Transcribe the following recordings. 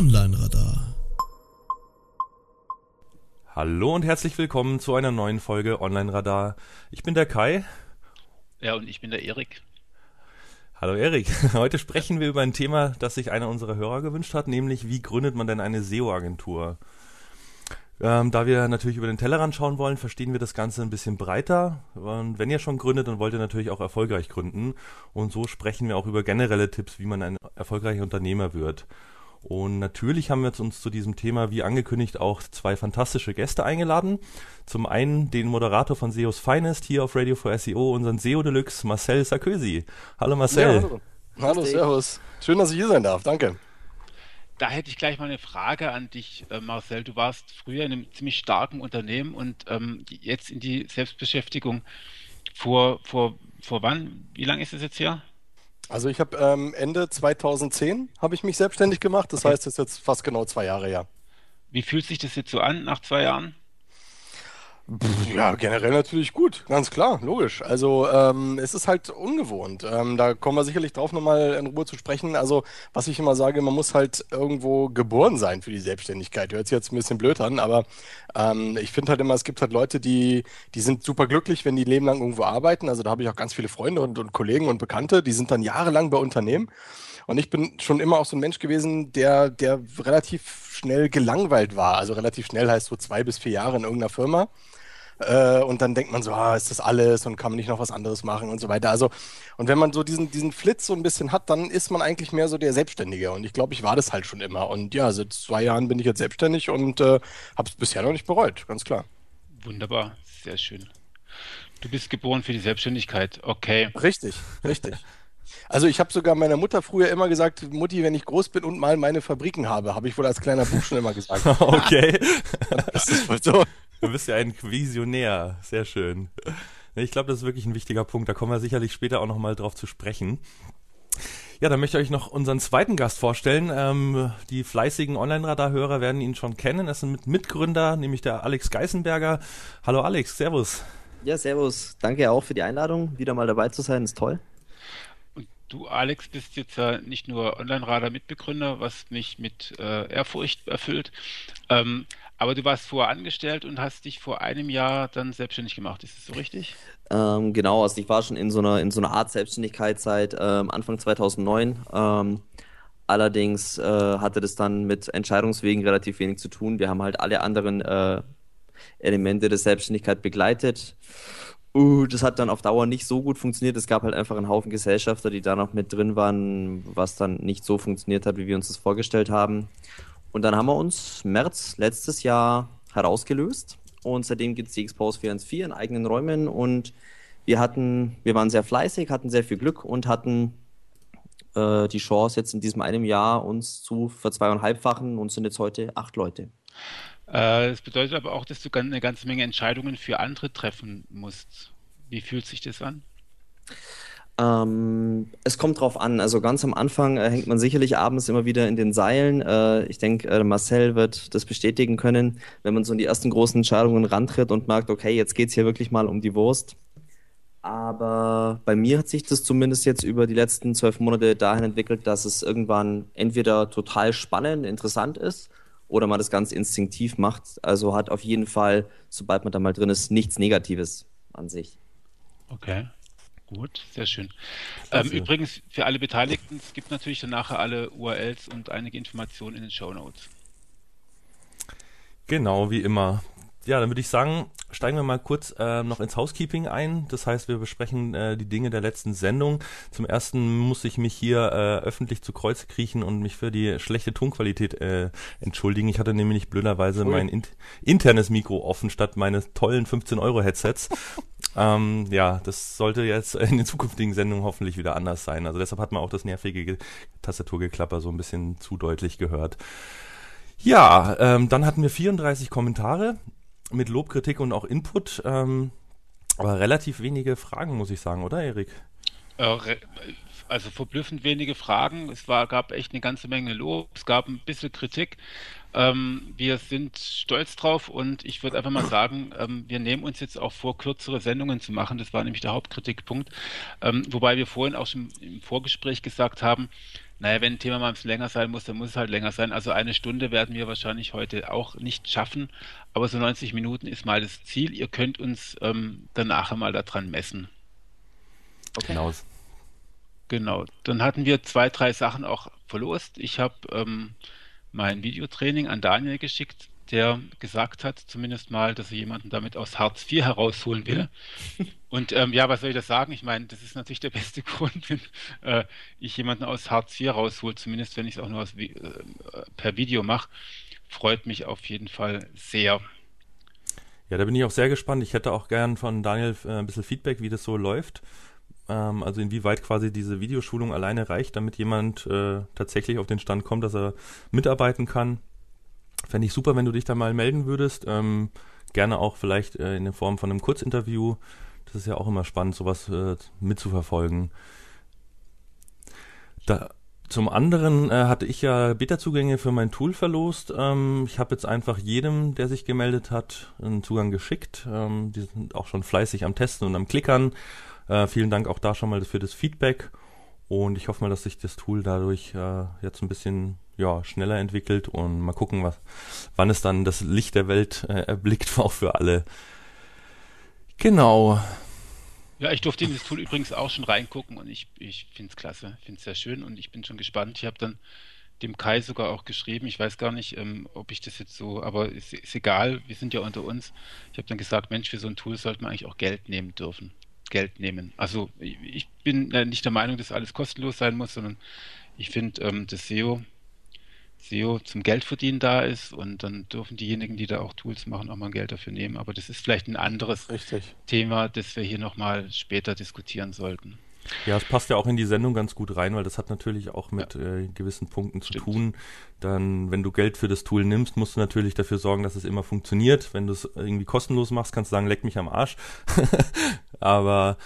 Online-Radar. Hallo und herzlich willkommen zu einer neuen Folge Online-Radar. Ich bin der Kai. Ja, und ich bin der Erik. Hallo Erik. Heute sprechen wir über ein Thema, das sich einer unserer Hörer gewünscht hat, nämlich wie gründet man denn eine SEO-Agentur? Ähm, da wir natürlich über den Tellerrand schauen wollen, verstehen wir das Ganze ein bisschen breiter. Und wenn ihr schon gründet, dann wollt ihr natürlich auch erfolgreich gründen. Und so sprechen wir auch über generelle Tipps, wie man ein erfolgreicher Unternehmer wird. Und natürlich haben wir uns zu diesem Thema, wie angekündigt, auch zwei fantastische Gäste eingeladen. Zum einen den Moderator von SEOs Finest hier auf Radio for SEO, unseren SEO Deluxe, Marcel Sarkozy. Hallo Marcel. Ja, hallo. hallo, servus. Schön, dass ich hier sein darf. Danke. Da hätte ich gleich mal eine Frage an dich, äh, Marcel. Du warst früher in einem ziemlich starken Unternehmen und ähm, jetzt in die Selbstbeschäftigung. Vor, vor, vor wann? Wie lange ist es jetzt her? Also ich habe ähm, Ende 2010 habe ich mich selbstständig gemacht. Das okay. heißt, es ist jetzt fast genau zwei Jahre her. Wie fühlt sich das jetzt so an nach zwei Jahren? Ja, generell natürlich gut, ganz klar, logisch. Also ähm, es ist halt ungewohnt. Ähm, da kommen wir sicherlich drauf nochmal in Ruhe zu sprechen. Also was ich immer sage, man muss halt irgendwo geboren sein für die Selbstständigkeit. Hört sich jetzt ein bisschen blöd an, aber ähm, ich finde halt immer, es gibt halt Leute, die, die sind super glücklich, wenn die Leben lang irgendwo arbeiten. Also da habe ich auch ganz viele Freunde und, und Kollegen und Bekannte, die sind dann jahrelang bei Unternehmen. Und ich bin schon immer auch so ein Mensch gewesen, der, der relativ schnell gelangweilt war. Also relativ schnell heißt so zwei bis vier Jahre in irgendeiner Firma. Äh, und dann denkt man so, ah, ist das alles und kann man nicht noch was anderes machen und so weiter. Also, und wenn man so diesen, diesen Flitz so ein bisschen hat, dann ist man eigentlich mehr so der Selbstständige. Und ich glaube, ich war das halt schon immer. Und ja, seit zwei Jahren bin ich jetzt selbstständig und äh, habe es bisher noch nicht bereut, ganz klar. Wunderbar, sehr schön. Du bist geboren für die Selbstständigkeit, okay. Richtig, richtig. Also ich habe sogar meiner Mutter früher immer gesagt, Mutti, wenn ich groß bin und mal meine Fabriken habe, habe ich wohl als kleiner Buch schon immer gesagt. okay. das ist wohl so. Du bist ja ein Visionär. Sehr schön. Ich glaube, das ist wirklich ein wichtiger Punkt. Da kommen wir sicherlich später auch nochmal drauf zu sprechen. Ja, dann möchte ich euch noch unseren zweiten Gast vorstellen. Ähm, die fleißigen Online-Radar-Hörer werden ihn schon kennen. Das sind Mitgründer, nämlich der Alex Geisenberger. Hallo Alex, Servus. Ja, Servus. Danke auch für die Einladung. Wieder mal dabei zu sein, ist toll. Und du, Alex, bist jetzt ja nicht nur Online-Radar-Mitbegründer, was mich mit äh, Ehrfurcht erfüllt. Ähm, aber du warst vorher angestellt und hast dich vor einem Jahr dann selbstständig gemacht. Ist das so richtig? Ähm, genau, also ich war schon in so einer, in so einer Art Selbstständigkeit seit ähm, Anfang 2009. Ähm, allerdings äh, hatte das dann mit Entscheidungswegen relativ wenig zu tun. Wir haben halt alle anderen äh, Elemente der Selbstständigkeit begleitet. Uh, das hat dann auf Dauer nicht so gut funktioniert. Es gab halt einfach einen Haufen Gesellschafter, die da noch mit drin waren, was dann nicht so funktioniert hat, wie wir uns das vorgestellt haben. Und dann haben wir uns März letztes Jahr herausgelöst und seitdem gibt es die Expose 414 in eigenen Räumen und wir hatten, wir waren sehr fleißig, hatten sehr viel Glück und hatten äh, die Chance jetzt in diesem einem Jahr uns zu verzweieinhalbfachen und sind jetzt heute acht Leute. Äh, das bedeutet aber auch, dass du eine ganze Menge Entscheidungen für andere treffen musst. Wie fühlt sich das an? Ähm, es kommt drauf an. Also ganz am Anfang äh, hängt man sicherlich abends immer wieder in den Seilen. Äh, ich denke, äh, Marcel wird das bestätigen können, wenn man so in die ersten großen Entscheidungen rantritt und merkt, okay, jetzt geht es hier wirklich mal um die Wurst. Aber bei mir hat sich das zumindest jetzt über die letzten zwölf Monate dahin entwickelt, dass es irgendwann entweder total spannend, interessant ist oder man das ganz instinktiv macht. Also hat auf jeden Fall, sobald man da mal drin ist, nichts Negatives an sich. Okay. Gut, sehr schön. Ähm, übrigens, für alle Beteiligten, es gibt natürlich dann nachher alle URLs und einige Informationen in den Show Notes. Genau, wie immer. Ja, dann würde ich sagen, steigen wir mal kurz äh, noch ins Housekeeping ein. Das heißt, wir besprechen äh, die Dinge der letzten Sendung. Zum ersten muss ich mich hier äh, öffentlich zu Kreuz kriechen und mich für die schlechte Tonqualität äh, entschuldigen. Ich hatte nämlich blöderweise Ui. mein in internes Mikro offen statt meines tollen 15 Euro Headsets. Ähm, ja, das sollte jetzt in den zukünftigen Sendungen hoffentlich wieder anders sein. Also deshalb hat man auch das nervige Tastaturgeklapper so ein bisschen zu deutlich gehört. Ja, ähm, dann hatten wir 34 Kommentare mit Lob, Kritik und auch Input. Ähm, aber relativ wenige Fragen, muss ich sagen, oder Erik? Äh, also verblüffend wenige Fragen. Es war, gab echt eine ganze Menge Lob. Es gab ein bisschen Kritik. Ähm, wir sind stolz drauf und ich würde einfach mal sagen, ähm, wir nehmen uns jetzt auch vor, kürzere Sendungen zu machen. Das war nämlich der Hauptkritikpunkt. Ähm, wobei wir vorhin auch schon im Vorgespräch gesagt haben, Naja, wenn ein Thema mal ein bisschen länger sein muss, dann muss es halt länger sein. Also eine Stunde werden wir wahrscheinlich heute auch nicht schaffen, aber so 90 Minuten ist mal das Ziel. Ihr könnt uns ähm, danach mal daran messen. Okay. Genau. Genau. Dann hatten wir zwei, drei Sachen auch verlost. Ich habe ähm, mein Videotraining an Daniel geschickt der gesagt hat, zumindest mal, dass er jemanden damit aus Hartz IV herausholen will. Und ähm, ja, was soll ich das sagen? Ich meine, das ist natürlich der beste Grund, wenn äh, ich jemanden aus Hartz IV raushole, zumindest wenn ich es auch nur aus, äh, per Video mache. Freut mich auf jeden Fall sehr. Ja, da bin ich auch sehr gespannt. Ich hätte auch gern von Daniel äh, ein bisschen Feedback, wie das so läuft. Ähm, also inwieweit quasi diese Videoschulung alleine reicht, damit jemand äh, tatsächlich auf den Stand kommt, dass er mitarbeiten kann. Fände ich super, wenn du dich da mal melden würdest. Ähm, gerne auch vielleicht äh, in der Form von einem Kurzinterview. Das ist ja auch immer spannend, sowas äh, mitzuverfolgen. Da, zum anderen äh, hatte ich ja Beta-Zugänge für mein Tool verlost. Ähm, ich habe jetzt einfach jedem, der sich gemeldet hat, einen Zugang geschickt. Ähm, die sind auch schon fleißig am Testen und am Klickern. Äh, vielen Dank auch da schon mal für das Feedback. Und ich hoffe mal, dass sich das Tool dadurch äh, jetzt ein bisschen ja, schneller entwickelt und mal gucken, was, wann es dann das Licht der Welt äh, erblickt, auch für alle. Genau. Ja, ich durfte in das Tool übrigens auch schon reingucken und ich, ich finde es klasse, finde es sehr schön und ich bin schon gespannt. Ich habe dann dem Kai sogar auch geschrieben, ich weiß gar nicht, ähm, ob ich das jetzt so, aber ist, ist egal, wir sind ja unter uns. Ich habe dann gesagt, Mensch, für so ein Tool sollte man eigentlich auch Geld nehmen dürfen. Geld nehmen. Also ich bin äh, nicht der Meinung, dass alles kostenlos sein muss, sondern ich finde, ähm, das SEO SEO zum Geldverdienen da ist und dann dürfen diejenigen, die da auch Tools machen, auch mal Geld dafür nehmen. Aber das ist vielleicht ein anderes Richtig. Thema, das wir hier nochmal später diskutieren sollten. Ja, es passt ja auch in die Sendung ganz gut rein, weil das hat natürlich auch mit ja. äh, gewissen Punkten zu Stimmt. tun. Dann, wenn du Geld für das Tool nimmst, musst du natürlich dafür sorgen, dass es immer funktioniert. Wenn du es irgendwie kostenlos machst, kannst du sagen, leck mich am Arsch. Aber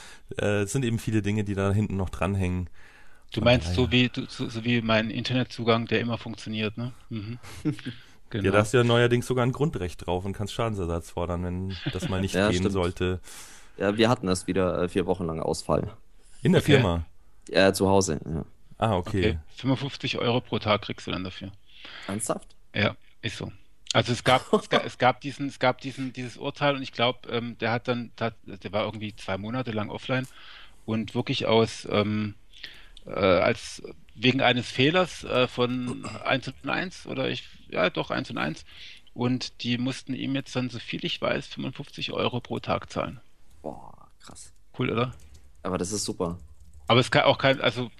äh, es sind eben viele Dinge, die da hinten noch dranhängen. Du meinst so wie, so, so, wie mein Internetzugang, der immer funktioniert, ne? Mhm. Genau. Ja, da hast du ja neuerdings sogar ein Grundrecht drauf und kannst Schadensersatz fordern, wenn das mal nicht ja, gehen stimmt. sollte. Ja, wir hatten das wieder äh, vier Wochen lang Ausfall. In der okay. Firma? Ja, zu Hause, ja. Ah, okay. okay. 55 Euro pro Tag kriegst du dann dafür. Ernsthaft? Ja, ist so. Also es gab, es gab, es gab diesen, es gab diesen, dieses Urteil und ich glaube, ähm, der hat dann, der war irgendwie zwei Monate lang offline und wirklich aus, ähm, äh, als wegen eines Fehlers äh, von 1 und 1 oder ich, ja doch 1 und 1 und die mussten ihm jetzt dann, so viel ich weiß, 55 Euro pro Tag zahlen. Boah, krass. Cool, oder? Aber das ist super. Aber es kann auch kein, also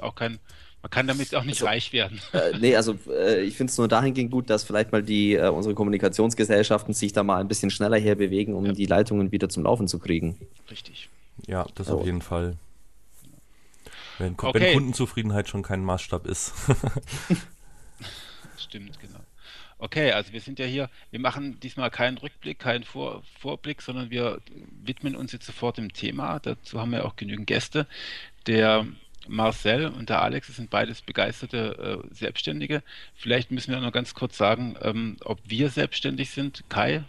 auch kein, man kann damit auch nicht also, reich werden. Äh, nee, also äh, ich finde es nur dahingehend gut, dass vielleicht mal die äh, unsere Kommunikationsgesellschaften sich da mal ein bisschen schneller herbewegen, um ja. die Leitungen wieder zum Laufen zu kriegen. Richtig. Ja, das oh. auf jeden Fall. Wenn, okay. wenn Kundenzufriedenheit schon kein Maßstab ist. Stimmt, genau. Okay, also wir sind ja hier, wir machen diesmal keinen Rückblick, keinen Vor Vorblick, sondern wir widmen uns jetzt sofort dem Thema. Dazu haben wir auch genügend Gäste. Der Marcel und der Alex sind beides begeisterte äh, Selbstständige. Vielleicht müssen wir noch ganz kurz sagen, ähm, ob wir selbstständig sind. Kai,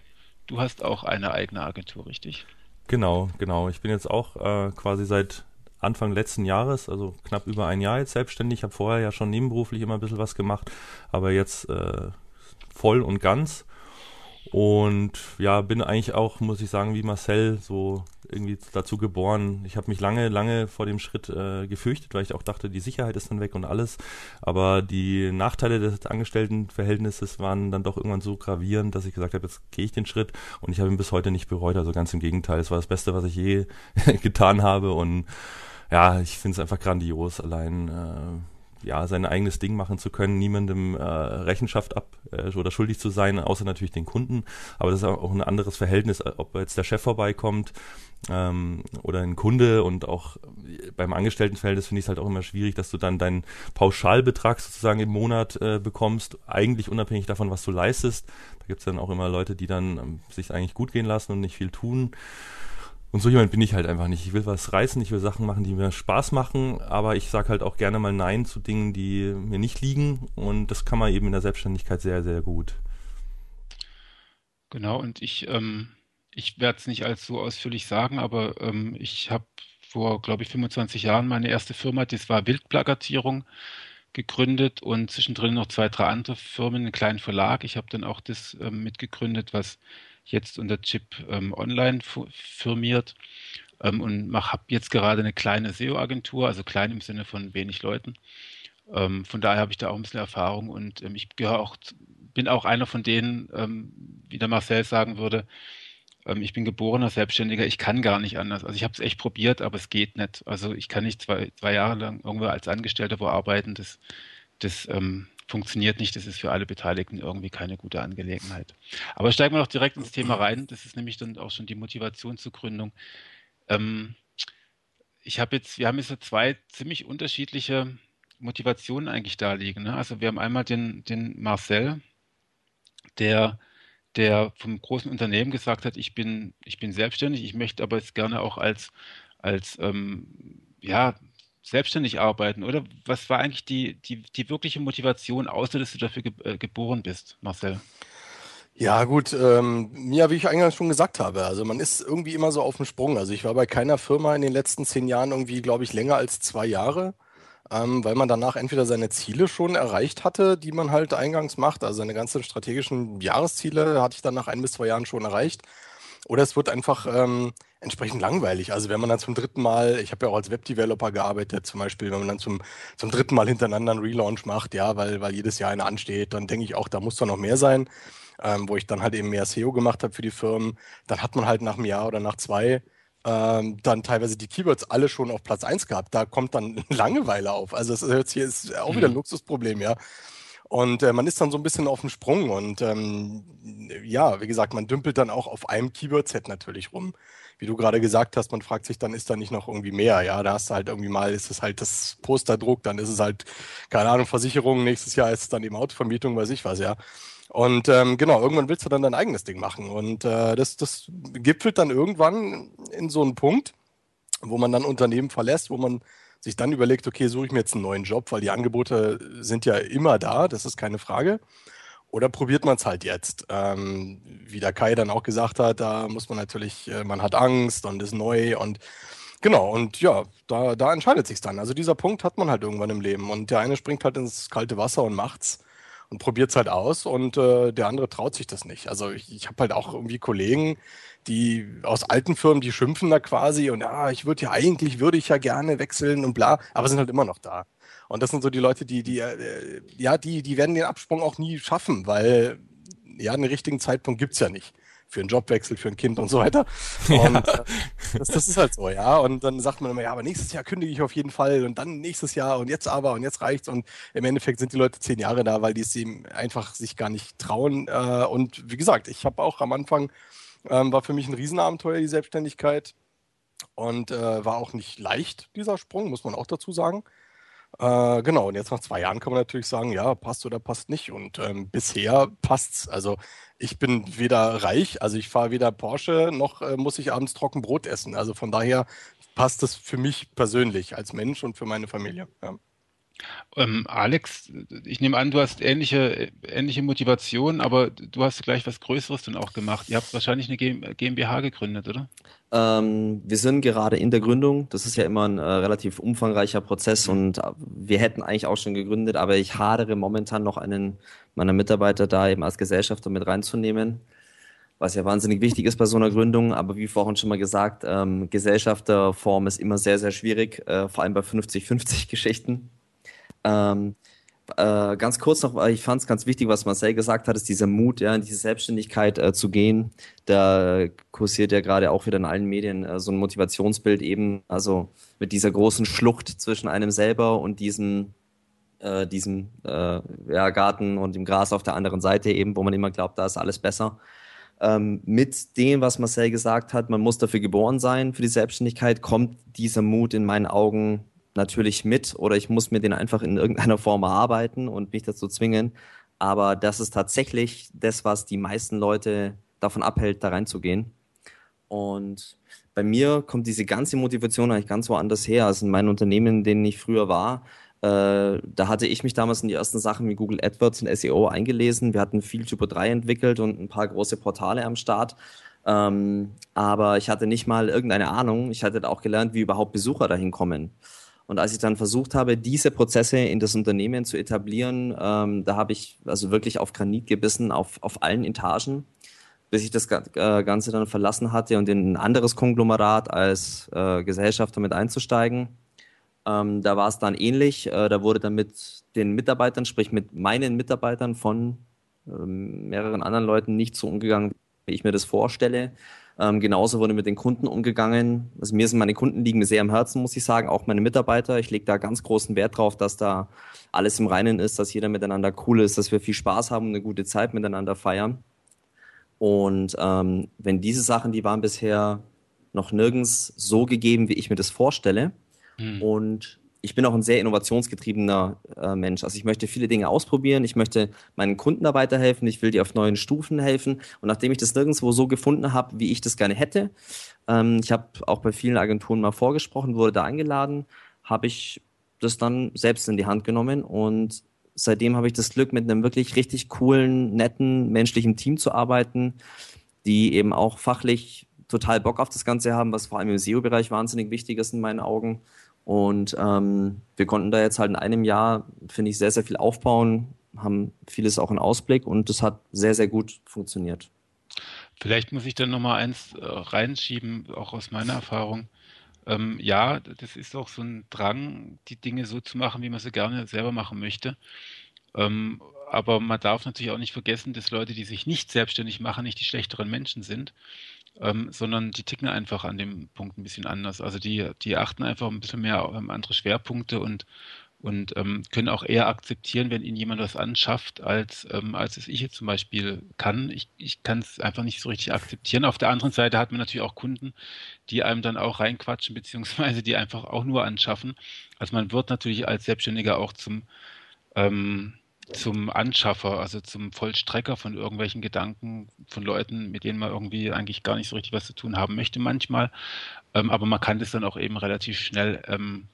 du hast auch eine eigene Agentur, richtig? Genau, genau. Ich bin jetzt auch äh, quasi seit Anfang letzten Jahres, also knapp über ein Jahr jetzt selbstständig. Ich habe vorher ja schon nebenberuflich immer ein bisschen was gemacht, aber jetzt äh, voll und ganz. Und ja, bin eigentlich auch, muss ich sagen, wie Marcel so irgendwie dazu geboren. Ich habe mich lange, lange vor dem Schritt äh, gefürchtet, weil ich auch dachte, die Sicherheit ist dann weg und alles. Aber die Nachteile des Angestelltenverhältnisses waren dann doch irgendwann so gravierend, dass ich gesagt habe, jetzt gehe ich den Schritt und ich habe ihn bis heute nicht bereut. Also ganz im Gegenteil, es war das Beste, was ich je getan habe und ja, ich finde es einfach grandios, allein äh, ja, sein eigenes Ding machen zu können, niemandem äh, Rechenschaft ab äh, oder schuldig zu sein, außer natürlich den Kunden. Aber das ist auch ein anderes Verhältnis, ob jetzt der Chef vorbeikommt ähm, oder ein Kunde und auch beim Angestelltenverhältnis finde ich es halt auch immer schwierig, dass du dann deinen Pauschalbetrag sozusagen im Monat äh, bekommst, eigentlich unabhängig davon, was du leistest. Da gibt es dann auch immer Leute, die dann ähm, sich eigentlich gut gehen lassen und nicht viel tun. Und so jemand bin ich halt einfach nicht. Ich will was reißen, ich will Sachen machen, die mir Spaß machen, aber ich sage halt auch gerne mal Nein zu Dingen, die mir nicht liegen. Und das kann man eben in der Selbstständigkeit sehr, sehr gut. Genau, und ich, ähm, ich werde es nicht als so ausführlich sagen, aber ähm, ich habe vor, glaube ich, 25 Jahren meine erste Firma, das war Wildplakatierung. gegründet und zwischendrin noch zwei, drei andere Firmen, einen kleinen Verlag. Ich habe dann auch das ähm, mitgegründet, was jetzt unter Chip ähm, Online firmiert ähm, und habe jetzt gerade eine kleine SEO-Agentur, also klein im Sinne von wenig Leuten. Ähm, von daher habe ich da auch ein bisschen Erfahrung und ähm, ich gehöre auch, bin auch einer von denen, ähm, wie der Marcel sagen würde, ähm, ich bin geborener Selbstständiger, ich kann gar nicht anders. Also ich habe es echt probiert, aber es geht nicht. Also ich kann nicht zwei, zwei Jahre lang irgendwo als Angestellter wo arbeiten, das, das ähm, funktioniert nicht, das ist für alle Beteiligten irgendwie keine gute Angelegenheit. Aber steigen wir doch direkt ins Thema rein, das ist nämlich dann auch schon die Motivation zur Gründung. Ähm, ich habe jetzt, wir haben jetzt so zwei ziemlich unterschiedliche Motivationen eigentlich da liegen. Ne? Also wir haben einmal den, den Marcel, der der vom großen Unternehmen gesagt hat, ich bin, ich bin selbstständig, ich möchte aber jetzt gerne auch als, als ähm, ja, selbstständig arbeiten, oder? Was war eigentlich die, die, die wirkliche Motivation, außer dass du dafür ge äh, geboren bist, Marcel? Ja, gut, ähm, ja, wie ich eingangs schon gesagt habe, also man ist irgendwie immer so auf dem Sprung. Also ich war bei keiner Firma in den letzten zehn Jahren irgendwie, glaube ich, länger als zwei Jahre ähm, weil man danach entweder seine Ziele schon erreicht hatte, die man halt eingangs macht, also seine ganzen strategischen Jahresziele hatte ich dann nach ein bis zwei Jahren schon erreicht, oder es wird einfach ähm, entsprechend langweilig. Also wenn man dann zum dritten Mal, ich habe ja auch als Webdeveloper gearbeitet, zum Beispiel, wenn man dann zum, zum dritten Mal hintereinander einen Relaunch macht, ja, weil, weil jedes Jahr einer ansteht, dann denke ich auch, da muss doch noch mehr sein. Ähm, wo ich dann halt eben mehr SEO gemacht habe für die Firmen, dann hat man halt nach einem Jahr oder nach zwei ähm, dann teilweise die Keywords alle schon auf Platz 1 gehabt. Da kommt dann Langeweile auf. Also das ist, hier ist auch wieder ein mhm. Luxusproblem, ja. Und äh, man ist dann so ein bisschen auf dem Sprung und ähm, ja, wie gesagt, man dümpelt dann auch auf einem Keyword-Set natürlich rum. Wie du gerade gesagt hast, man fragt sich dann, ist da nicht noch irgendwie mehr? Ja, da hast du halt irgendwie mal, ist es halt das Posterdruck, dann ist es halt, keine Ahnung, Versicherung, nächstes Jahr ist es dann eben Autovermietung, weiß ich was, ja. Und ähm, genau, irgendwann willst du dann dein eigenes Ding machen. Und äh, das, das gipfelt dann irgendwann in so einen Punkt, wo man dann Unternehmen verlässt, wo man sich dann überlegt, okay, suche ich mir jetzt einen neuen Job, weil die Angebote sind ja immer da, das ist keine Frage. Oder probiert man es halt jetzt? Ähm, wie der Kai dann auch gesagt hat, da muss man natürlich, äh, man hat Angst und ist neu und genau, und ja, da, da entscheidet sich dann. Also dieser Punkt hat man halt irgendwann im Leben und der eine springt halt ins kalte Wasser und macht's und probiert es halt aus und äh, der andere traut sich das nicht. Also ich, ich habe halt auch irgendwie Kollegen, die aus alten Firmen, die schimpfen da quasi und ja, ich würde ja eigentlich, würde ich ja gerne wechseln und bla, aber sind halt immer noch da. Und das sind so die Leute, die, die, äh, ja, die, die werden den Absprung auch nie schaffen, weil ja, einen richtigen Zeitpunkt gibt es ja nicht für einen Jobwechsel, für ein Kind und so weiter. Und ja. Äh, das, das, ist halt so, ja. Und dann sagt man immer, ja, aber nächstes Jahr kündige ich auf jeden Fall und dann nächstes Jahr und jetzt aber und jetzt reicht's. Und im Endeffekt sind die Leute zehn Jahre da, weil die es ihm einfach sich gar nicht trauen. Äh, und wie gesagt, ich habe auch am Anfang, ähm, war für mich ein Riesenabenteuer, die Selbstständigkeit. Und äh, war auch nicht leicht, dieser Sprung, muss man auch dazu sagen. Äh, genau, und jetzt nach zwei Jahren kann man natürlich sagen, ja, passt oder passt nicht. Und ähm, bisher passt's. Also ich bin weder reich, also ich fahre weder Porsche, noch äh, muss ich abends trocken Brot essen. Also von daher passt das für mich persönlich als Mensch und für meine Familie. Ja. Ähm, Alex, ich nehme an, du hast ähnliche, ähnliche Motivation, aber du hast gleich was Größeres dann auch gemacht. Ihr habt wahrscheinlich eine GmbH gegründet, oder? Ähm, wir sind gerade in der Gründung. Das ist ja immer ein äh, relativ umfangreicher Prozess mhm. und äh, wir hätten eigentlich auch schon gegründet, aber ich hadere momentan noch einen meiner Mitarbeiter da eben als Gesellschafter mit reinzunehmen was ja wahnsinnig wichtig ist bei so einer Gründung. Aber wie vorhin schon mal gesagt, ähm, Gesellschafterform ist immer sehr, sehr schwierig, äh, vor allem bei 50-50 Geschichten. Ähm, äh, ganz kurz noch, ich fand es ganz wichtig, was Marcel gesagt hat, ist dieser Mut, ja, in diese Selbstständigkeit äh, zu gehen. Da kursiert ja gerade auch wieder in allen Medien äh, so ein Motivationsbild eben, also mit dieser großen Schlucht zwischen einem selber und diesem, äh, diesem äh, ja, Garten und dem Gras auf der anderen Seite eben, wo man immer glaubt, da ist alles besser. Ähm, mit dem, was Marcel gesagt hat, man muss dafür geboren sein, für die Selbstständigkeit, kommt dieser Mut in meinen Augen natürlich mit oder ich muss mir den einfach in irgendeiner Form erarbeiten und mich dazu zwingen. Aber das ist tatsächlich das, was die meisten Leute davon abhält, da reinzugehen. Und bei mir kommt diese ganze Motivation eigentlich ganz woanders her. Also in meinen Unternehmen, in denen ich früher war, äh, da hatte ich mich damals in die ersten Sachen wie Google AdWords und SEO eingelesen. Wir hatten viel Typo 3 entwickelt und ein paar große Portale am Start. Ähm, aber ich hatte nicht mal irgendeine Ahnung. Ich hatte auch gelernt, wie überhaupt Besucher dahin kommen. Und als ich dann versucht habe, diese Prozesse in das Unternehmen zu etablieren, ähm, da habe ich also wirklich auf Granit gebissen, auf, auf allen Etagen, bis ich das äh, Ganze dann verlassen hatte und in ein anderes Konglomerat als äh, Gesellschafter mit einzusteigen. Ähm, da war es dann ähnlich. Äh, da wurde dann mit den Mitarbeitern, sprich mit meinen Mitarbeitern von ähm, mehreren anderen Leuten nicht so umgegangen, wie ich mir das vorstelle. Ähm, genauso wurde mit den Kunden umgegangen. Also mir sind meine Kunden liegen mir sehr am Herzen, muss ich sagen, auch meine Mitarbeiter. Ich lege da ganz großen Wert drauf, dass da alles im Reinen ist, dass jeder miteinander cool ist, dass wir viel Spaß haben und eine gute Zeit miteinander feiern. Und ähm, wenn diese Sachen, die waren bisher noch nirgends so gegeben, wie ich mir das vorstelle. Mhm. Und ich bin auch ein sehr innovationsgetriebener äh, Mensch. Also ich möchte viele Dinge ausprobieren, ich möchte meinen Kunden da weiterhelfen, ich will die auf neuen Stufen helfen. Und nachdem ich das nirgendwo so gefunden habe, wie ich das gerne hätte, ähm, ich habe auch bei vielen Agenturen mal vorgesprochen, wurde da eingeladen, habe ich das dann selbst in die Hand genommen und seitdem habe ich das Glück, mit einem wirklich richtig coolen, netten, menschlichen Team zu arbeiten, die eben auch fachlich total Bock auf das Ganze haben, was vor allem im SEO-Bereich wahnsinnig wichtig ist in meinen Augen. Und ähm, wir konnten da jetzt halt in einem Jahr, finde ich, sehr, sehr viel aufbauen, haben vieles auch in Ausblick und das hat sehr, sehr gut funktioniert. Vielleicht muss ich dann nochmal eins äh, reinschieben, auch aus meiner Erfahrung. Ähm, ja, das ist auch so ein Drang, die Dinge so zu machen, wie man sie gerne selber machen möchte. Ähm, aber man darf natürlich auch nicht vergessen, dass Leute, die sich nicht selbstständig machen, nicht die schlechteren Menschen sind, ähm, sondern die ticken einfach an dem Punkt ein bisschen anders. Also die, die achten einfach ein bisschen mehr auf andere Schwerpunkte und, und ähm, können auch eher akzeptieren, wenn ihnen jemand was anschafft, als, ähm, als es ich jetzt zum Beispiel kann. Ich, ich kann es einfach nicht so richtig akzeptieren. Auf der anderen Seite hat man natürlich auch Kunden, die einem dann auch reinquatschen, beziehungsweise die einfach auch nur anschaffen. Also man wird natürlich als Selbstständiger auch zum ähm, zum Anschaffer, also zum Vollstrecker von irgendwelchen Gedanken von Leuten, mit denen man irgendwie eigentlich gar nicht so richtig was zu tun haben möchte manchmal. Ähm, aber man kann das dann auch eben relativ schnell ähm,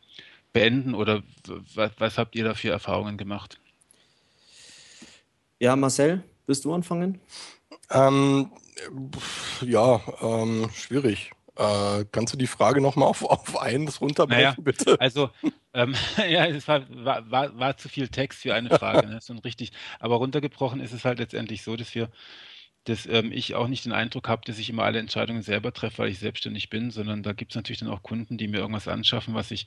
beenden oder was, was habt ihr da für Erfahrungen gemacht? Ja, Marcel, willst du anfangen? Ähm, ja, ähm, schwierig. Äh, kannst du die Frage nochmal auf, auf eins runterbrechen, naja, bitte? Also, ähm, ja, es war, war, war, war, zu viel Text für eine Frage. ne? So richtig. Aber runtergebrochen ist es halt letztendlich so, dass wir dass ähm, ich auch nicht den Eindruck habe, dass ich immer alle Entscheidungen selber treffe, weil ich selbstständig bin, sondern da gibt es natürlich dann auch Kunden, die mir irgendwas anschaffen, was ich,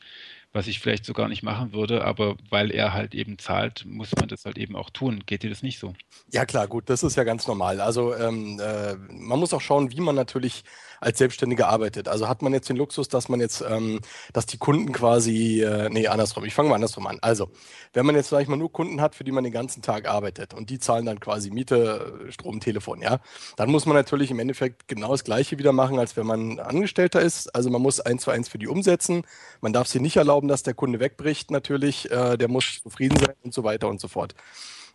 was ich vielleicht so gar nicht machen würde, aber weil er halt eben zahlt, muss man das halt eben auch tun. Geht dir das nicht so? Ja klar, gut, das ist ja ganz normal. Also ähm, äh, man muss auch schauen, wie man natürlich als Selbstständiger arbeitet. Also hat man jetzt den Luxus, dass man jetzt, ähm, dass die Kunden quasi, äh, nee, andersrum, ich fange mal andersrum an. Also, wenn man jetzt, sag ich mal, nur Kunden hat, für die man den ganzen Tag arbeitet und die zahlen dann quasi Miete, Strom, Telefon, ja, dann muss man natürlich im Endeffekt genau das Gleiche wieder machen, als wenn man Angestellter ist. Also man muss eins zu eins für die umsetzen. Man darf sie nicht erlauben, dass der Kunde wegbricht, natürlich. Äh, der muss zufrieden sein und so weiter und so fort.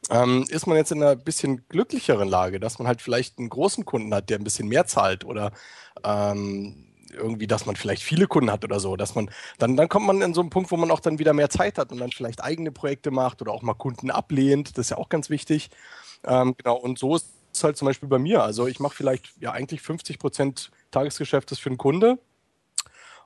Ähm, ist man jetzt in einer bisschen glücklicheren Lage, dass man halt vielleicht einen großen Kunden hat, der ein bisschen mehr zahlt oder ähm, irgendwie, dass man vielleicht viele Kunden hat oder so, dass man, dann, dann kommt man in so einen Punkt, wo man auch dann wieder mehr Zeit hat und dann vielleicht eigene Projekte macht oder auch mal Kunden ablehnt. Das ist ja auch ganz wichtig. Ähm, genau, und so ist es halt zum Beispiel bei mir. Also ich mache vielleicht ja eigentlich 50 Prozent Tagesgeschäftes für einen Kunde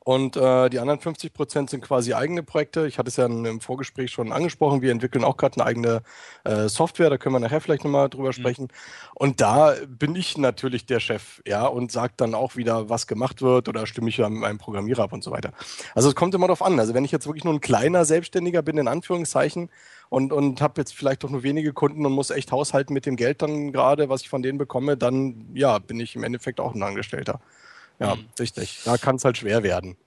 und äh, die anderen 50 Prozent sind quasi eigene Projekte. Ich hatte es ja im Vorgespräch schon angesprochen. Wir entwickeln auch gerade eine eigene äh, Software. Da können wir nachher vielleicht nochmal drüber mhm. sprechen. Und da bin ich natürlich der Chef, ja, und sage dann auch wieder, was gemacht wird oder stimme ich ja mit meinem Programmierer ab und so weiter. Also es kommt immer darauf an. Also wenn ich jetzt wirklich nur ein kleiner Selbstständiger bin, in Anführungszeichen, und, und habe jetzt vielleicht doch nur wenige Kunden und muss echt haushalten mit dem Geld dann gerade, was ich von denen bekomme, dann ja, bin ich im Endeffekt auch ein Angestellter. Ja, mhm. richtig. Da kann es halt schwer werden.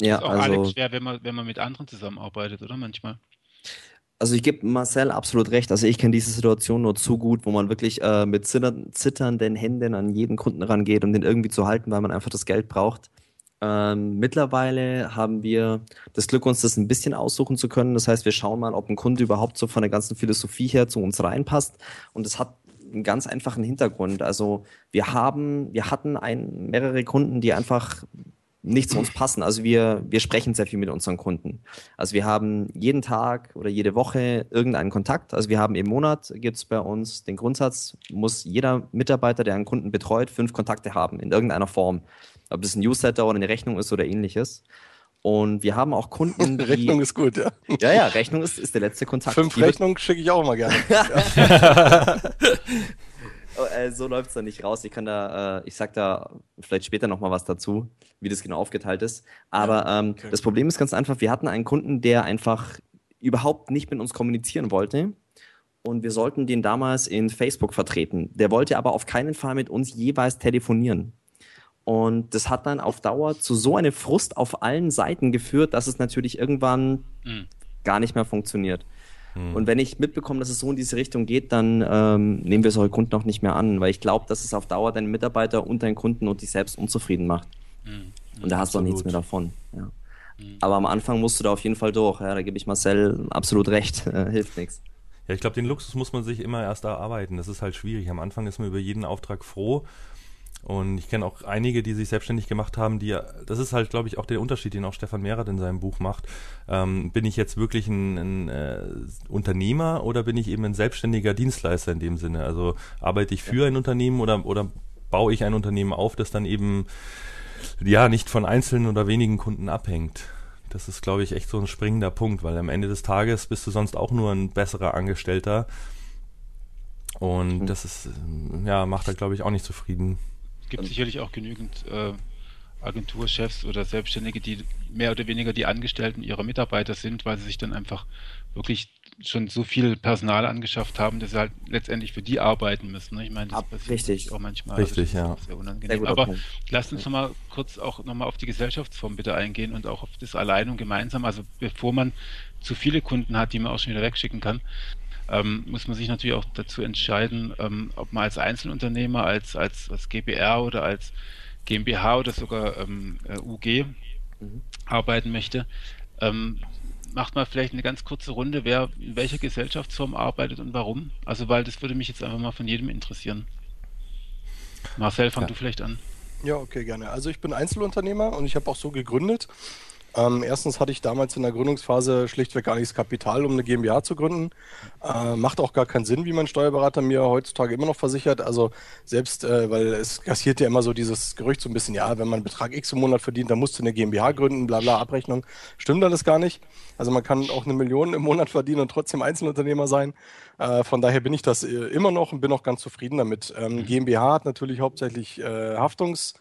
Ja, ist auch also, Alex schwer, wenn man, wenn man mit anderen zusammenarbeitet, oder manchmal? Also ich gebe Marcel absolut recht. Also ich kenne diese Situation nur zu gut, wo man wirklich äh, mit zitternden Händen an jeden Kunden rangeht, um den irgendwie zu halten, weil man einfach das Geld braucht. Ähm, mittlerweile haben wir das Glück, uns das ein bisschen aussuchen zu können. Das heißt, wir schauen mal, ob ein Kunde überhaupt so von der ganzen Philosophie her zu uns reinpasst. Und es hat einen ganz einfachen Hintergrund. Also wir haben, wir hatten ein, mehrere Kunden, die einfach nicht zu uns passen. Also wir, wir sprechen sehr viel mit unseren Kunden. Also wir haben jeden Tag oder jede Woche irgendeinen Kontakt. Also wir haben im Monat, gibt es bei uns den Grundsatz, muss jeder Mitarbeiter, der einen Kunden betreut, fünf Kontakte haben in irgendeiner Form. Ob das ein Newsletter oder eine Rechnung ist oder ähnliches. Und wir haben auch Kunden, die... Rechnung ist gut, ja. Ja, ja, Rechnung ist, ist der letzte Kontakt. Fünf Die Rechnungen schicke ich auch immer gerne. Äh, so läuft es da nicht raus. Ich kann da, äh, ich sag da vielleicht später nochmal was dazu, wie das genau aufgeteilt ist. Aber ähm, okay. das Problem ist ganz einfach, wir hatten einen Kunden, der einfach überhaupt nicht mit uns kommunizieren wollte. Und wir sollten den damals in Facebook vertreten. Der wollte aber auf keinen Fall mit uns jeweils telefonieren. Und das hat dann auf Dauer zu so einem Frust auf allen Seiten geführt, dass es natürlich irgendwann Hm. gar nicht mehr funktioniert. Und wenn ich mitbekomme, dass es so in diese Richtung geht, dann ähm, nehmen wir solche Kunden auch nicht mehr an, weil ich glaube, dass es auf Dauer deinen Mitarbeiter und deinen Kunden und dich selbst unzufrieden macht. Hm. Und da hast du auch nichts mehr davon. Ja. Aber am Anfang musst du da auf jeden Fall durch. Ja, da gebe ich Marcel absolut recht. Äh, hilft nichts. Ja, ich glaube, den Luxus muss man sich immer erst erarbeiten. Das ist halt schwierig. Am Anfang ist man über jeden Auftrag froh. Und ich kenne auch einige, die sich selbstständig gemacht haben, die, das ist halt, glaube ich, auch der Unterschied, den auch Stefan Mehrath in seinem Buch macht. Ähm, bin ich jetzt wirklich ein, ein äh, Unternehmer oder bin ich eben ein selbstständiger Dienstleister in dem Sinne? Also arbeite ich für ein Unternehmen oder, oder baue ich ein Unternehmen auf, das dann eben, ja, nicht von einzelnen oder wenigen Kunden abhängt? Das ist, glaube ich, echt so ein springender Punkt, weil am Ende des Tages bist du sonst auch nur ein besserer Angestellter. Und das ist, ja, macht er, glaube ich, auch nicht zufrieden. Es gibt sicherlich auch genügend äh, Agenturchefs oder Selbstständige, die mehr oder weniger die Angestellten ihrer Mitarbeiter sind, weil sie sich dann einfach wirklich schon so viel Personal angeschafft haben, dass sie halt letztendlich für die arbeiten müssen. Ne? Ich meine, das Ab- passiert richtig. auch manchmal. Richtig, das ist ja. auch Sehr Sehr unangenehm. guter Aber Punkt. lasst uns nochmal kurz auch nochmal auf die Gesellschaftsform bitte eingehen und auch auf das Allein und Gemeinsam. Also bevor man zu viele Kunden hat, die man auch schon wieder wegschicken kann, ähm, muss man sich natürlich auch dazu entscheiden, ähm, ob man als Einzelunternehmer, als, als, als GBR oder als GmbH oder sogar ähm, äh, UG arbeiten möchte. Ähm, macht mal vielleicht eine ganz kurze Runde, wer in welcher Gesellschaftsform arbeitet und warum. Also, weil das würde mich jetzt einfach mal von jedem interessieren. Marcel, fang Ja. du vielleicht an. Ja, okay, gerne. Also ich bin Einzelunternehmer und ich habe auch so gegründet. Ähm, erstens hatte ich damals in der Gründungsphase schlichtweg gar nicht das Kapital, um eine GmbH zu gründen. Äh, macht auch gar keinen Sinn, wie mein Steuerberater mir heutzutage immer noch versichert. Also selbst, äh, weil es kassiert ja immer so dieses Gerücht so ein bisschen, ja, wenn man einen Betrag X im Monat verdient, dann musst du eine GmbH gründen, bla bla, Abrechnung. Stimmt alles gar nicht. Also man kann auch eine Million im Monat verdienen und trotzdem Einzelunternehmer sein. Äh, von daher bin ich das äh, immer noch und bin auch ganz zufrieden damit. Ähm, GmbH hat natürlich hauptsächlich äh, Haftungs-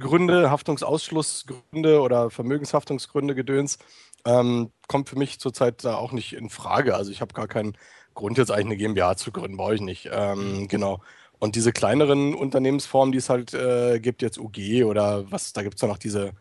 Gründe, Haftungsausschlussgründe oder Vermögenshaftungsgründe Gedöns, ähm, kommt für mich zurzeit da auch nicht in Frage. Also ich habe gar keinen Grund, jetzt eigentlich eine GmbH zu gründen, brauche ich nicht. Ähm, genau. Und diese kleineren Unternehmensformen, die es halt äh, gibt, jetzt UG oder was, da gibt es ja noch diese,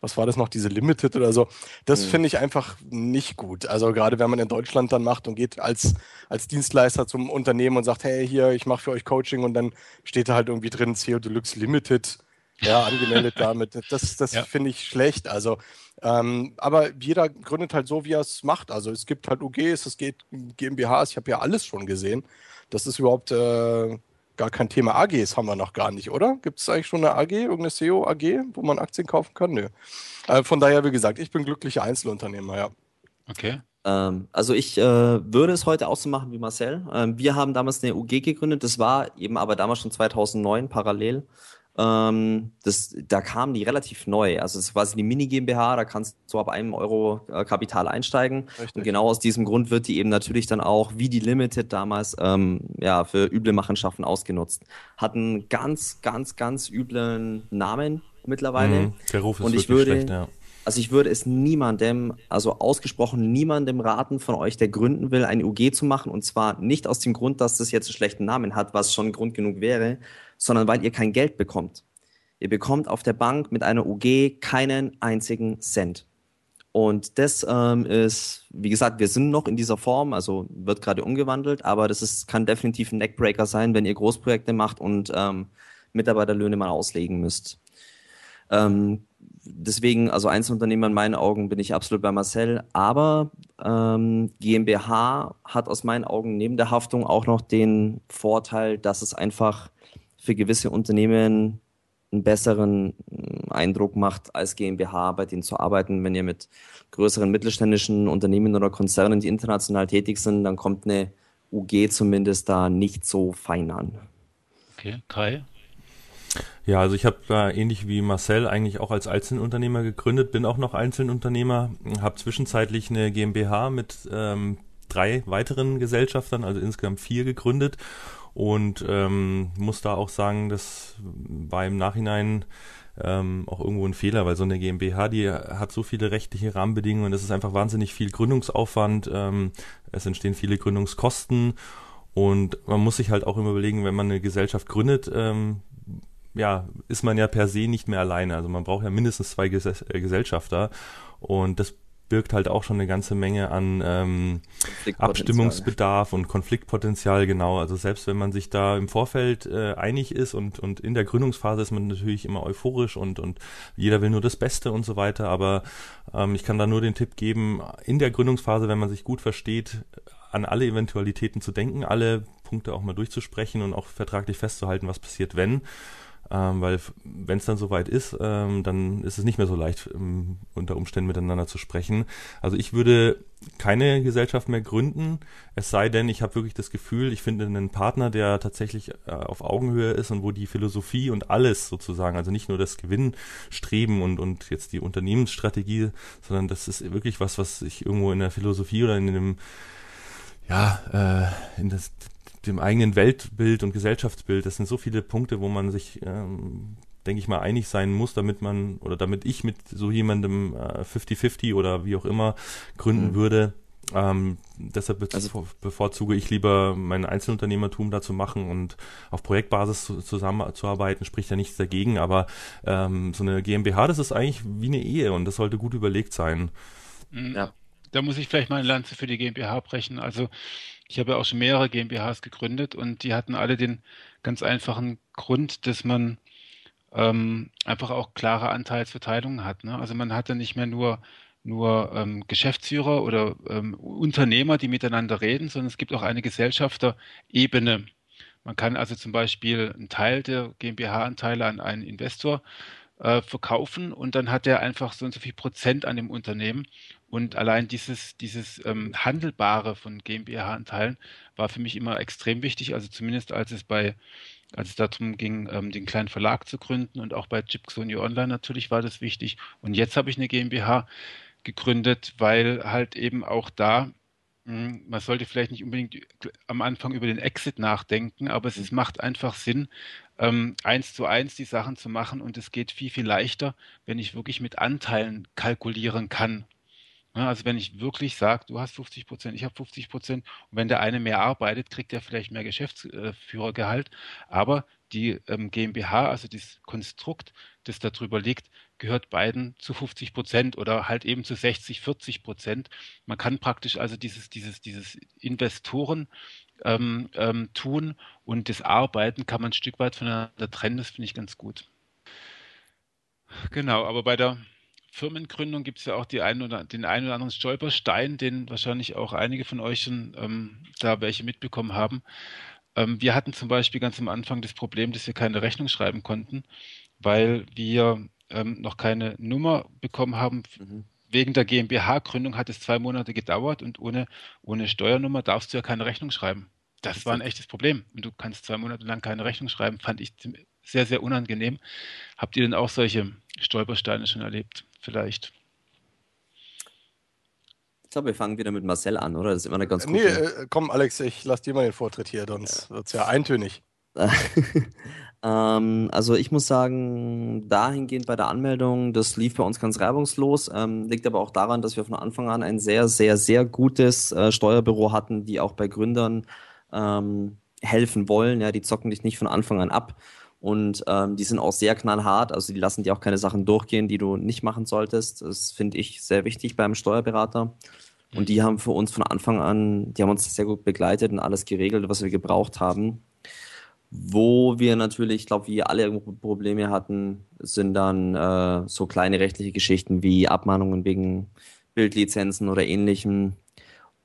was war das noch, diese Limited oder so, das Mhm. finde ich einfach nicht gut. Also gerade wenn man in Deutschland dann macht und geht als, als Dienstleister zum Unternehmen und sagt, hey, hier, ich mache für euch Coaching und dann steht da halt irgendwie drin, CO Deluxe Limited, ja, angemeldet damit. Das, das Ja. finde ich schlecht. Also, ähm, aber jeder gründet halt so, wie er es macht. Also es gibt halt UGs, es geht GmbHs, ich habe ja alles schon gesehen. Das ist überhaupt äh, gar kein Thema. AGs haben wir noch gar nicht, oder? Gibt es eigentlich schon eine AG, irgendeine SEO AG, wo man Aktien kaufen kann? Nö. Äh, von daher, wie gesagt, ich bin glücklicher Einzelunternehmer, ja. Okay. Ähm, also ich äh, würde es heute auch so machen wie Marcel. Ähm, wir haben damals eine UG gegründet. Das war eben aber damals schon 2009 parallel. Ähm, das, da kamen die relativ neu. Also es ist quasi die Mini GmbH, da kannst du ab einem Euro äh, Kapital einsteigen. Richtig. Und genau aus diesem Grund wird die eben natürlich dann auch, wie die Limited damals, ähm, ja, für üble Machenschaften ausgenutzt. Hat einen ganz, ganz, ganz üblen Namen mittlerweile. Mhm. Der Ruf ist Und ich würde- schlecht, ja. Also ich würde es niemandem, also ausgesprochen niemandem raten von euch, der gründen will, eine UG zu machen. Und zwar nicht aus dem Grund, dass das jetzt einen schlechten Namen hat, was schon Grund genug wäre, sondern weil ihr kein Geld bekommt. Ihr bekommt auf der Bank mit einer UG keinen einzigen Cent. Und das ähm, ist, wie gesagt, wir sind noch in dieser Form, also wird gerade umgewandelt, aber das ist, kann definitiv ein Neckbreaker sein, wenn ihr Großprojekte macht und ähm, Mitarbeiterlöhne mal auslegen müsst. Ähm, deswegen, also Einzelunternehmer in meinen Augen bin ich absolut bei Marcel, aber ähm, GmbH hat aus meinen Augen neben der Haftung auch noch den Vorteil, dass es einfach für gewisse Unternehmen einen besseren äh, Eindruck macht, als GmbH bei denen zu arbeiten. Wenn ihr mit größeren mittelständischen Unternehmen oder Konzernen, die international tätig sind, dann kommt eine UG zumindest da nicht so fein an. Okay. Kai? Ja, also ich habe da ähnlich wie Marcel eigentlich auch als Einzelunternehmer gegründet, bin auch noch Einzelunternehmer, habe zwischenzeitlich eine GmbH mit ähm, drei weiteren Gesellschaftern, also insgesamt vier gegründet und ähm, muss da auch sagen, das war im Nachhinein ähm, auch irgendwo ein Fehler, weil so eine GmbH, die hat so viele rechtliche Rahmenbedingungen, das ist einfach wahnsinnig viel Gründungsaufwand, ähm, es entstehen viele Gründungskosten und man muss sich halt auch immer überlegen, wenn man eine Gesellschaft gründet, ähm, ja, ist man ja per se nicht mehr alleine. Also man braucht ja mindestens zwei Ges äh, Gesellschafter und das birgt halt auch schon eine ganze Menge an ähm, Abstimmungsbedarf und Konfliktpotenzial, genau. Also selbst wenn man sich da im Vorfeld äh, einig ist und, und in der Gründungsphase ist man natürlich immer euphorisch und, und jeder will nur das Beste und so weiter, aber ähm, ich kann da nur den Tipp geben, in der Gründungsphase, wenn man sich gut versteht, an alle Eventualitäten zu denken, alle Punkte auch mal durchzusprechen und auch vertraglich festzuhalten, was passiert, wenn ähm, weil wenn es dann soweit ist, ähm, dann ist es nicht mehr so leicht, ähm, unter Umständen miteinander zu sprechen. Also ich würde keine Gesellschaft mehr gründen, es sei denn, ich habe wirklich das Gefühl, ich finde einen Partner, der tatsächlich äh, auf Augenhöhe ist und wo die Philosophie und alles sozusagen, also nicht nur das Gewinnstreben und, und jetzt die Unternehmensstrategie, sondern das ist wirklich was, was ich irgendwo in der Philosophie oder in dem ja, äh, in das, dem eigenen Weltbild und Gesellschaftsbild. Das sind so viele Punkte, wo man sich, ähm, denke ich mal, einig sein muss, damit man oder damit ich mit so jemandem 50-50 äh, oder wie auch immer gründen mhm. würde. Ähm, deshalb also, bevorzuge ich lieber mein Einzelunternehmertum dazu machen und auf Projektbasis zu, zusammenzuarbeiten, spricht ja nichts dagegen, aber ähm, so eine GmbH, das ist eigentlich wie eine Ehe und das sollte gut überlegt sein. Mhm. Ja. Da muss ich vielleicht mal eine Lanze für die GmbH brechen. Also ich habe ja auch schon mehrere GmbHs gegründet und die hatten alle den ganz einfachen Grund, dass man ähm, einfach auch klare Anteilsverteilungen hat. Ne? Also man hatte nicht mehr nur nur ähm, Geschäftsführer oder ähm, Unternehmer, die miteinander reden, sondern es gibt auch eine Gesellschafterebene. Man kann also zum Beispiel einen Teil der GmbH-Anteile an einen Investor äh, verkaufen und dann hat er einfach so und so viel Prozent an dem Unternehmen und allein dieses, dieses ähm, Handelbare von GmbH-Anteilen war für mich immer extrem wichtig. Also zumindest als es bei, als es darum ging, ähm, den kleinen Verlag zu gründen und auch bei Chipxonio Online natürlich war das wichtig. Und jetzt habe ich eine GmbH gegründet, weil halt eben auch da hm, man sollte vielleicht nicht unbedingt am Anfang über den Exit nachdenken, aber es, es macht einfach Sinn, ähm, eins zu eins die Sachen zu machen und es geht viel, viel leichter, wenn ich wirklich mit Anteilen kalkulieren kann. Also wenn ich wirklich sage, du hast 50 Prozent, ich habe 50 Prozent und wenn der eine mehr arbeitet, kriegt er vielleicht mehr Geschäftsführergehalt, aber die ähm, GmbH, also das Konstrukt, das darüber liegt, gehört beiden zu 50 Prozent oder halt eben zu 60, 40 Prozent. Man kann praktisch also dieses, dieses, dieses Investoren ähm, ähm, tun und das Arbeiten kann man ein Stück weit voneinander trennen, das finde ich ganz gut. Genau, aber bei der Firmengründung gibt es ja auch die ein oder, den einen oder anderen Stolperstein, den wahrscheinlich auch einige von euch schon ähm, da welche mitbekommen haben. Ähm, wir hatten zum Beispiel ganz am Anfang das Problem, dass wir keine Rechnung schreiben konnten, weil wir ähm, noch keine Nummer bekommen haben. Mhm. Wegen der GmbH-Gründung hat es zwei Monate gedauert und ohne, ohne Steuernummer darfst du ja keine Rechnung schreiben. Das war ein echtes Problem. Und du kannst zwei Monate lang keine Rechnung schreiben, fand ich sehr, sehr unangenehm. Habt ihr denn auch solche Stolpersteine schon erlebt? Vielleicht. Ich glaube, wir fangen wieder mit Marcel an, oder? Das ist immer eine ganz gute... Nee, äh, komm, Alex, ich lass dir mal den Vortritt hier, sonst ja. wird es ja eintönig. ähm, also ich muss sagen, dahingehend bei der Anmeldung, das lief bei uns ganz reibungslos, ähm, liegt aber auch daran, dass wir von Anfang an ein sehr, sehr, sehr gutes äh, Steuerbüro hatten, die auch bei Gründern ähm, helfen wollen. Ja, die zocken dich nicht von Anfang an ab. Und ähm, die sind auch sehr knallhart, also die lassen dir auch keine Sachen durchgehen, die du nicht machen solltest. Das finde ich sehr wichtig beim Steuerberater. Und die haben für uns von Anfang an, die haben uns sehr gut begleitet und alles geregelt, was wir gebraucht haben. Wo wir natürlich, ich glaube, wie alle Probleme hatten, sind dann äh, so kleine rechtliche Geschichten wie Abmahnungen wegen Bildlizenzen oder ähnlichem.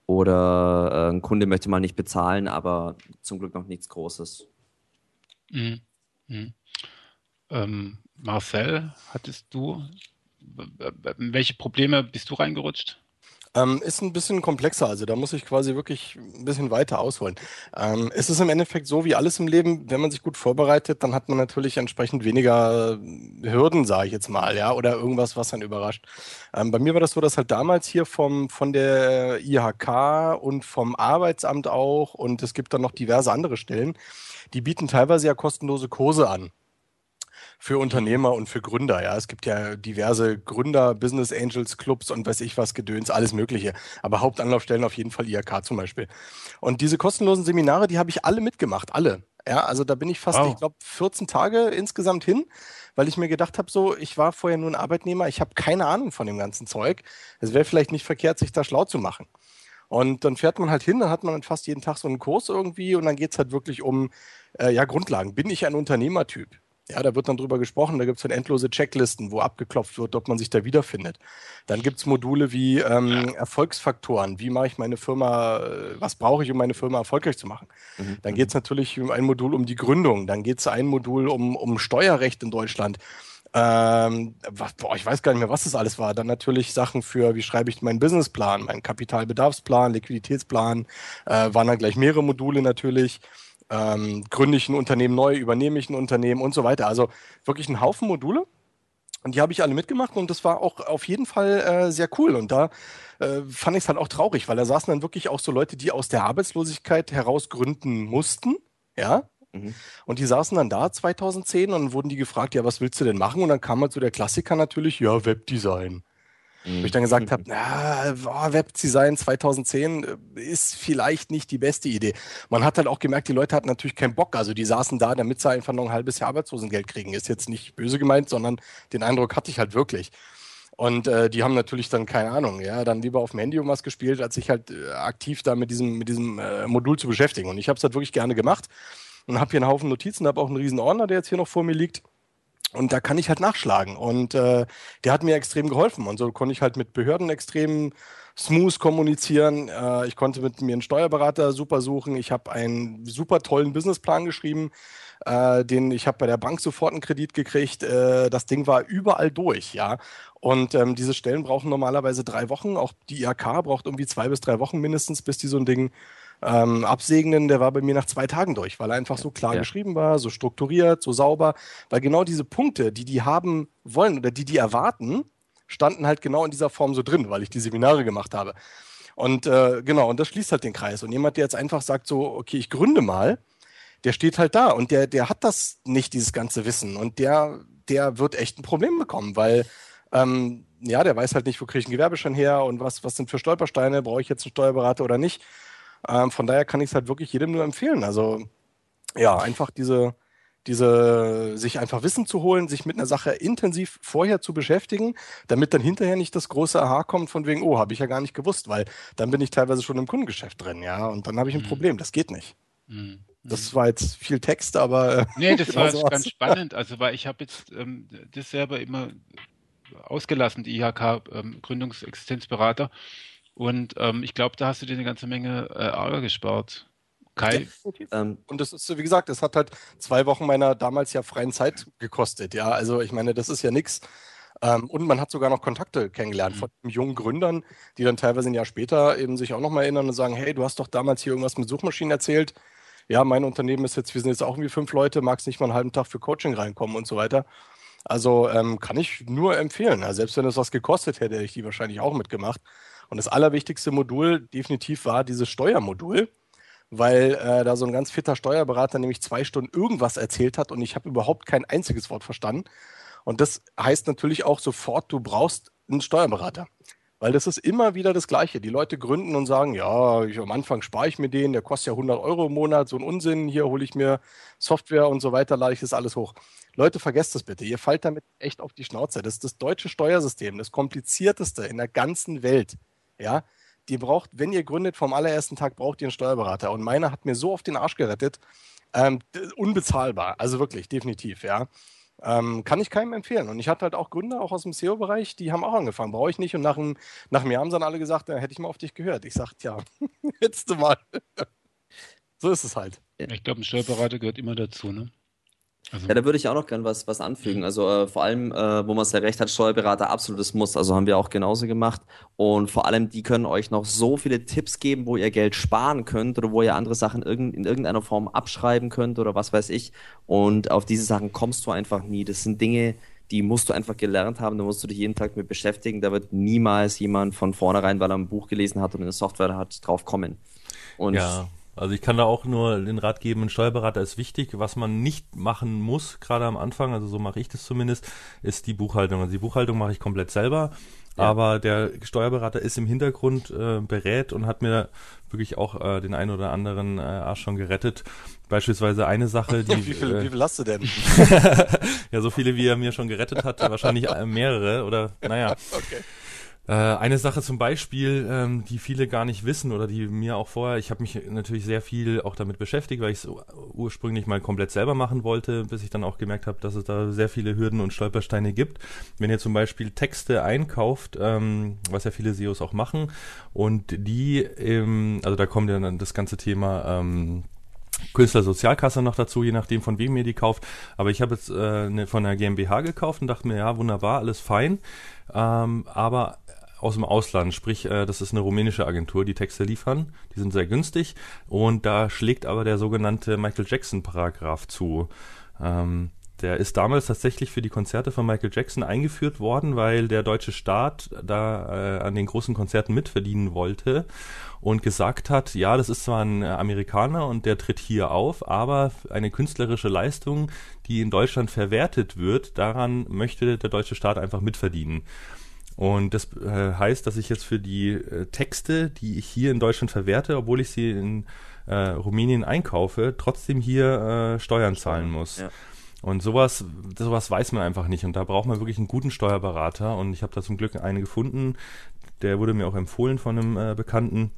Oder äh, ein Kunde möchte mal nicht bezahlen, aber zum Glück noch nichts Großes. Mhm. Mhm. Ähm, Marcel, hattest du, welche Probleme bist du reingerutscht? Ähm, ist ein bisschen komplexer, also da muss ich quasi wirklich ein bisschen weiter ausholen. Ähm, es ist im Endeffekt so wie alles im Leben, wenn man sich gut vorbereitet, dann hat man natürlich entsprechend weniger Hürden, sage ich jetzt mal, ja, oder irgendwas, was dann überrascht. Ähm, bei mir war das so, dass halt damals hier vom, von der IHK und vom Arbeitsamt auch und es gibt dann noch diverse andere Stellen, die bieten teilweise ja kostenlose Kurse an für Unternehmer und für Gründer. Ja, es gibt ja diverse Gründer, Business Angels Clubs und weiß ich was Gedöns, alles Mögliche. Aber Hauptanlaufstellen auf jeden Fall IHK zum Beispiel. Und diese kostenlosen Seminare, die habe ich alle mitgemacht, alle. Ja, also da bin ich fast, wow. ich glaube, 14 Tage insgesamt hin, weil ich mir gedacht habe, so, ich war vorher nur ein Arbeitnehmer, ich habe keine Ahnung von dem ganzen Zeug. Es wäre vielleicht nicht verkehrt, sich da schlau zu machen. Und dann fährt man halt hin, dann hat man fast jeden Tag so einen Kurs irgendwie und dann geht es halt wirklich um äh, ja, Grundlagen. Bin ich ein Unternehmertyp? Ja, da wird dann drüber gesprochen, da gibt es dann endlose Checklisten, wo abgeklopft wird, ob man sich da wiederfindet. Dann gibt es Module wie ähm, Erfolgsfaktoren, wie mache ich meine Firma, äh, was brauche ich, um meine Firma erfolgreich zu machen. Mhm. Dann geht es natürlich um ein Modul um die Gründung, dann geht es ein Modul um, um Steuerrecht in Deutschland. Ähm, boah, ich weiß gar nicht mehr, was das alles war. Dann natürlich Sachen für, wie schreibe ich meinen Businessplan, meinen Kapitalbedarfsplan, Liquiditätsplan, äh, waren dann gleich mehrere Module natürlich ähm, gründe ich ein Unternehmen neu, übernehme ich ein Unternehmen und so weiter. Also wirklich ein Haufen Module. Und die habe ich alle mitgemacht und das war auch auf jeden Fall äh, sehr cool. Und da äh, fand ich es halt auch traurig, weil da saßen dann wirklich auch so Leute, die aus der Arbeitslosigkeit heraus gründen mussten. Ja. Mhm. Und die saßen dann da 2010 und wurden die gefragt, ja, was willst du denn machen? Und dann kam halt so der Klassiker natürlich, ja, Webdesign. Mhm. Wo ich dann gesagt habe, na, oh, Webdesign 2010 äh, ist vielleicht nicht die beste Idee. Man hat halt auch gemerkt, die Leute hatten natürlich keinen Bock. Also die saßen da, damit sie einfach noch ein halbes Jahr Arbeitslosengeld kriegen. Ist jetzt nicht böse gemeint, sondern den Eindruck hatte ich halt wirklich. Und äh, die haben natürlich dann keine Ahnung, ja, dann lieber auf dem Handy um was gespielt, als sich halt äh, aktiv da mit diesem, mit diesem äh, Modul zu beschäftigen. Und ich habe es halt wirklich gerne gemacht und habe hier einen Haufen Notizen, habe auch einen riesen Ordner, der jetzt hier noch vor mir liegt. Und da kann ich halt nachschlagen. Und äh, der hat mir extrem geholfen. Und so konnte ich halt mit Behörden extrem smooth kommunizieren. Äh, ich konnte mit mir einen Steuerberater super suchen. Ich habe einen super tollen Businessplan geschrieben. Äh, den ich habe bei der Bank sofort einen Kredit gekriegt. Äh, das Ding war überall durch, ja. Und ähm, diese Stellen brauchen normalerweise drei Wochen. Auch die IHK braucht irgendwie zwei bis drei Wochen mindestens, bis die so ein Ding ähm, Absegnen, der war bei mir nach zwei Tagen durch, weil er einfach so klar ja. geschrieben war, so strukturiert, so sauber. Weil genau diese Punkte, die die haben wollen oder die die erwarten, standen halt genau in dieser Form so drin, weil ich die Seminare gemacht habe. Und äh, genau, und das schließt halt den Kreis. Und jemand, der jetzt einfach sagt, so, okay, ich gründe mal, der steht halt da und der, der hat das nicht, dieses ganze Wissen. Und der, der wird echt ein Problem bekommen, weil ähm, ja, der weiß halt nicht, wo kriege ich einen Gewerbeschein her und was, was sind für Stolpersteine, brauche ich jetzt einen Steuerberater oder nicht. Ähm, von daher kann ich es halt wirklich jedem nur empfehlen. Also ja, einfach diese, diese, sich einfach Wissen zu holen, sich mit einer Sache intensiv vorher zu beschäftigen, damit dann hinterher nicht das große Aha kommt von wegen, oh, habe ich ja gar nicht gewusst, weil dann bin ich teilweise schon im Kundengeschäft drin, ja, und dann habe ich ein mhm. Problem, das geht nicht. Mhm. Das war jetzt viel Text, aber. Äh, nee, das war jetzt ganz spannend. Also, weil ich habe jetzt ähm, das selber immer ausgelassen, die IHK ähm, Gründungsexistenzberater. Und ähm, ich glaube, da hast du dir eine ganze Menge äh, Ärger gespart. Kai. Ähm, und das ist, wie gesagt, das hat halt zwei Wochen meiner damals ja freien Zeit gekostet. Ja, also ich meine, das ist ja nichts. Ähm, und man hat sogar noch Kontakte kennengelernt mhm. von jungen Gründern, die dann teilweise ein Jahr später eben sich auch nochmal erinnern und sagen, hey, du hast doch damals hier irgendwas mit Suchmaschinen erzählt. Ja, mein Unternehmen ist jetzt, wir sind jetzt auch irgendwie fünf Leute, magst nicht mal einen halben Tag für Coaching reinkommen und so weiter. Also ähm, kann ich nur empfehlen. Also selbst wenn es was gekostet hätte, hätte ich die wahrscheinlich auch mitgemacht. Und das allerwichtigste Modul definitiv war dieses Steuermodul, weil äh, da so ein ganz fitter Steuerberater nämlich zwei Stunden irgendwas erzählt hat und ich habe überhaupt kein einziges Wort verstanden. Und das heißt natürlich auch sofort, du brauchst einen Steuerberater. Weil das ist immer wieder das Gleiche. Die Leute gründen und sagen, ja, ich, am Anfang spare ich mir den, der kostet ja 100 Euro im Monat, so ein Unsinn, hier hole ich mir Software und so weiter, lade ich das alles hoch. Leute, vergesst das bitte. Ihr fallt damit echt auf die Schnauze. Das ist das deutsche Steuersystem, das komplizierteste in der ganzen Welt. Ja, die braucht, wenn ihr gründet, vom allerersten Tag braucht ihr einen Steuerberater. Und meiner hat mir so auf den Arsch gerettet. Ähm, unbezahlbar, also wirklich, definitiv, ja. Ähm, kann ich keinem empfehlen. Und ich hatte halt auch Gründer, auch aus dem SEO-Bereich, die haben auch angefangen. Brauche ich nicht. Und nach, einem, nach Jahr haben sie dann alle gesagt, da hätte ich mal auf dich gehört. Ich sagte, ja, du mal. so ist es halt. Ich glaube, ein Steuerberater gehört immer dazu, ne? Also, ja, da würde ich auch noch gerne was, was anfügen. Also äh, vor allem, äh, wo man es ja recht hat, Steuerberater absolutes Muss. Also haben wir auch genauso gemacht. Und vor allem, die können euch noch so viele Tipps geben, wo ihr Geld sparen könnt oder wo ihr andere Sachen irg in irgendeiner Form abschreiben könnt oder was weiß ich. Und auf diese Sachen kommst du einfach nie. Das sind Dinge, die musst du einfach gelernt haben, da musst du dich jeden Tag mit beschäftigen. Da wird niemals jemand von vornherein, weil er ein Buch gelesen hat und eine Software hat, drauf kommen. Und ja. Also ich kann da auch nur den Rat geben, ein Steuerberater ist wichtig. Was man nicht machen muss, gerade am Anfang, also so mache ich das zumindest, ist die Buchhaltung. Also die Buchhaltung mache ich komplett selber. Ja. Aber der Steuerberater ist im Hintergrund äh, berät und hat mir wirklich auch äh, den einen oder anderen äh, Arsch schon gerettet. Beispielsweise eine Sache, die. wie, viel, äh, wie viel hast du denn? ja, so viele, wie er mir schon gerettet hat, wahrscheinlich äh, mehrere oder naja. Okay. Äh, eine Sache zum Beispiel, ähm, die viele gar nicht wissen oder die mir auch vorher, ich habe mich natürlich sehr viel auch damit beschäftigt, weil ich es ursprünglich mal komplett selber machen wollte, bis ich dann auch gemerkt habe, dass es da sehr viele Hürden und Stolpersteine gibt. Wenn ihr zum Beispiel Texte einkauft, ähm, was ja viele SEOs auch machen, und die, ähm, also da kommt ja dann das ganze Thema ähm, Künstlersozialkasse noch dazu, je nachdem von wem ihr die kauft. Aber ich habe jetzt äh, eine, von der GmbH gekauft und dachte mir, ja, wunderbar, alles fein. Ähm, aber aus dem Ausland, sprich, äh, das ist eine rumänische Agentur, die Texte liefern. Die sind sehr günstig und da schlägt aber der sogenannte Michael Jackson Paragraph zu. Ähm, der ist damals tatsächlich für die Konzerte von Michael Jackson eingeführt worden, weil der deutsche Staat da äh, an den großen Konzerten mitverdienen wollte und gesagt hat, ja, das ist zwar ein Amerikaner und der tritt hier auf, aber eine künstlerische Leistung, die in Deutschland verwertet wird, daran möchte der deutsche Staat einfach mitverdienen. Und das äh, heißt, dass ich jetzt für die äh, Texte, die ich hier in Deutschland verwerte, obwohl ich sie in äh, Rumänien einkaufe, trotzdem hier äh, Steuern zahlen muss. Ja. Und sowas, sowas weiß man einfach nicht. Und da braucht man wirklich einen guten Steuerberater. Und ich habe da zum Glück einen gefunden. Der wurde mir auch empfohlen von einem Bekannten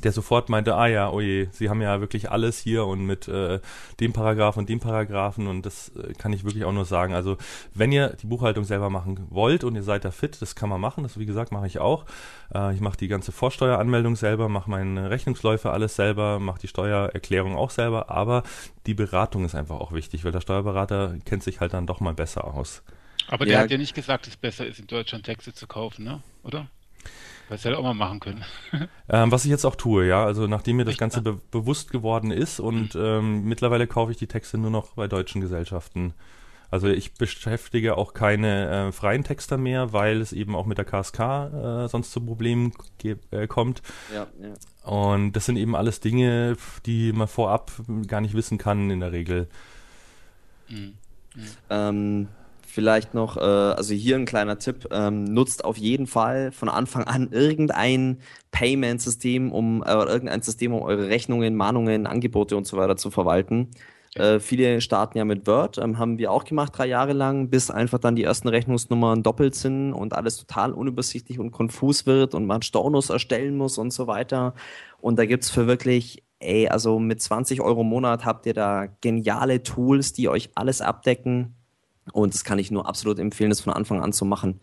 der sofort meinte, ah ja, oje, Sie haben ja wirklich alles hier und mit äh, dem Paragraphen und dem Paragraphen und das äh, kann ich wirklich auch nur sagen. Also wenn ihr die Buchhaltung selber machen wollt und ihr seid da fit, das kann man machen. Das wie gesagt mache ich auch. Äh, ich mache die ganze Vorsteueranmeldung selber, mache meine Rechnungsläufe alles selber, mache die Steuererklärung auch selber, aber die Beratung ist einfach auch wichtig, weil der Steuerberater kennt sich halt dann doch mal besser aus. Aber der hat ja nicht gesagt, dass es besser ist, in Deutschland Texte zu kaufen, ne? Oder? Was hätte auch mal machen können. ähm, was ich jetzt auch tue, ja. Also nachdem mir das Ganze be bewusst geworden ist und mhm. ähm, mittlerweile kaufe ich die Texte nur noch bei deutschen Gesellschaften. Also ich beschäftige auch keine äh, freien Texter mehr, weil es eben auch mit der KSK äh, sonst zu Problemen äh, kommt. Ja, ja. Und das sind eben alles Dinge, die man vorab gar nicht wissen kann in der Regel. Mhm. Mhm. Ähm, Vielleicht noch, äh, also hier ein kleiner Tipp, ähm, nutzt auf jeden Fall von Anfang an irgendein Payment-System, um äh, irgendein System, um eure Rechnungen, Mahnungen, Angebote und so weiter zu verwalten. Äh, viele starten ja mit Word, ähm, haben wir auch gemacht drei Jahre lang, bis einfach dann die ersten Rechnungsnummern doppelt sind und alles total unübersichtlich und konfus wird und man Stornos erstellen muss und so weiter. Und da gibt es für wirklich, ey, also mit 20 Euro im Monat habt ihr da geniale Tools, die euch alles abdecken und das kann ich nur absolut empfehlen, das von Anfang an zu machen.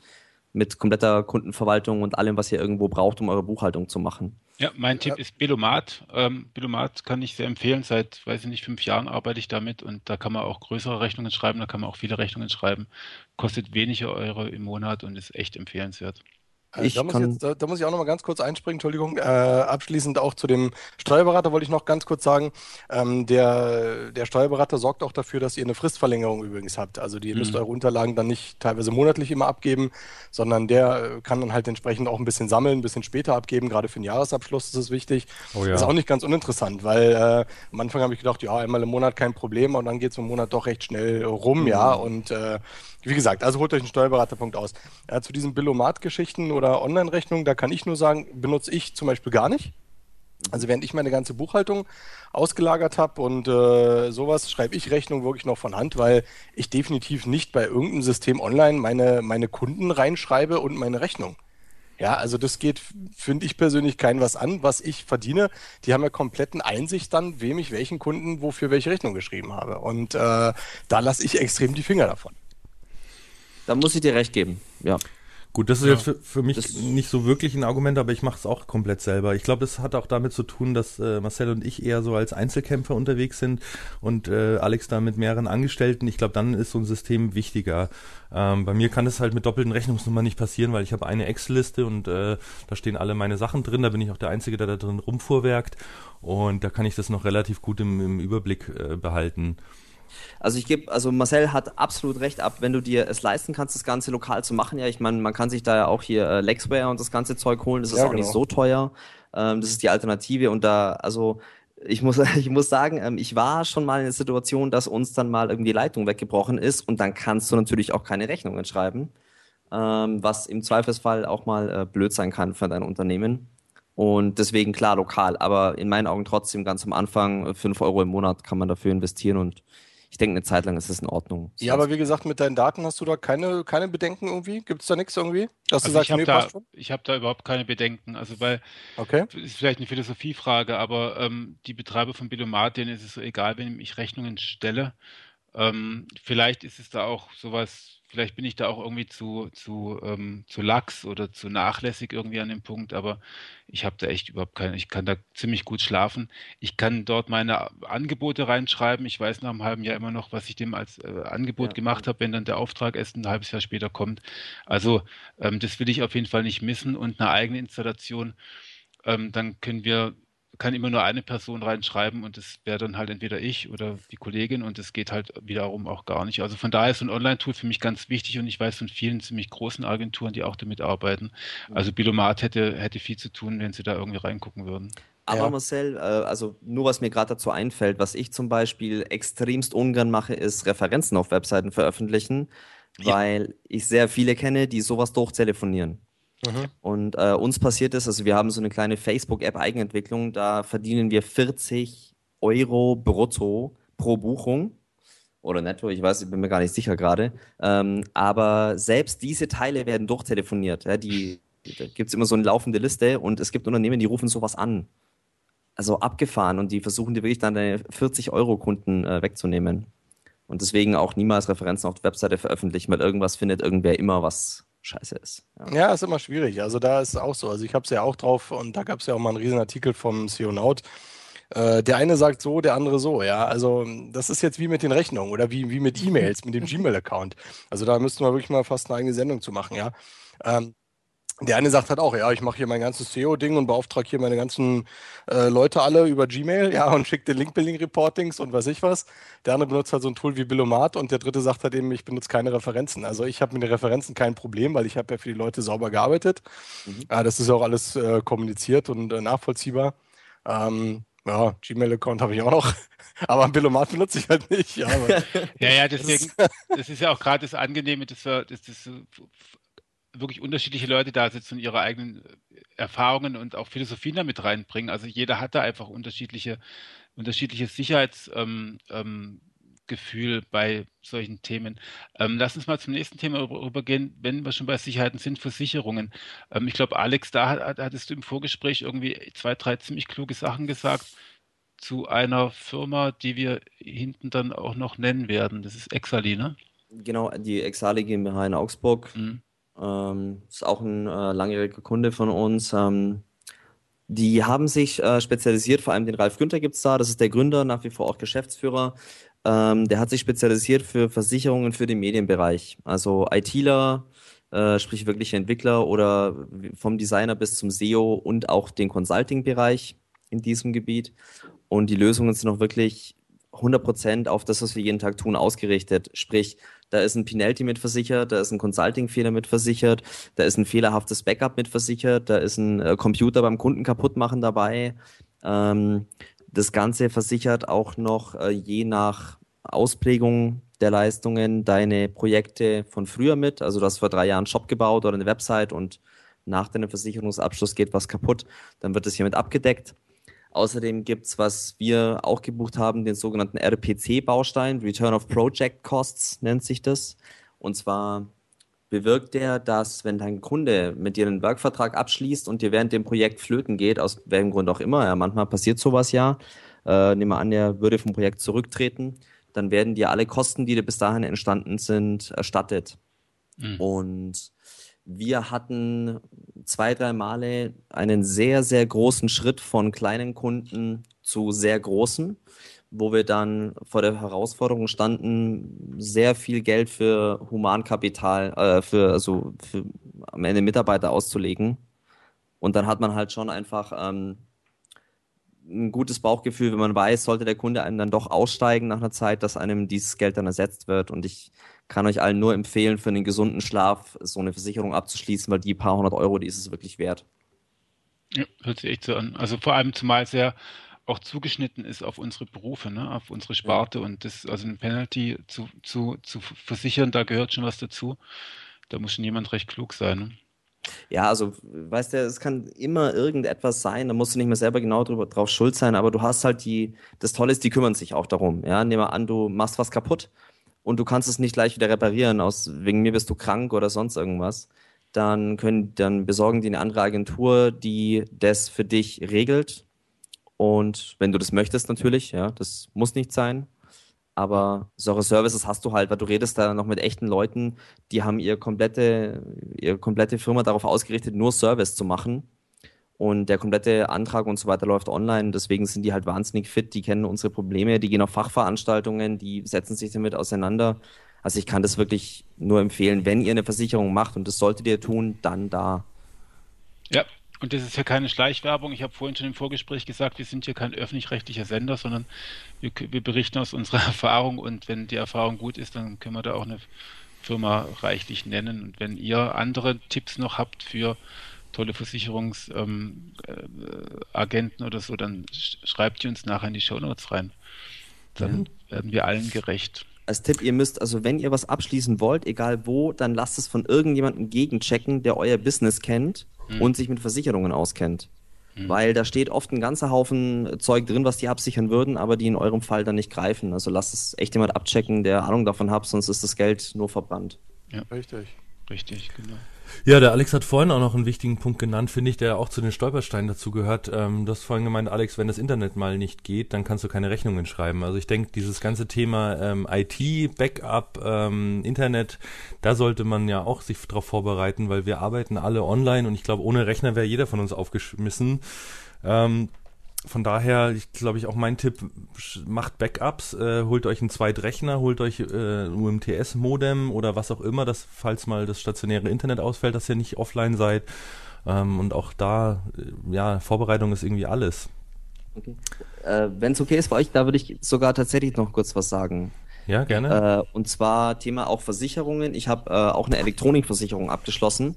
Mit kompletter Kundenverwaltung und allem, was ihr irgendwo braucht, um eure Buchhaltung zu machen. Ja, mein Tipp ist Belomat. Ähm, Belomat kann ich sehr empfehlen. Seit, weiß ich nicht, fünf Jahren arbeite ich damit und da kann man auch größere Rechnungen schreiben, da kann man auch viele Rechnungen schreiben. Kostet wenige Euro im Monat und ist echt empfehlenswert. Äh, ich da, muss jetzt, da, da, muss ich auch noch mal ganz kurz einspringen, Entschuldigung. Äh, abschließend auch zu dem Steuerberater wollte ich noch ganz kurz sagen, ähm, der, der Steuerberater sorgt auch dafür, dass ihr eine Fristverlängerung übrigens habt. Also die mhm. müsst eure Unterlagen dann nicht teilweise monatlich immer abgeben, sondern der kann dann halt entsprechend auch ein bisschen sammeln, ein bisschen später abgeben. Gerade für den Jahresabschluss ist es wichtig. Oh ja. Ist auch nicht ganz uninteressant, weil äh, am Anfang habe ich gedacht, ja, einmal im Monat kein Problem und dann geht es im Monat doch recht schnell rum, mhm. ja. Und äh, wie gesagt, also holt euch einen Steuerberaterpunkt aus. Äh, zu diesen Billomat-Geschichten oder Online-Rechnungen, da kann ich nur sagen, benutze ich zum Beispiel gar nicht. Also während ich meine ganze Buchhaltung ausgelagert habe und äh, sowas, schreibe ich Rechnung wirklich noch von Hand, weil ich definitiv nicht bei irgendeinem System online meine, meine Kunden reinschreibe und meine Rechnung. Ja, also das geht, finde ich persönlich, kein was an, was ich verdiene. Die haben ja kompletten Einsicht dann, wem ich welchen Kunden wofür welche Rechnung geschrieben habe. Und äh, da lasse ich extrem die Finger davon. Da muss ich dir recht geben, ja. Gut, das ist ja. jetzt für, für mich das nicht so wirklich ein Argument, aber ich mache es auch komplett selber. Ich glaube, das hat auch damit zu tun, dass äh, Marcel und ich eher so als Einzelkämpfer unterwegs sind und äh, Alex da mit mehreren Angestellten. Ich glaube, dann ist so ein System wichtiger. Ähm, bei mir kann das halt mit doppelten Rechnungsnummern nicht passieren, weil ich habe eine Excel-Liste und äh, da stehen alle meine Sachen drin. Da bin ich auch der Einzige, der da drin rumfuhrwerkt und da kann ich das noch relativ gut im, im Überblick äh, behalten. Also ich gebe, also Marcel hat absolut recht ab, wenn du dir es leisten kannst, das Ganze lokal zu machen. Ja, ich meine, man kann sich da ja auch hier äh, Lexware und das ganze Zeug holen. Das ist ja, auch genau. nicht so teuer. Ähm, das ist die Alternative und da, also ich muss, ich muss sagen, ähm, ich war schon mal in der Situation, dass uns dann mal irgendwie die Leitung weggebrochen ist und dann kannst du natürlich auch keine Rechnungen schreiben, ähm, was im Zweifelsfall auch mal äh, blöd sein kann für dein Unternehmen. Und deswegen klar lokal, aber in meinen Augen trotzdem ganz am Anfang 5 Euro im Monat kann man dafür investieren und ich denke, eine Zeit lang ist es in Ordnung. Ja, aber wie gesagt, mit deinen Daten hast du da keine, keine Bedenken irgendwie? Gibt es da nichts irgendwie? Dass also du sagst, ich habe nee, da, hab da überhaupt keine Bedenken. Also, weil, okay. ist vielleicht eine Philosophiefrage, aber ähm, die Betreiber von Bilomat, denen ist es so egal, wenn ich Rechnungen stelle. Ähm, vielleicht ist es da auch sowas vielleicht bin ich da auch irgendwie zu, zu, ähm, zu lax oder zu nachlässig irgendwie an dem Punkt, aber ich habe da echt überhaupt keine, ich kann da ziemlich gut schlafen. Ich kann dort meine Angebote reinschreiben. Ich weiß nach einem halben Jahr immer noch, was ich dem als äh, Angebot ja. gemacht habe, wenn dann der Auftrag erst ein halbes Jahr später kommt. Also ähm, das will ich auf jeden Fall nicht missen und eine eigene Installation. Ähm, dann können wir kann immer nur eine Person reinschreiben und das wäre dann halt entweder ich oder die Kollegin und es geht halt wiederum auch gar nicht. Also von daher ist so ein Online-Tool für mich ganz wichtig und ich weiß von vielen ziemlich großen Agenturen, die auch damit arbeiten. Also Bilomat hätte, hätte viel zu tun, wenn sie da irgendwie reingucken würden. Aber ja. Marcel, äh, also nur was mir gerade dazu einfällt, was ich zum Beispiel extremst ungern mache, ist Referenzen auf Webseiten veröffentlichen, ja. weil ich sehr viele kenne, die sowas durchtelefonieren. Mhm. Und äh, uns passiert ist, also wir haben so eine kleine Facebook-App-Eigenentwicklung, da verdienen wir 40 Euro brutto pro Buchung. Oder netto, ich weiß, ich bin mir gar nicht sicher gerade. Ähm, aber selbst diese Teile werden durchtelefoniert. Ja, die, da gibt es immer so eine laufende Liste und es gibt Unternehmen, die rufen sowas an. Also abgefahren und die versuchen dir wirklich dann deine 40 Euro Kunden äh, wegzunehmen. Und deswegen auch niemals Referenzen auf der Webseite veröffentlichen, weil irgendwas findet irgendwer immer was scheiße ist. Ja. ja, ist immer schwierig. Also da ist es auch so. Also ich habe es ja auch drauf und da gab es ja auch mal einen riesen Artikel vom Sionaut. Äh, der eine sagt so, der andere so, ja. Also das ist jetzt wie mit den Rechnungen oder wie, wie mit E-Mails, mit dem Gmail-Account. Also da müssten wir wirklich mal fast eine eigene Sendung zu machen, ja. Ähm, der eine sagt halt auch, ja, ich mache hier mein ganzes SEO-Ding und beauftrage hier meine ganzen äh, Leute alle über Gmail, ja, und schicke den Link-Building-Reportings und weiß ich was. Der andere benutzt halt so ein Tool wie Billomat und der dritte sagt halt eben, ich benutze keine Referenzen. Also ich habe mit den Referenzen kein Problem, weil ich habe ja für die Leute sauber gearbeitet. Mhm. Äh, das ist ja auch alles äh, kommuniziert und äh, nachvollziehbar. Ähm, ja, Gmail-Account habe ich auch noch, aber ein Billomat benutze ich halt nicht. Ja, ja, ja, deswegen, das ist ja auch gerade das Angenehme, dass wir, dass das wirklich unterschiedliche Leute da sitzen und ihre eigenen äh, Erfahrungen und auch Philosophien damit reinbringen. Also jeder hat da einfach unterschiedliche, unterschiedliches Sicherheitsgefühl ähm, ähm, bei solchen Themen. Ähm, lass uns mal zum nächsten Thema rübergehen, wenn wir schon bei Sicherheiten sind, Versicherungen. Ich glaube, Alex, da hat, hattest du im Vorgespräch irgendwie zwei, drei ziemlich kluge Sachen gesagt zu einer Firma, die wir hinten dann auch noch nennen werden. Das ist Exali, ne? Genau, die Exali GmbH in Augsburg. Mhm. Ähm, ist auch ein äh, langjähriger Kunde von uns. Ähm, die haben sich äh, spezialisiert, vor allem den Ralf Günther gibt es da, das ist der Gründer, nach wie vor auch Geschäftsführer. Ähm, der hat sich spezialisiert für Versicherungen für den Medienbereich. Also ITler, äh, sprich wirkliche Entwickler oder vom Designer bis zum SEO und auch den Consulting-Bereich in diesem Gebiet. Und die Lösungen sind auch wirklich 100% auf das, was wir jeden Tag tun, ausgerichtet. Sprich, da ist ein Penalty mit versichert, da ist ein Consulting-Fehler mit versichert, da ist ein fehlerhaftes Backup mit versichert, da ist ein äh, Computer beim Kunden kaputt machen dabei. Ähm, das Ganze versichert auch noch äh, je nach Ausprägung der Leistungen deine Projekte von früher mit. Also du hast vor drei Jahren einen Shop gebaut oder eine Website und nach deinem Versicherungsabschluss geht was kaputt, dann wird das hiermit abgedeckt. Außerdem gibt es, was wir auch gebucht haben, den sogenannten RPC-Baustein, Return of Project Costs nennt sich das. Und zwar bewirkt der, dass wenn dein Kunde mit dir einen Werkvertrag abschließt und dir während dem Projekt flöten geht, aus welchem Grund auch immer, ja, manchmal passiert sowas ja, äh, nehmen wir an, er würde vom Projekt zurücktreten, dann werden dir alle Kosten, die dir bis dahin entstanden sind, erstattet. Mhm. Und wir hatten zwei, drei Male einen sehr, sehr großen Schritt von kleinen Kunden zu sehr großen, wo wir dann vor der Herausforderung standen, sehr viel Geld für Humankapital, äh, für, also für am Ende Mitarbeiter auszulegen. Und dann hat man halt schon einfach ähm, ein gutes Bauchgefühl, wenn man weiß, sollte der Kunde einem dann doch aussteigen nach einer Zeit, dass einem dieses Geld dann ersetzt wird. Und ich kann euch allen nur empfehlen, für einen gesunden Schlaf so eine Versicherung abzuschließen, weil die paar hundert Euro, die ist es wirklich wert. Ja, hört sich echt so an. Also vor allem zumal es ja auch zugeschnitten ist auf unsere Berufe, ne? auf unsere Sparte ja. und das, also ein Penalty zu, zu, zu versichern, da gehört schon was dazu. Da muss schon jemand recht klug sein. Ne? Ja, also, weißt du, es kann immer irgendetwas sein, da musst du nicht mehr selber genau drüber, drauf schuld sein, aber du hast halt die, das Tolle ist, die kümmern sich auch darum. Ja, nehmen wir an, du machst was kaputt und du kannst es nicht gleich wieder reparieren, aus, wegen mir bist du krank oder sonst irgendwas. Dann können, dann besorgen die eine andere Agentur, die das für dich regelt. Und wenn du das möchtest, natürlich, ja, das muss nicht sein. Aber solche Services hast du halt, weil du redest da noch mit echten Leuten, die haben ihre komplette, ihre komplette Firma darauf ausgerichtet, nur Service zu machen. Und der komplette Antrag und so weiter läuft online. Deswegen sind die halt wahnsinnig fit. Die kennen unsere Probleme, die gehen auf Fachveranstaltungen, die setzen sich damit auseinander. Also ich kann das wirklich nur empfehlen, wenn ihr eine Versicherung macht und das solltet ihr tun, dann da. Ja, und das ist ja keine Schleichwerbung. Ich habe vorhin schon im Vorgespräch gesagt, wir sind hier kein öffentlich-rechtlicher Sender, sondern wir, wir, berichten aus unserer Erfahrung und wenn die Erfahrung gut ist, dann können wir da auch eine Firma reichlich nennen. Und wenn ihr andere Tipps noch habt für tolle Versicherungsagenten ähm, äh, oder so, dann schreibt ihr uns nachher in die Shownotes rein. Dann mhm. werden wir allen gerecht. Als Tipp, ihr müsst, also wenn ihr was abschließen wollt, egal wo, dann lasst es von irgendjemandem gegenchecken, der euer Business kennt mhm. und sich mit Versicherungen auskennt. Mhm. Weil da steht oft ein ganzer Haufen Zeug drin, was die absichern würden, aber die in eurem Fall dann nicht greifen. Also lasst es echt jemand abchecken, der Ahnung davon hat, sonst ist das Geld nur verbrannt. Ja, richtig. Richtig, genau. Ja, der Alex hat vorhin auch noch einen wichtigen Punkt genannt, finde ich, der auch zu den Stolpersteinen dazu gehört. Ähm, du hast vorhin gemeint, Alex, wenn das Internet mal nicht geht, dann kannst du keine Rechnungen schreiben. Also ich denke, dieses ganze Thema ähm, IT, Backup, ähm, Internet, da sollte man ja auch sich darauf vorbereiten, weil wir arbeiten alle online und ich glaube, ohne Rechner wäre jeder von uns aufgeschmissen. Ähm, von daher, ich glaube ich auch mein Tipp, macht Backups, äh, holt euch einen Zweitrechner, holt euch äh, ein UMTS-Modem oder was auch immer, dass falls mal das stationäre Internet ausfällt, dass ihr nicht offline seid. Ähm, und auch da, äh, ja, Vorbereitung ist irgendwie alles. Okay. Äh, Wenn es okay ist bei euch, da würde ich sogar tatsächlich noch kurz was sagen. Ja, gerne. Äh, und zwar Thema auch Versicherungen. Ich habe äh, auch eine Elektronikversicherung abgeschlossen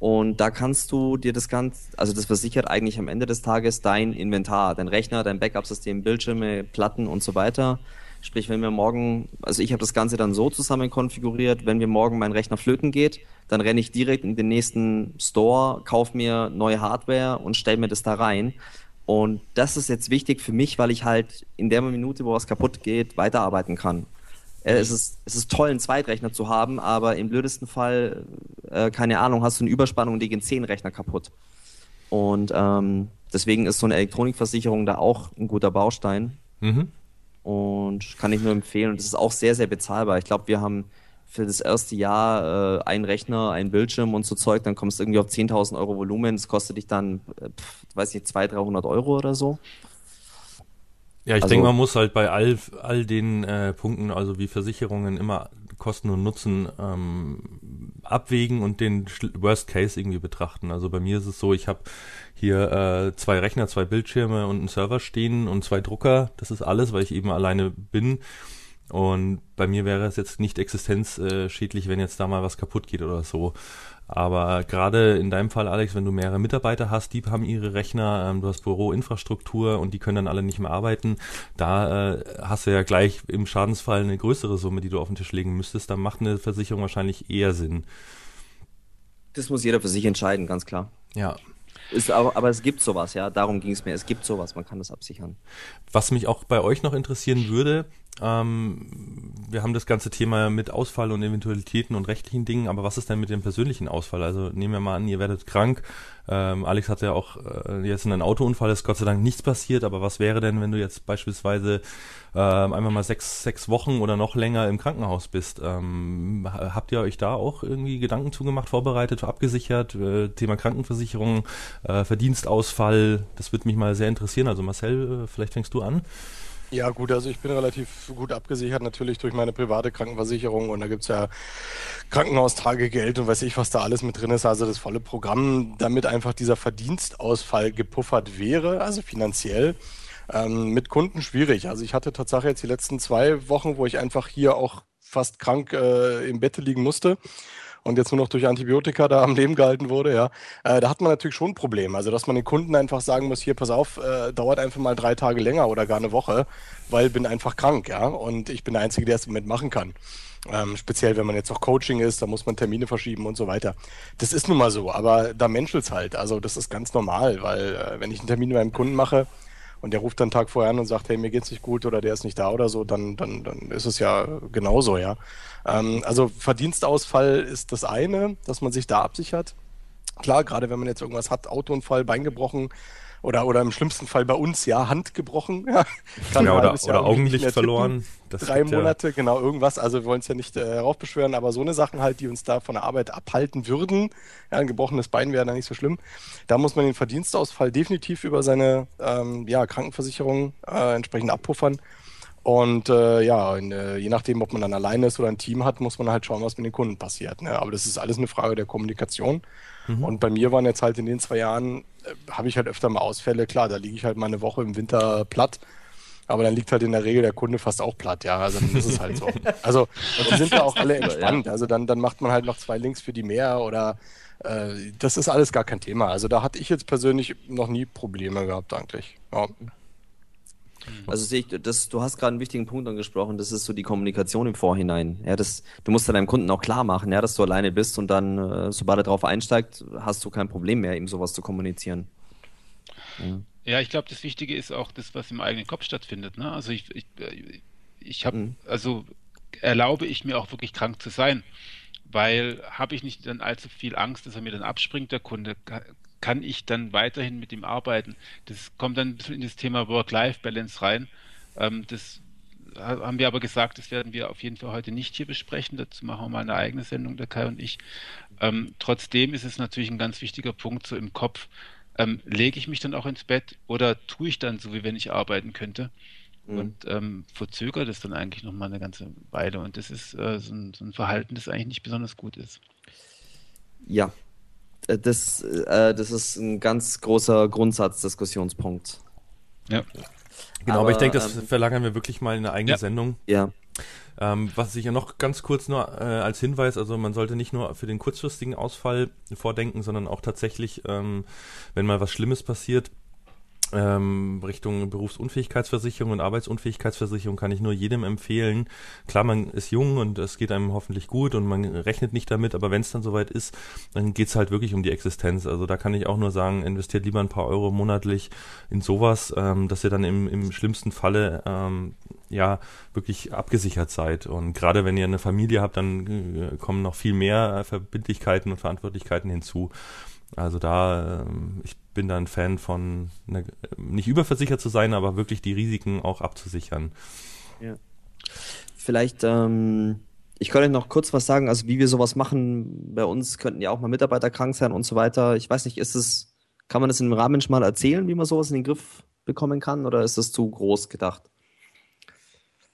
und da kannst du dir das Ganze, also das versichert eigentlich am Ende des Tages dein Inventar, dein Rechner, dein Backup-System, Bildschirme, Platten und so weiter. Sprich, wenn wir morgen, also ich habe das Ganze dann so zusammen konfiguriert, wenn mir morgen mein Rechner flöten geht, dann renne ich direkt in den nächsten Store, kaufe mir neue Hardware und stelle mir das da rein. Und das ist jetzt wichtig für mich, weil ich halt in der Minute, wo was kaputt geht, weiterarbeiten kann. Äh, es, ist, es ist toll, einen Zweitrechner zu haben, aber im blödesten Fall, äh, keine Ahnung, hast du eine Überspannung und die gehen zehn Rechner kaputt. Und ähm, deswegen ist so eine Elektronikversicherung da auch ein guter Baustein. Mhm. Und kann ich nur empfehlen. Und das ist auch sehr, sehr bezahlbar. Ich glaube, wir haben für das erste Jahr äh, einen Rechner, einen Bildschirm und so Zeug, dann kommst du irgendwie auf 10.000 Euro Volumen. Das kostet dich dann, äh, pf, weiß nicht, 200, 300 Euro oder so. Ja, ich also, denke, man muss halt bei all, all den äh, Punkten, also wie Versicherungen, immer Kosten und Nutzen ähm, abwägen und den Worst Case irgendwie betrachten. Also bei mir ist es so, ich habe hier äh, zwei Rechner, zwei Bildschirme und einen Server stehen und zwei Drucker. Das ist alles, weil ich eben alleine bin. Und bei mir wäre es jetzt nicht existenzschädlich, wenn jetzt da mal was kaputt geht oder so. Aber gerade in deinem Fall, Alex, wenn du mehrere Mitarbeiter hast, die haben ihre Rechner, ähm, du hast Büroinfrastruktur und die können dann alle nicht mehr arbeiten, da äh, hast du ja gleich im Schadensfall eine größere Summe, die du auf den Tisch legen müsstest. Da macht eine Versicherung wahrscheinlich eher Sinn. Das muss jeder für sich entscheiden, ganz klar. Ja. Ist aber, aber es gibt sowas, ja. Darum ging es mir. Es gibt sowas, man kann das absichern. Was mich auch bei euch noch interessieren würde, Ähm, wir haben das ganze Thema mit Ausfall und Eventualitäten und rechtlichen Dingen, aber was ist denn mit dem persönlichen Ausfall? Also nehmen wir mal an, ihr werdet krank. Ähm, Alex hat ja auch äh, jetzt in einem Autounfall, ist Gott sei Dank nichts passiert, aber was wäre denn, wenn du jetzt beispielsweise ähm, einmal mal sechs, sechs Wochen oder noch länger im Krankenhaus bist? Ähm, habt ihr euch da auch irgendwie Gedanken zugemacht, vorbereitet, abgesichert? Äh, Thema Krankenversicherung, äh, Verdienstausfall, das würde mich mal sehr interessieren. Also Marcel, äh, vielleicht fängst du an. Ja, gut, also ich bin relativ gut abgesichert natürlich durch meine private Krankenversicherung und da gibt's ja Krankenhaustagegeld und weiß ich, was da alles mit drin ist. Also das volle Programm, damit einfach dieser Verdienstausfall gepuffert wäre, also finanziell. Ähm, mit Kunden schwierig. Also ich hatte tatsächlich jetzt die letzten zwei Wochen, wo ich einfach hier auch fast krank äh, im Bett liegen musste und jetzt nur noch durch Antibiotika da am Leben gehalten wurde, ja, äh, da hat man natürlich schon ein Problem. Also, dass man den Kunden einfach sagen muss, hier, pass auf, äh, dauert einfach mal drei Tage länger oder gar eine Woche, weil bin einfach krank, ja, und ich bin der Einzige, der es mitmachen kann. Ähm, speziell, wenn man jetzt auch Coaching ist, da muss man Termine verschieben und so weiter. Das ist nun mal so, aber da menschelt's halt. Also, das ist ganz normal, weil äh, wenn ich einen Termin mit einem Kunden mache, und der ruft dann Tag vorher an und sagt, hey, mir geht's nicht gut oder der ist nicht da oder so, dann, dann, dann ist es ja genauso, ja. Ähm, also Verdienstausfall ist das eine, dass man sich da absichert. Klar, gerade wenn man jetzt irgendwas hat, Autounfall, Bein gebrochen, oder, oder im schlimmsten Fall bei uns, ja, Hand gebrochen. Ja, ja oder, oder Augenlicht verloren. Das Drei Monate, ja. genau, irgendwas. Also wir wollen es ja nicht äh, heraufbeschwören, aber so eine Sachen halt, die uns da von der Arbeit abhalten würden. Ja, ein gebrochenes Bein wäre da nicht so schlimm. Da muss man den Verdienstausfall definitiv über seine ähm, ja, Krankenversicherung äh, entsprechend abpuffern. Und äh, ja, in, äh, je nachdem, ob man dann alleine ist oder ein Team hat, muss man halt schauen, was mit den Kunden passiert. Ne? Aber das ist alles eine Frage der Kommunikation. Mhm. Und bei mir waren jetzt halt in den zwei Jahren, habe ich halt öfter mal Ausfälle. Klar, da liege ich halt mal eine Woche im Winter platt. Aber dann liegt halt in der Regel der Kunde fast auch platt, ja. Also dann ist es halt so. Also, die sind ja auch alle entspannt. Also dann, dann macht man halt noch zwei Links für die mehr oder äh, das ist alles gar kein Thema. Also da hatte ich jetzt persönlich noch nie Probleme gehabt, eigentlich. Ja. Mhm. Also sehe ich, das, du hast gerade einen wichtigen Punkt angesprochen, das ist so die Kommunikation im Vorhinein. Ja, das, du musst deinem Kunden auch klar machen, ja, dass du alleine bist und dann, äh, sobald er drauf einsteigt, hast du kein Problem mehr, ihm sowas zu kommunizieren. Ja, ja ich glaube, das Wichtige ist auch das, was im eigenen Kopf stattfindet. Ne? Also ich, ich, äh, ich habe, mhm. also erlaube ich mir auch wirklich krank zu sein weil habe ich nicht dann allzu viel Angst, dass er mir dann abspringt, der Kunde, kann ich dann weiterhin mit ihm arbeiten. Das kommt dann ein bisschen in das Thema Work-Life-Balance rein. Ähm, das haben wir aber gesagt, das werden wir auf jeden Fall heute nicht hier besprechen. Dazu machen wir mal eine eigene Sendung, der Kai und ich. Ähm, trotzdem ist es natürlich ein ganz wichtiger Punkt so im Kopf. Ähm, lege ich mich dann auch ins Bett oder tue ich dann so, wie wenn ich arbeiten könnte? Mhm. Und ähm, verzögert es dann eigentlich noch mal eine ganze Weile. Und das ist äh, so, ein, so ein Verhalten, das eigentlich nicht besonders gut ist. Ja, das, äh, das ist ein ganz großer Grundsatzdiskussionspunkt. Ja. Genau, aber, aber ich denke, das ähm, verlagern wir wirklich mal in eine eigene ja. Sendung. Ja. Ähm, was ich ja noch ganz kurz nur äh, als Hinweis, also man sollte nicht nur für den kurzfristigen Ausfall vordenken, sondern auch tatsächlich, ähm, wenn mal was Schlimmes passiert, ähm, Richtung Berufsunfähigkeitsversicherung und Arbeitsunfähigkeitsversicherung kann ich nur jedem empfehlen. Klar, man ist jung und es geht einem hoffentlich gut und man rechnet nicht damit, aber wenn es dann soweit ist, dann geht's halt wirklich um die Existenz. Also da kann ich auch nur sagen, investiert lieber ein paar Euro monatlich in sowas, ähm, dass ihr dann im, im schlimmsten Falle ähm, ja wirklich abgesichert seid. Und gerade wenn ihr eine Familie habt, dann äh, kommen noch viel mehr Verbindlichkeiten und Verantwortlichkeiten hinzu. Also da, ähm, ich bin da ein Fan von, ne, nicht überversichert zu sein, aber wirklich die Risiken auch abzusichern. Ja. Vielleicht, ähm, ich könnte noch kurz was sagen, also wie wir sowas machen. Bei uns könnten ja auch mal Mitarbeiter krank sein und so weiter. Ich weiß nicht, ist es, kann man das in einem Rahmen mal erzählen, wie man sowas in den Griff bekommen kann, oder ist das zu groß gedacht?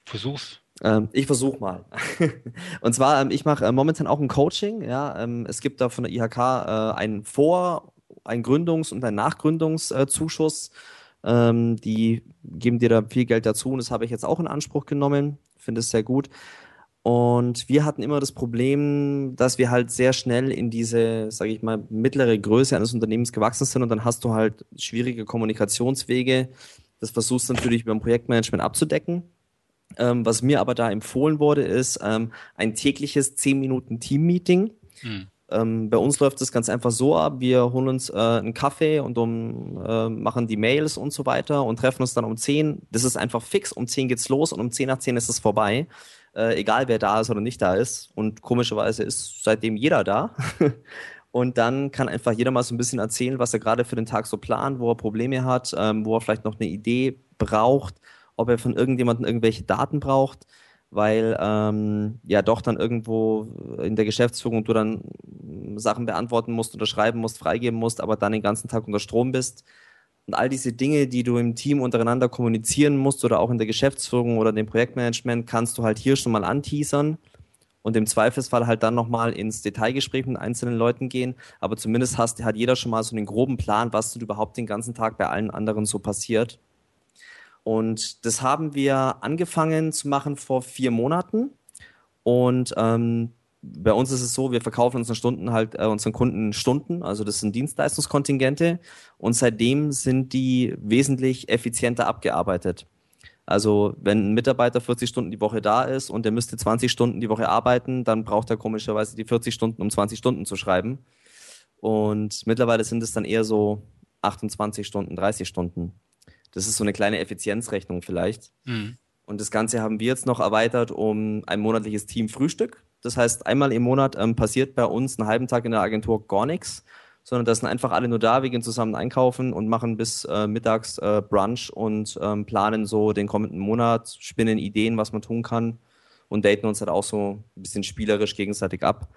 Versuch's. Ähm, ich versuche mal. und zwar, ähm, ich mache äh, momentan auch ein Coaching. Ja, ähm, es gibt da von der IHK äh, ein Vor-, ein Gründungs- und ein Nachgründungszuschuss. Ähm, die geben dir da viel Geld dazu und das habe ich jetzt auch in Anspruch genommen. Finde es sehr gut. Und wir hatten immer das Problem, dass wir halt sehr schnell in diese, sage ich mal, mittlere Größe eines Unternehmens gewachsen sind und dann hast du halt schwierige Kommunikationswege. Das versuchst du natürlich ein Projektmanagement abzudecken. Ähm, was mir aber da empfohlen wurde, ist ähm, ein tägliches 10 Minuten Team-Meeting. Hm. Ähm, bei uns läuft es ganz einfach so ab, wir holen uns äh, einen Kaffee und um, äh, machen die Mails und so weiter und treffen uns dann um 10. Das ist einfach fix, um 10 geht's los und um 10 nach 10 ist es vorbei. Äh, egal wer da ist oder nicht da ist. Und komischerweise ist seitdem jeder da. Und dann kann einfach jeder mal so ein bisschen erzählen, was er gerade für den Tag so plant, wo er Probleme hat, ähm, wo er vielleicht noch eine Idee braucht, ob er von irgendjemandem irgendwelche Daten braucht weil ähm, ja doch dann irgendwo in der Geschäftsführung du dann Sachen beantworten musst, unterschreiben musst, freigeben musst, aber dann den ganzen Tag unter Strom bist. Und all diese Dinge, die du im Team untereinander kommunizieren musst oder auch in der Geschäftsführung oder dem Projektmanagement, kannst du halt hier schon mal anteasern und im Zweifelsfall halt dann nochmal ins Detailgespräch mit einzelnen Leuten gehen. Aber zumindest hast, hat jeder schon mal so einen groben Plan, was überhaupt den ganzen Tag bei allen anderen so passiert. Und das haben wir angefangen zu machen vor vier Monaten. Und ähm, bei uns ist es so, wir verkaufen unseren Stunden halt äh, unseren Kunden Stunden, also das sind Dienstleistungskontingente und seitdem sind die wesentlich effizienter abgearbeitet. Also wenn ein Mitarbeiter 40 Stunden die Woche da ist und der müsste 20 Stunden die Woche arbeiten, dann braucht er komischerweise die 40 Stunden, um 20 Stunden zu schreiben. Und mittlerweile sind es dann eher so 28 Stunden, 30 Stunden. Das ist so eine kleine Effizienzrechnung vielleicht. Mhm. Und das Ganze haben wir jetzt noch erweitert um ein monatliches Team Frühstück. Das heißt, einmal im Monat ähm, passiert bei uns einen halben Tag in der Agentur gar nichts, sondern da sind einfach alle nur da, wir gehen zusammen einkaufen und machen bis äh, mittags äh, Brunch und ähm, planen so den kommenden Monat, spinnen Ideen, was man tun kann und daten uns halt auch so ein bisschen spielerisch gegenseitig ab.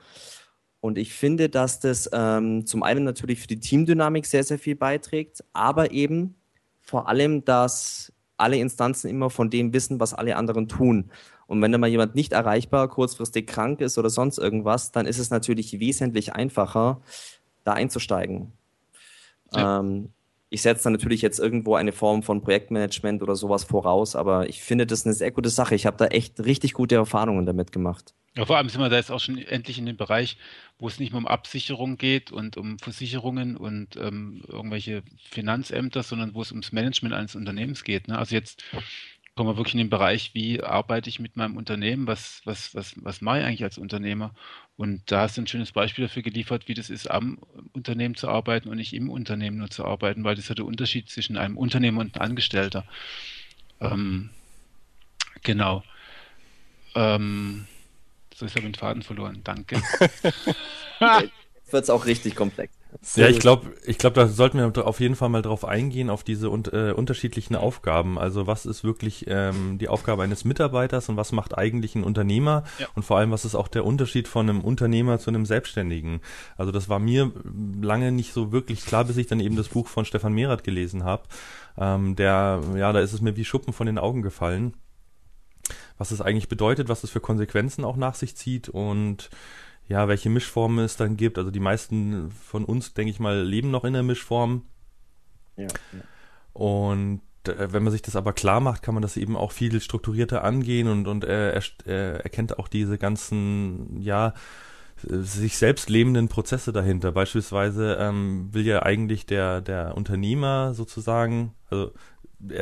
Und ich finde, dass das ähm, zum einen natürlich für die Teamdynamik sehr, sehr viel beiträgt, aber eben vor allem, dass alle Instanzen immer von dem wissen, was alle anderen tun. Und wenn da mal jemand nicht erreichbar, kurzfristig krank ist oder sonst irgendwas, dann ist es natürlich wesentlich einfacher, da einzusteigen. Ja. Ähm, ich setze da natürlich jetzt irgendwo eine Form von Projektmanagement oder sowas voraus, aber ich finde das eine sehr gute Sache. Ich habe da echt richtig gute Erfahrungen damit gemacht. Ja, vor allem sind wir da jetzt auch schon endlich in dem Bereich, wo es nicht mehr um Absicherung geht und um Versicherungen und ähm, irgendwelche Finanzämter, sondern wo es ums Management eines Unternehmens geht. Ne? Also jetzt kommen wir wirklich in den Bereich, wie arbeite ich mit meinem Unternehmen, was, was, was, was mache ich eigentlich als Unternehmer? Und da hast du ein schönes Beispiel dafür geliefert, wie das ist, am Unternehmen zu arbeiten und nicht im Unternehmen nur zu arbeiten, weil das ist ja der Unterschied zwischen einem Unternehmer und einem Angestellter. Ähm, genau. Ähm, so ist er den Faden verloren. Danke. Jetzt wird es auch richtig komplex. Ja, ich glaube, ich glaube, da sollten wir auf jeden Fall mal drauf eingehen, auf diese un äh, unterschiedlichen Aufgaben. Also was ist wirklich ähm, die Aufgabe eines Mitarbeiters und was macht eigentlich ein Unternehmer? Ja. Und vor allem, was ist auch der Unterschied von einem Unternehmer zu einem Selbstständigen? Also das war mir lange nicht so wirklich klar, bis ich dann eben das Buch von Stefan Merath gelesen habe. Ähm, der, ja, da ist es mir wie Schuppen von den Augen gefallen was es eigentlich bedeutet, was es für Konsequenzen auch nach sich zieht und ja, welche Mischformen es dann gibt. Also die meisten von uns, denke ich mal, leben noch in der Mischform. Ja. ja. Und äh, wenn man sich das aber klar macht, kann man das eben auch viel strukturierter angehen und, und äh, er, er erkennt auch diese ganzen, ja, sich selbst lebenden Prozesse dahinter. Beispielsweise ähm, will ja eigentlich der, der Unternehmer sozusagen, also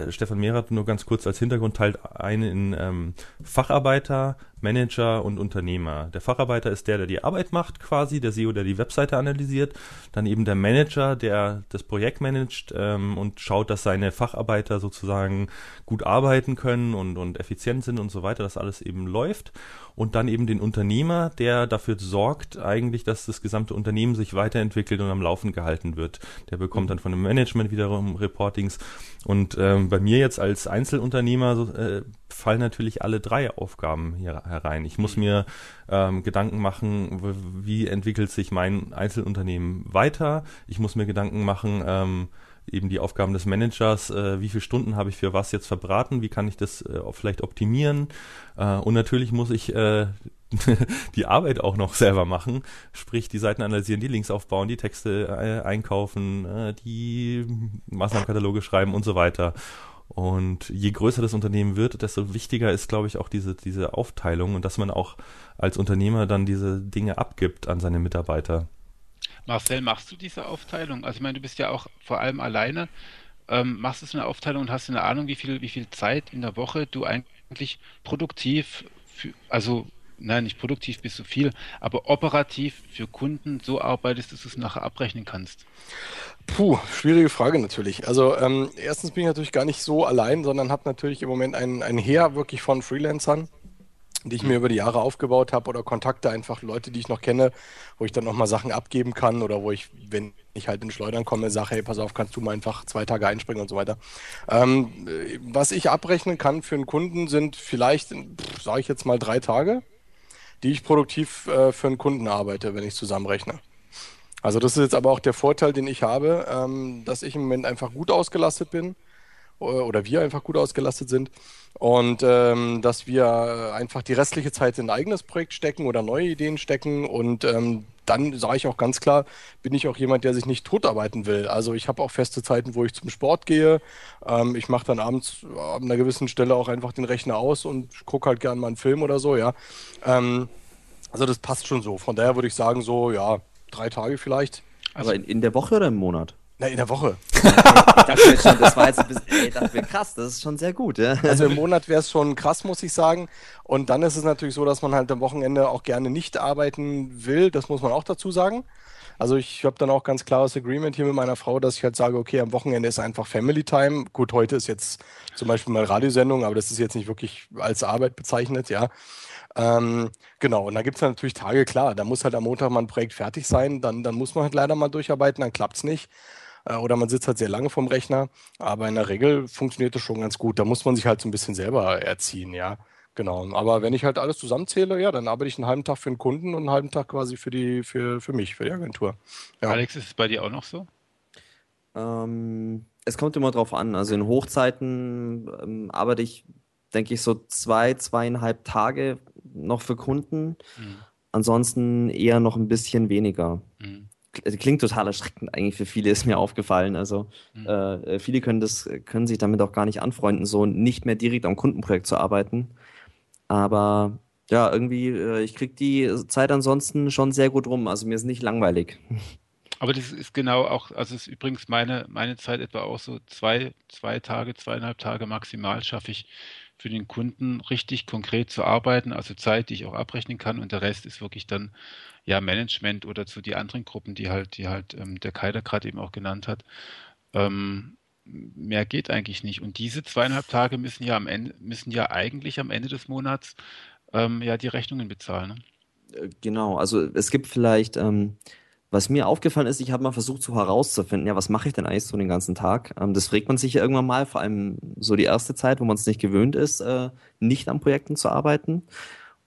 Stefan Mehrath nur ganz kurz als Hintergrund teilt ein in ähm, Facharbeiter, Manager und Unternehmer. Der Facharbeiter ist der, der die Arbeit macht quasi, der SEO, der die Webseite analysiert. Dann eben der Manager, der das Projekt managt ähm, und schaut, dass seine Facharbeiter sozusagen gut arbeiten können und, und effizient sind und so weiter, dass alles eben läuft und dann eben den Unternehmer, der dafür sorgt eigentlich, dass das gesamte Unternehmen sich weiterentwickelt und am Laufen gehalten wird. Der bekommt dann von dem Management wiederum Reportings und ähm, bei mir jetzt als Einzelunternehmer äh, fallen natürlich alle drei Aufgaben hier herein. Ich muss mhm. mir ähm, Gedanken machen, wie entwickelt sich mein Einzelunternehmen weiter. Ich muss mir Gedanken machen, ähm, eben die Aufgaben des Managers, äh, wie viele Stunden habe ich für was jetzt verbraten, wie kann ich das äh, vielleicht optimieren äh, und natürlich muss ich äh, die Arbeit auch noch selber machen, sprich die Seiten analysieren, die Links aufbauen, die Texte äh, einkaufen, äh, die Maßnahmenkataloge schreiben und so weiter. Und je größer das Unternehmen wird, desto wichtiger ist, glaube ich, auch diese, diese Aufteilung und dass man auch als Unternehmer dann diese Dinge abgibt an seine Mitarbeiter. Marcel, machst du diese Aufteilung? Also ich meine, du bist ja auch vor allem alleine. Ähm, machst du so eine Aufteilung und hast eine Ahnung, wie viel, wie viel Zeit in der Woche du eigentlich produktiv, für, also nein, nicht produktiv bist du viel, aber operativ für Kunden so arbeitest, dass du es nachher abrechnen kannst? Puh, schwierige Frage natürlich. Also ähm, erstens bin ich natürlich gar nicht so allein, sondern habe natürlich im Moment ein, ein Heer wirklich von Freelancern, die ich mir über die Jahre aufgebaut habe oder Kontakte, einfach Leute, die ich noch kenne, wo ich dann nochmal Sachen abgeben kann oder wo ich, wenn ich halt in Schleudern komme, sage, hey, pass auf, kannst du mal einfach zwei Tage einspringen und so weiter. Ähm, was ich abrechnen kann für einen Kunden sind vielleicht, sage ich jetzt mal, drei Tage, die ich produktiv äh, für einen Kunden arbeite, wenn ich zusammenrechne. Also das ist jetzt aber auch der Vorteil, den ich habe, ähm, dass ich im Moment einfach gut ausgelastet bin oder wir einfach gut ausgelastet sind und ähm, dass wir einfach die restliche Zeit in ein eigenes Projekt stecken oder neue Ideen stecken und ähm, dann sage ich auch ganz klar, bin ich auch jemand, der sich nicht totarbeiten will. Also ich habe auch feste Zeiten, wo ich zum Sport gehe. Ähm, ich mache dann abends an einer gewissen Stelle auch einfach den Rechner aus und gucke halt gerne mal einen Film oder so, ja. Ähm, also das passt schon so. Von daher würde ich sagen, so, ja, drei Tage vielleicht. Aber in, in der Woche oder im Monat? Na, in der Woche. ich dachte jetzt schon, das war jetzt ein bisschen, ey, dachte mir, krass, das ist schon sehr gut, ja. Also im Monat wäre es schon krass, muss ich sagen. Und dann ist es natürlich so, dass man halt am Wochenende auch gerne nicht arbeiten will. Das muss man auch dazu sagen. Also ich habe dann auch ganz klares Agreement hier mit meiner Frau, dass ich halt sage, okay, am Wochenende ist einfach Family Time. Gut, heute ist jetzt zum Beispiel mal Radiosendung, aber das ist jetzt nicht wirklich als Arbeit bezeichnet, ja. Ähm, genau, und da gibt es natürlich Tage, klar, da muss halt am Montag mal ein Projekt fertig sein, dann, dann muss man halt leider mal durcharbeiten, dann klappt es nicht. Äh, oder man sitzt halt sehr lange vorm Rechner. Aber in der Regel funktioniert das schon ganz gut. Da muss man sich halt so ein bisschen selber erziehen, ja. Genau. Aber wenn ich halt alles zusammenzähle, ja, dann arbeite ich einen halben Tag für den Kunden und einen halben Tag quasi für die, für, für mich, für die Agentur. Ja. Alex, ist es bei dir auch noch so? Ähm, es kommt immer drauf an. Also in Hochzeiten ähm, arbeite ich, denke ich, so zwei, zweieinhalb Tage noch für Kunden. Mhm. Ansonsten eher noch ein bisschen weniger. Mhm. Also klingt total erschreckend eigentlich für viele, ist mir aufgefallen. Also mhm. äh, viele können das, können sich damit auch gar nicht anfreunden, so nicht mehr direkt am Kundenprojekt zu arbeiten. Aber ja, irgendwie, äh, ich kriege die Zeit ansonsten schon sehr gut rum. Also mir ist nicht langweilig. Aber das ist genau auch, also ist übrigens meine, meine Zeit etwa auch so zwei, zwei Tage, zweieinhalb Tage maximal schaffe ich für den Kunden richtig konkret zu arbeiten, also Zeit, die ich auch abrechnen kann und der Rest ist wirklich dann ja Management oder zu die anderen Gruppen, die halt, die halt ähm, der Kaider gerade eben auch genannt hat. Ähm, mehr geht eigentlich nicht. Und diese zweieinhalb Tage müssen ja am Ende, müssen ja eigentlich am Ende des Monats ähm, ja die Rechnungen bezahlen. Ne? Äh, genau, also es gibt vielleicht ähm, was mir aufgefallen ist, ich habe mal versucht, so herauszufinden, ja, was mache ich denn eigentlich so den ganzen Tag? Ähm, das fragt man sich ja irgendwann mal, vor allem so die erste Zeit, wo man es nicht gewöhnt ist, äh, nicht an Projekten zu arbeiten.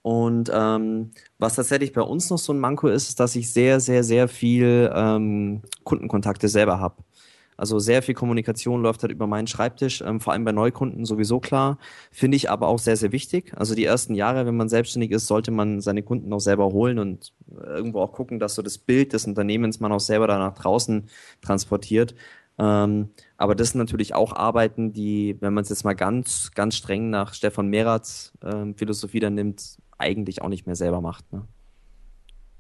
Und ähm, was tatsächlich bei uns noch so ein Manko ist, ist, dass ich sehr, sehr, sehr viel ähm, Kundenkontakte selber habe. Also sehr viel Kommunikation läuft halt über meinen Schreibtisch, ähm, vor allem bei Neukunden sowieso klar. Finde ich aber auch sehr, sehr wichtig. Also die ersten Jahre, wenn man selbstständig ist, sollte man seine Kunden auch selber holen und irgendwo auch gucken, dass so das Bild des Unternehmens man auch selber da nach draußen transportiert. Ähm, aber das sind natürlich auch Arbeiten, die, wenn man es jetzt mal ganz, ganz streng nach Stefan Meratz äh, Philosophie dann nimmt, eigentlich auch nicht mehr selber macht. Ne?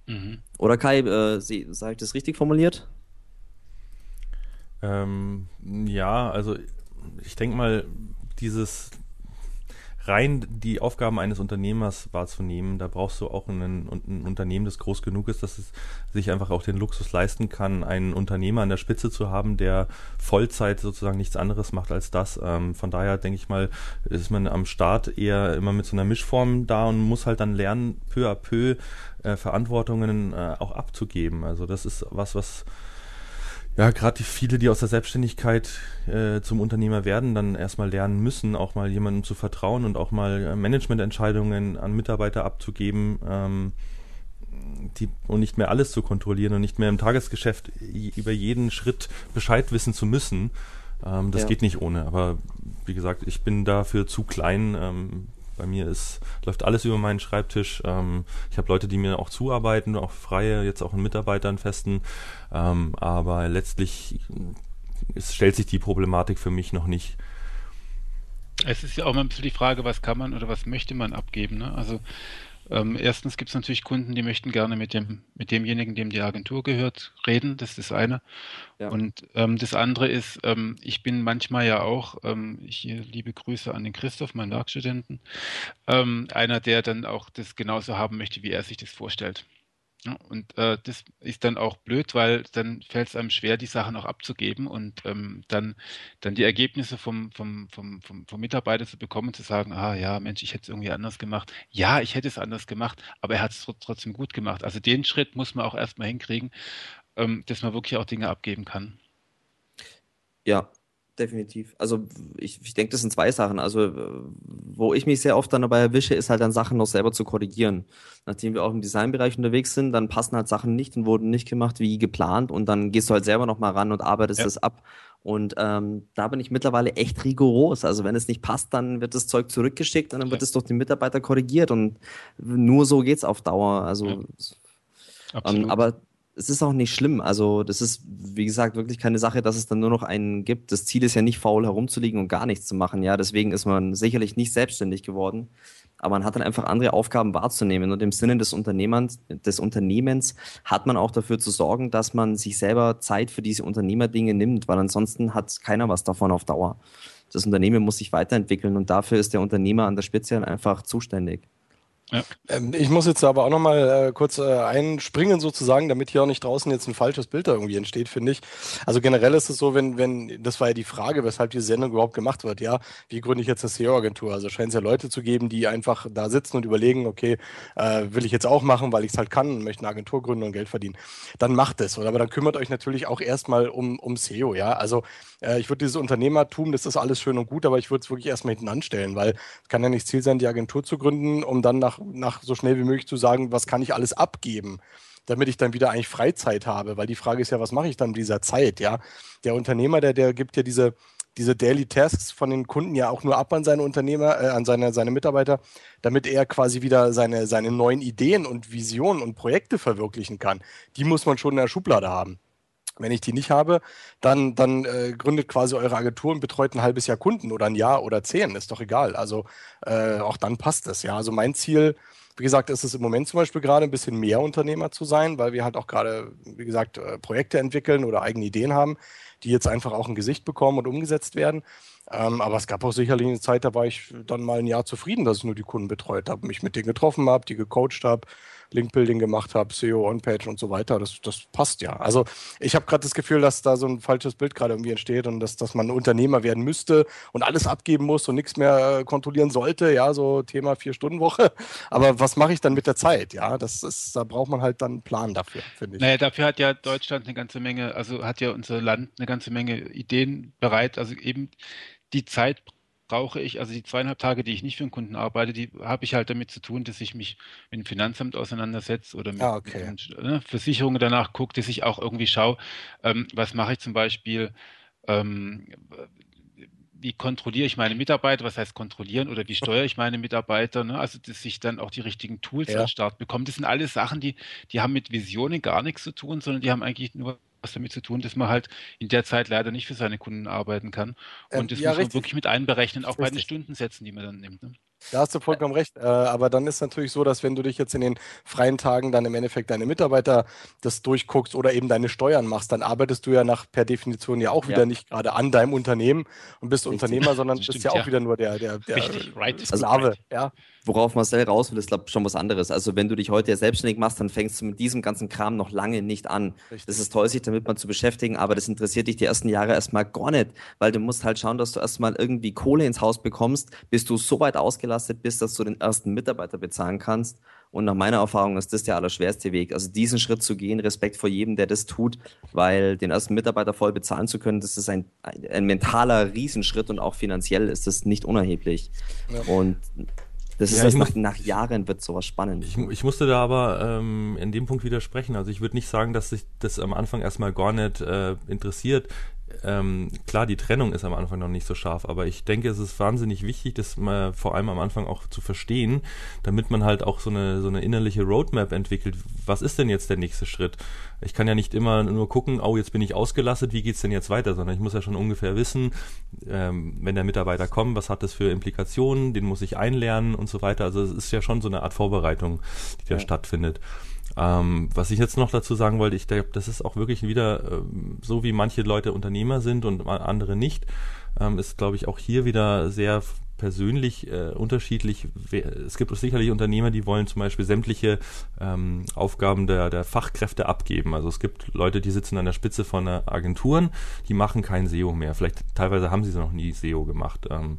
Mhm. Oder Kai, äh, sage ich das richtig formuliert? Ähm, ja, also ich denke mal, dieses rein die Aufgaben eines Unternehmers wahrzunehmen, da brauchst du auch ein, ein, Unternehmen, das groß genug ist, dass es sich einfach auch den Luxus leisten kann, einen Unternehmer an der Spitze zu haben, der Vollzeit sozusagen nichts anderes macht als das. Ähm, von daher denke ich mal, ist man am Start eher immer mit so einer Mischform da und muss halt dann lernen, peu à peu äh, Verantwortungen äh, auch abzugeben. Also das ist was, was ja, gerade die viele, die aus der Selbstständigkeit äh, zum Unternehmer werden, dann erstmal lernen müssen, auch mal jemandem zu vertrauen und auch mal äh, Managemententscheidungen an Mitarbeiter abzugeben ähm, die, und nicht mehr alles zu kontrollieren und nicht mehr im Tagesgeschäft über jeden Schritt Bescheid wissen zu müssen. Ähm, das ja. geht nicht ohne. Aber wie gesagt, ich bin dafür zu klein. Ähm, bei mir ist, läuft alles über meinen Schreibtisch. Ähm, ich habe Leute, die mir auch zuarbeiten, auch freie, jetzt auch in Mitarbeitern festen. Ähm, aber letztlich es stellt sich die Problematik für mich noch nicht. Es ist ja auch mal ein bisschen die Frage, was kann man oder was möchte man abgeben. Ne? Also Ähm, erstens gibt es natürlich Kunden, die möchten gerne mit dem mit demjenigen, dem die Agentur gehört, reden. Das ist das eine. Ja. Und ähm, das andere ist, ähm, ich bin manchmal ja auch, ähm, ich liebe Grüße an den Christoph, meinen Werkstudenten, ähm, einer, der dann auch das genauso haben möchte, wie er sich das vorstellt. Ja, und äh, das ist dann auch blöd, weil dann fällt es einem schwer, die Sachen auch abzugeben und ähm, dann, dann die Ergebnisse vom, vom, vom, vom, vom Mitarbeiter zu bekommen, zu sagen, ah ja, Mensch, ich hätte es irgendwie anders gemacht. Ja, ich hätte es anders gemacht, aber er hat es trotzdem gut gemacht. Also den Schritt muss man auch erstmal hinkriegen, ähm, dass man wirklich auch Dinge abgeben kann. Ja, definitiv. Also ich, ich denke, das sind zwei Sachen. Also wo ich mich sehr oft dann dabei erwische, ist halt dann Sachen noch selber zu korrigieren. Nachdem wir auch im Designbereich unterwegs sind, dann passen halt Sachen nicht und wurden nicht gemacht wie geplant und dann gehst du halt selber nochmal ran und arbeitest ja. das ab. Und ähm, da bin ich mittlerweile echt rigoros. Also wenn es nicht passt, dann wird das Zeug zurückgeschickt und dann wird es durch den Mitarbeiter korrigiert und nur so geht es auf Dauer. Also ja. ähm, aber es ist auch nicht schlimm. Also, das ist, wie gesagt, wirklich keine Sache, dass es dann nur noch einen gibt. Das Ziel ist ja nicht faul herumzuliegen und gar nichts zu machen. Ja, deswegen ist man sicherlich nicht selbstständig geworden. Aber man hat dann einfach andere Aufgaben wahrzunehmen. Und im Sinne des Unternehmens, des Unternehmens hat man auch dafür zu sorgen, dass man sich selber Zeit für diese Unternehmerdinge nimmt, weil ansonsten hat keiner was davon auf Dauer. Das Unternehmen muss sich weiterentwickeln und dafür ist der Unternehmer an der Spitze einfach zuständig. Ähm, ich muss jetzt aber auch nochmal äh, kurz äh, einspringen sozusagen, damit hier auch nicht draußen jetzt ein falsches Bild da irgendwie entsteht, finde ich. Also generell ist es so, wenn, wenn, das war ja die Frage, weshalb diese Sendung überhaupt gemacht wird, ja, wie gründe ich jetzt eine SEO-Agentur? Also scheint es ja Leute zu geben, die einfach da sitzen und überlegen, okay, äh, will ich jetzt auch machen, weil ich es halt kann und möchte eine Agentur gründen und Geld verdienen. Dann macht es, oder? Aber dann kümmert euch natürlich auch erstmal um, um SEO, ja. Also äh, ich würde dieses Unternehmertum, das ist alles schön und gut, aber ich würde es wirklich erstmal hinten anstellen, weil es kann ja nicht Ziel sein, die Agentur zu gründen, um dann nach, nach so schnell wie möglich zu sagen, was kann ich alles abgeben damit ich dann wieder eigentlich Freizeit habe, weil die Frage ist ja, was mache ich dann in dieser Zeit, ja? Der Unternehmer, der, der gibt ja diese, diese Daily Tasks von den Kunden ja auch nur ab an seine Unternehmer, äh, an seine, seine Mitarbeiter, damit er quasi wieder seine, seine neuen Ideen und Visionen und Projekte verwirklichen kann. Die muss man schon in der Schublade haben. Wenn ich die nicht habe, dann, dann äh, gründet quasi eure Agentur und betreut ein halbes Jahr Kunden oder ein Jahr oder zehn, ist doch egal. Also äh, auch dann passt es. Ja, also mein Ziel, wie gesagt, ist es im Moment zum Beispiel gerade ein bisschen mehr Unternehmer zu sein, weil wir halt auch gerade, wie gesagt, äh, Projekte entwickeln oder eigene Ideen haben, die jetzt einfach auch ein Gesicht bekommen und umgesetzt werden. Ähm, aber es gab auch sicherlich eine Zeit, da war ich dann mal ein Jahr zufrieden, dass ich nur die Kunden betreut habe, mich mit denen getroffen habe, die gecoacht habe, Link-Building gemacht habe, SEO, On-Page und so weiter. Das, das passt ja. Also ich habe gerade das Gefühl, dass da so ein falsches Bild gerade irgendwie entsteht und dass, dass man Unternehmer werden müsste und alles abgeben muss und nichts mehr äh, kontrollieren sollte. Ja, so Thema Vier-Stunden-Woche. Aber was mache ich dann mit der Zeit? Ja, das ist, da braucht man halt dann einen Plan dafür, finde ich. Naja, dafür hat ja Deutschland eine ganze Menge, also hat ja unser Land eine ganze Menge Ideen bereit. Also eben die Zeit brauche ich, also die zweieinhalb Tage, die ich nicht für einen Kunden arbeite, die habe ich halt damit zu tun, dass ich mich mit dem Finanzamt auseinandersetze oder mit, ah, okay. mit äh, Versicherungen danach gucke, dass ich auch irgendwie schaue, ähm, was mache ich zum Beispiel, ähm, wie kontrolliere ich meine Mitarbeiter, was heißt kontrollieren oder wie steuere ich meine Mitarbeiter, ne? also dass ich dann auch die richtigen Tools ja. an Start bekomme. Das sind alles Sachen, die, die haben mit Visionen gar nichts zu tun, sondern die haben eigentlich nur was damit zu tun, dass man halt in der Zeit leider nicht für seine Kunden arbeiten kann. Und ähm, das ja, muss man richtig. wirklich mit einberechnen, auch richtig. bei den Stundensätzen, die man dann nimmt. Ne? Da hast du vollkommen recht. Äh, aber dann ist natürlich so, dass wenn du dich jetzt in den freien Tagen dann im Endeffekt deine Mitarbeiter das durchguckst oder eben deine Steuern machst, dann arbeitest du ja nach per Definition ja auch wieder ja. nicht gerade an deinem Unternehmen und bist Richtig. Unternehmer, sondern bist ja auch ja. wieder nur der, der, der Richtig, right. Sklave. Also, ja. Worauf Marcel raus will, ist glaube schon was anderes. Also wenn du dich heute selbstständig machst, dann fängst du mit diesem ganzen Kram noch lange nicht an. Richtig. Das ist toll, sich damit mal zu beschäftigen, aber das interessiert dich die ersten Jahre erstmal gar nicht, weil du musst halt schauen, dass du erstmal irgendwie Kohle ins Haus bekommst, bis du so weit ausgelastet bist, dass du den ersten Mitarbeiter bezahlen kannst. Und nach meiner Erfahrung ist das der allerschwerste Weg. Also diesen Schritt zu gehen, Respekt vor jedem, der das tut, weil den ersten Mitarbeiter voll bezahlen zu können, das ist ein, ein mentaler Riesenschritt und auch finanziell ist das nicht unerheblich. Ja. Und das ist ja, nach, nach, Jahren wird sowas spannend. Ich, ich musste da aber ähm, in dem Punkt widersprechen. Also ich würde nicht sagen, dass sich das am Anfang erstmal gar nicht äh, interessiert. Ähm, klar, die Trennung ist am Anfang noch nicht so scharf, aber ich denke, es ist wahnsinnig wichtig, das mal vor allem am Anfang auch zu verstehen, damit man halt auch so eine, so eine innerliche Roadmap entwickelt. Was ist denn jetzt der nächste Schritt? Ich kann ja nicht immer nur gucken, oh, jetzt bin ich ausgelastet, wie geht's denn jetzt weiter, sondern ich muss ja schon ungefähr wissen, ähm, wenn der Mitarbeiter kommt, was hat das für Implikationen, den muss ich einlernen und so weiter. Also es ist ja schon so eine Art Vorbereitung, die da ja. stattfindet. Ähm, was ich jetzt noch dazu sagen wollte, ich glaube, das ist auch wirklich wieder ähm, so, wie manche Leute Unternehmer sind und andere nicht, ähm, ist, glaube ich, auch hier wieder sehr persönlich äh, unterschiedlich. Es gibt sicherlich Unternehmer, die wollen zum Beispiel sämtliche ähm, Aufgaben der, der Fachkräfte abgeben. Also es gibt Leute, die sitzen an der Spitze von Agenturen, die machen kein SEO mehr. Vielleicht teilweise haben sie noch nie SEO gemacht. Ähm,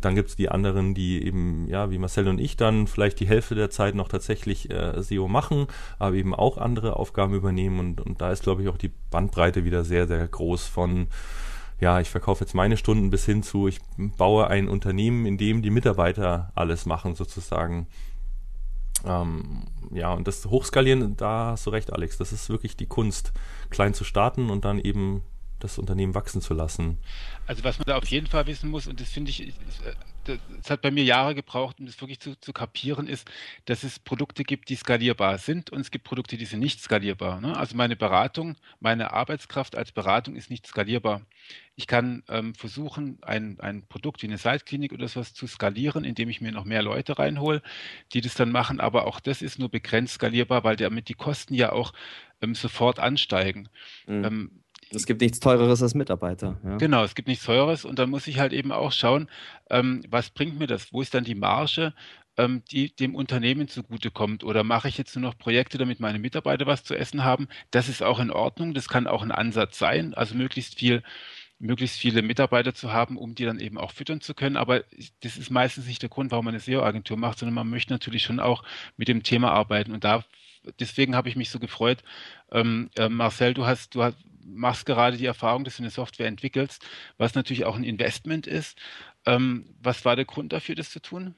dann gibt es die anderen, die eben, ja, wie Marcel und ich dann vielleicht die Hälfte der Zeit noch tatsächlich äh, SEO machen, aber eben auch andere Aufgaben übernehmen. Und, und da ist, glaube ich, auch die Bandbreite wieder sehr, sehr groß von, ja, ich verkaufe jetzt meine Stunden bis hin zu, ich baue ein Unternehmen, in dem die Mitarbeiter alles machen, sozusagen. Ähm, ja, und das Hochskalieren, da hast du recht, Alex, das ist wirklich die Kunst, klein zu starten und dann eben das Unternehmen wachsen zu lassen. Also was man da auf jeden Fall wissen muss, und das finde ich, es hat bei mir Jahre gebraucht, um das wirklich zu, zu, kapieren, ist, dass es Produkte gibt, die skalierbar sind und es gibt Produkte, die sind nicht skalierbar. Ne? Also meine Beratung, meine Arbeitskraft als Beratung ist nicht skalierbar. Ich kann ähm, versuchen, ein, ein Produkt wie eine Seitklinik oder sowas zu skalieren, indem ich mir noch mehr Leute reinhole, die das dann machen, aber auch das ist nur begrenzt skalierbar, weil damit die Kosten ja auch ähm, sofort ansteigen. Mhm. Ähm, es gibt nichts Teureres als Mitarbeiter. Ja. Genau, es gibt nichts Teureres und dann muss ich halt eben auch schauen, ähm, was bringt mir das? Wo ist dann die Marge, ähm, die dem Unternehmen zugutekommt? Oder mache ich jetzt nur noch Projekte, damit meine Mitarbeiter was zu essen haben? Das ist auch in Ordnung, das kann auch ein Ansatz sein, also möglichst viel möglichst viele Mitarbeiter zu haben, um die dann eben auch füttern zu können. Aber das ist meistens nicht der Grund, warum man eine SEO-Agentur macht, sondern man möchte natürlich schon auch mit dem Thema arbeiten. Und da deswegen habe ich mich so gefreut. Ähm, äh, Marcel, du hast, du hast, machst gerade die Erfahrung, dass du eine Software entwickelst, was natürlich auch ein Investment ist. Ähm, was war der Grund dafür, das zu tun?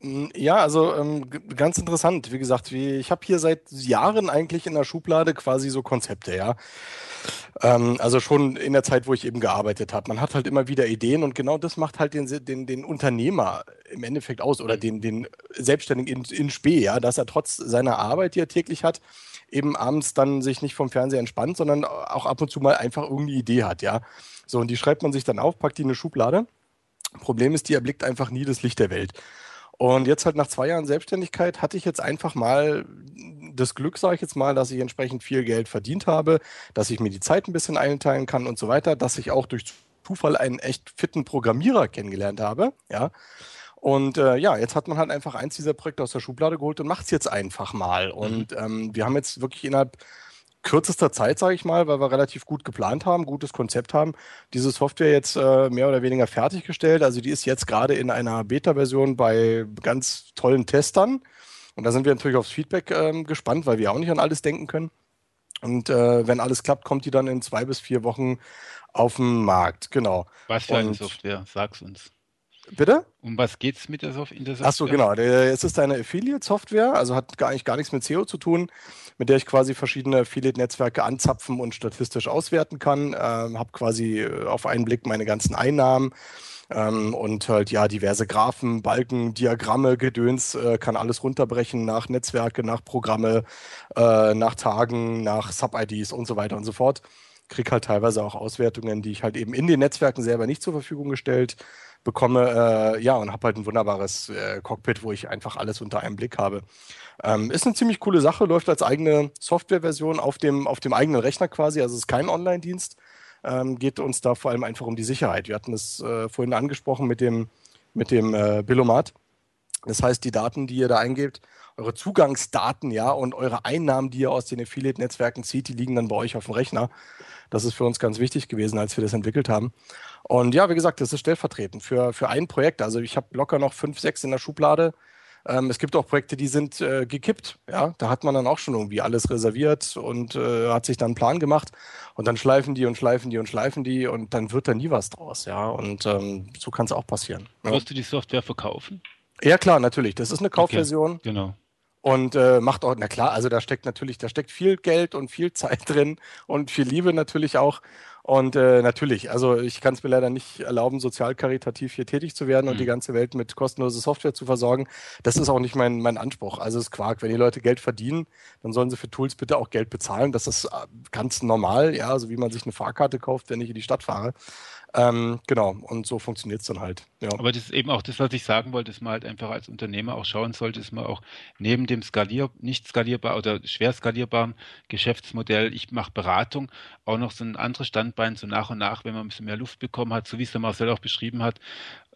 Hm, ja, also ähm, ganz interessant. Wie gesagt, wie, ich habe hier seit Jahren eigentlich in der Schublade quasi so Konzepte, ja. Ähm, also schon in der Zeit, wo ich eben gearbeitet habe. Man hat halt immer wieder Ideen und genau das macht halt den, den, den Unternehmer im Endeffekt aus oder mhm. den, den Selbstständigen in, in Spee, ja, dass er trotz seiner Arbeit, die er täglich hat, eben abends dann sich nicht vom Fernseher entspannt, sondern auch ab und zu mal einfach irgendeine Idee hat, ja. So, und die schreibt man sich dann auf, packt die in eine Schublade. Problem ist, die erblickt einfach nie das Licht der Welt. Und jetzt halt nach zwei Jahren Selbstständigkeit hatte ich jetzt einfach mal das Glück, sage ich jetzt mal, dass ich entsprechend viel Geld verdient habe, dass ich mir die Zeit ein bisschen einteilen kann und so weiter, dass ich auch durch Zufall einen echt fitten Programmierer kennengelernt habe, ja. Und äh, ja, jetzt hat man halt einfach eins dieser Projekte aus der Schublade geholt und macht es jetzt einfach mal. Mhm. Und ähm, wir haben jetzt wirklich innerhalb kürzester Zeit, sage ich mal, weil wir relativ gut geplant haben, gutes Konzept haben, diese Software jetzt äh, mehr oder weniger fertiggestellt. Also die ist jetzt gerade in einer Beta-Version bei ganz tollen Testern. Und da sind wir natürlich aufs Feedback ähm, gespannt, weil wir auch nicht an alles denken können. Und äh, wenn alles klappt, kommt die dann in zwei bis vier Wochen auf den Markt. Genau. Was für eine Software? Sag's uns. Bitte? Um was geht es mit der, Sof in der Software? Achso, genau. es ist eine Affiliate-Software, also hat gar, eigentlich gar nichts mit SEO zu tun, mit der ich quasi verschiedene Affiliate-Netzwerke anzapfen und statistisch auswerten kann. Ähm, habe quasi äh, auf einen Blick meine ganzen Einnahmen ähm, und halt ja diverse Graphen, Balken, Diagramme, Gedöns, äh, kann alles runterbrechen nach Netzwerke, nach Programme, äh, nach Tagen, nach Sub-IDs und so weiter und so fort. Krieg halt teilweise auch Auswertungen, die ich halt eben in den Netzwerken selber nicht zur Verfügung gestellt bekomme. Äh, ja, und habe halt ein wunderbares äh, Cockpit, wo ich einfach alles unter einem Blick habe. Ähm, ist eine ziemlich coole Sache, läuft als eigene Softwareversion auf dem, auf dem eigenen Rechner quasi, also es ist kein Online-Dienst ähm, geht uns da vor allem einfach um die Sicherheit. Wir hatten es äh, vorhin angesprochen mit dem, mit dem äh, Billomat. Das heißt, die Daten, die ihr da eingebt, eure Zugangsdaten, ja, und eure Einnahmen, die ihr aus den Affiliate-Netzwerken zieht, die liegen dann bei euch auf dem Rechner. Das ist für uns ganz wichtig gewesen, als wir das entwickelt haben. Und ja, wie gesagt, das ist stellvertretend für, für ein Projekt. Also ich habe locker noch fünf, sechs in der Schublade, ähm, es gibt auch Projekte, die sind äh, gekippt. Ja, da hat man dann auch schon irgendwie alles reserviert und äh, hat sich dann einen Plan gemacht. Und dann schleifen die und schleifen die und schleifen die und dann wird da nie was draus. Ja, und ähm, so kann es auch passieren. Ja. Wirst du die Software verkaufen? Ja, klar, natürlich. Das ist eine Kaufversion. Okay, genau. Und äh, macht auch, na klar, also da steckt natürlich, da steckt viel Geld und viel Zeit drin und viel Liebe natürlich auch. Und äh, natürlich, also ich kann es mir leider nicht erlauben, sozial karitativ hier tätig zu werden mhm. und die mhm. ganze Welt mit kostenloser Software zu versorgen. Das ist auch nicht mein, mein Anspruch. Also es ist Quark. Wenn die Leute Geld verdienen, dann sollen sie für Tools bitte auch Geld bezahlen. Das ist äh, ganz normal, ja, so wie man sich eine Fahrkarte kauft, wenn ich in die Stadt fahre. Ähm, genau, und so funktioniert es dann halt. Ja. Aber das ist eben auch das, was ich sagen wollte, dass man halt einfach als Unternehmer auch schauen sollte, dass man auch neben dem skalier nicht skalierbar oder schwer skalierbaren Geschäftsmodell, ich mache Beratung, auch noch so ein anderes Standbein so nach und nach, wenn man ein bisschen mehr Luft bekommen hat, so wie es der Marcel auch beschrieben hat,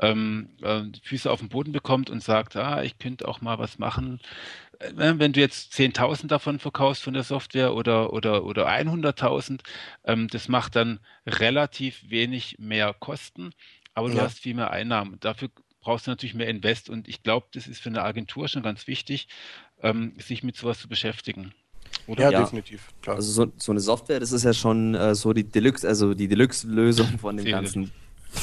ähm, äh, Füße auf den Boden bekommt und sagt, ah, ich könnte auch mal was machen, wenn du jetzt 10.000 davon verkaufst von der Software oder, oder, oder 100.000, ähm, das macht dann relativ wenig mehr Kosten, aber du ja. hast viel mehr Einnahmen. Dafür brauchst du natürlich mehr Invest und ich glaube, das ist für eine Agentur schon ganz wichtig, ähm, sich mit sowas zu beschäftigen. Oder? Ja, ja, definitiv. Klar. Also so, so, eine Software, das ist ja schon äh, so die Deluxe, also die Deluxe-Lösung von dem ganzen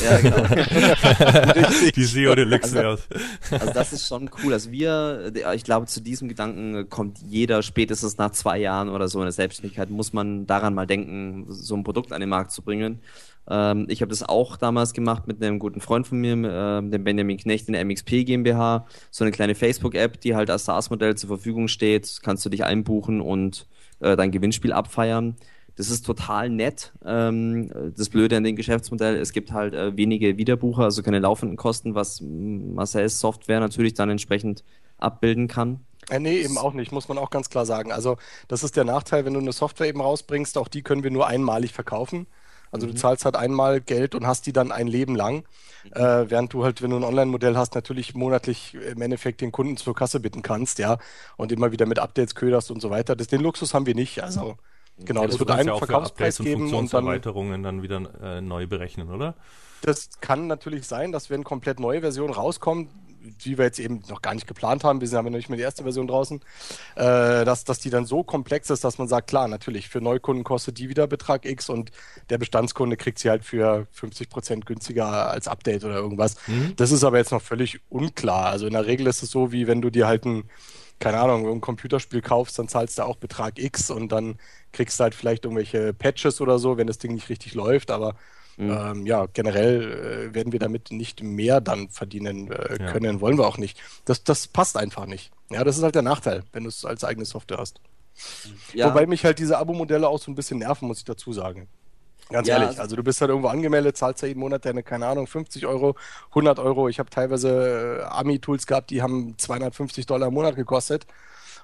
ja, genau. die SEO Deluxe also, also das ist schon cool. Also wir, ich glaube, zu diesem Gedanken kommt jeder spätestens nach zwei Jahren oder so in der Selbstständigkeit, muss man daran mal denken, so ein Produkt an den Markt zu bringen. Ähm, ich habe das auch damals gemacht mit einem guten Freund von mir, äh, dem Benjamin Knecht in der MXP GmbH. So eine kleine Facebook-App, die halt als SaaS-Modell zur Verfügung steht. Kannst du dich einbuchen und äh, dein Gewinnspiel abfeiern. Das ist total nett. Ähm, das Blöde an dem Geschäftsmodell, es gibt halt äh, wenige Wiederbucher, also keine laufenden Kosten, was Marcel's Software natürlich dann entsprechend abbilden kann. Äh, nee, eben auch nicht, muss man auch ganz klar sagen. Also das ist der Nachteil, wenn du eine Software eben rausbringst, auch die können wir nur einmalig verkaufen. Also mhm. du zahlst halt einmal Geld und hast die dann ein Leben lang. Mhm. Äh, während du halt, wenn du ein Online-Modell hast, natürlich monatlich im Endeffekt den Kunden zur Kasse bitten kannst, ja, und immer wieder mit Updates köderst und so weiter. Das, den Luxus haben wir nicht. Also Genau, das, das wird einen ja Verkaufspreis geben und dann Erweiterungen dann wieder äh, neu berechnen, oder? Das kann natürlich sein, dass wenn komplett neue Version rauskommt, die wir jetzt eben noch gar nicht geplant haben, wir sind aber noch nicht mehr die erste Version draußen, äh, dass, dass die dann so komplex ist, dass man sagt, klar, natürlich, für Neukunden kostet die wieder Betrag X und der Bestandskunde kriegt sie halt für 50 Prozent günstiger als Update oder irgendwas. Mhm. Das ist aber jetzt noch völlig unklar. Also in der Regel ist es so, wie wenn du dir halt ein keine Ahnung, ein Computerspiel kaufst, dann zahlst du auch Betrag X und dann kriegst du halt vielleicht irgendwelche Patches oder so, wenn das Ding nicht richtig läuft, aber mhm. ähm, ja, generell äh, werden wir damit nicht mehr dann verdienen äh, können, ja. wollen wir auch nicht. Das, das passt einfach nicht. Ja, das ist halt der Nachteil, wenn du es als eigene Software hast. Ja. Wobei mich halt diese Abo-Modelle auch so ein bisschen nerven, muss ich dazu sagen. Ganz ja, ehrlich, also du bist halt irgendwo angemeldet, zahlst ja jeden Monat deine, keine Ahnung, 50 Euro, 100 Euro. Ich habe teilweise äh, Ami-Tools gehabt, die haben 250 Dollar im Monat gekostet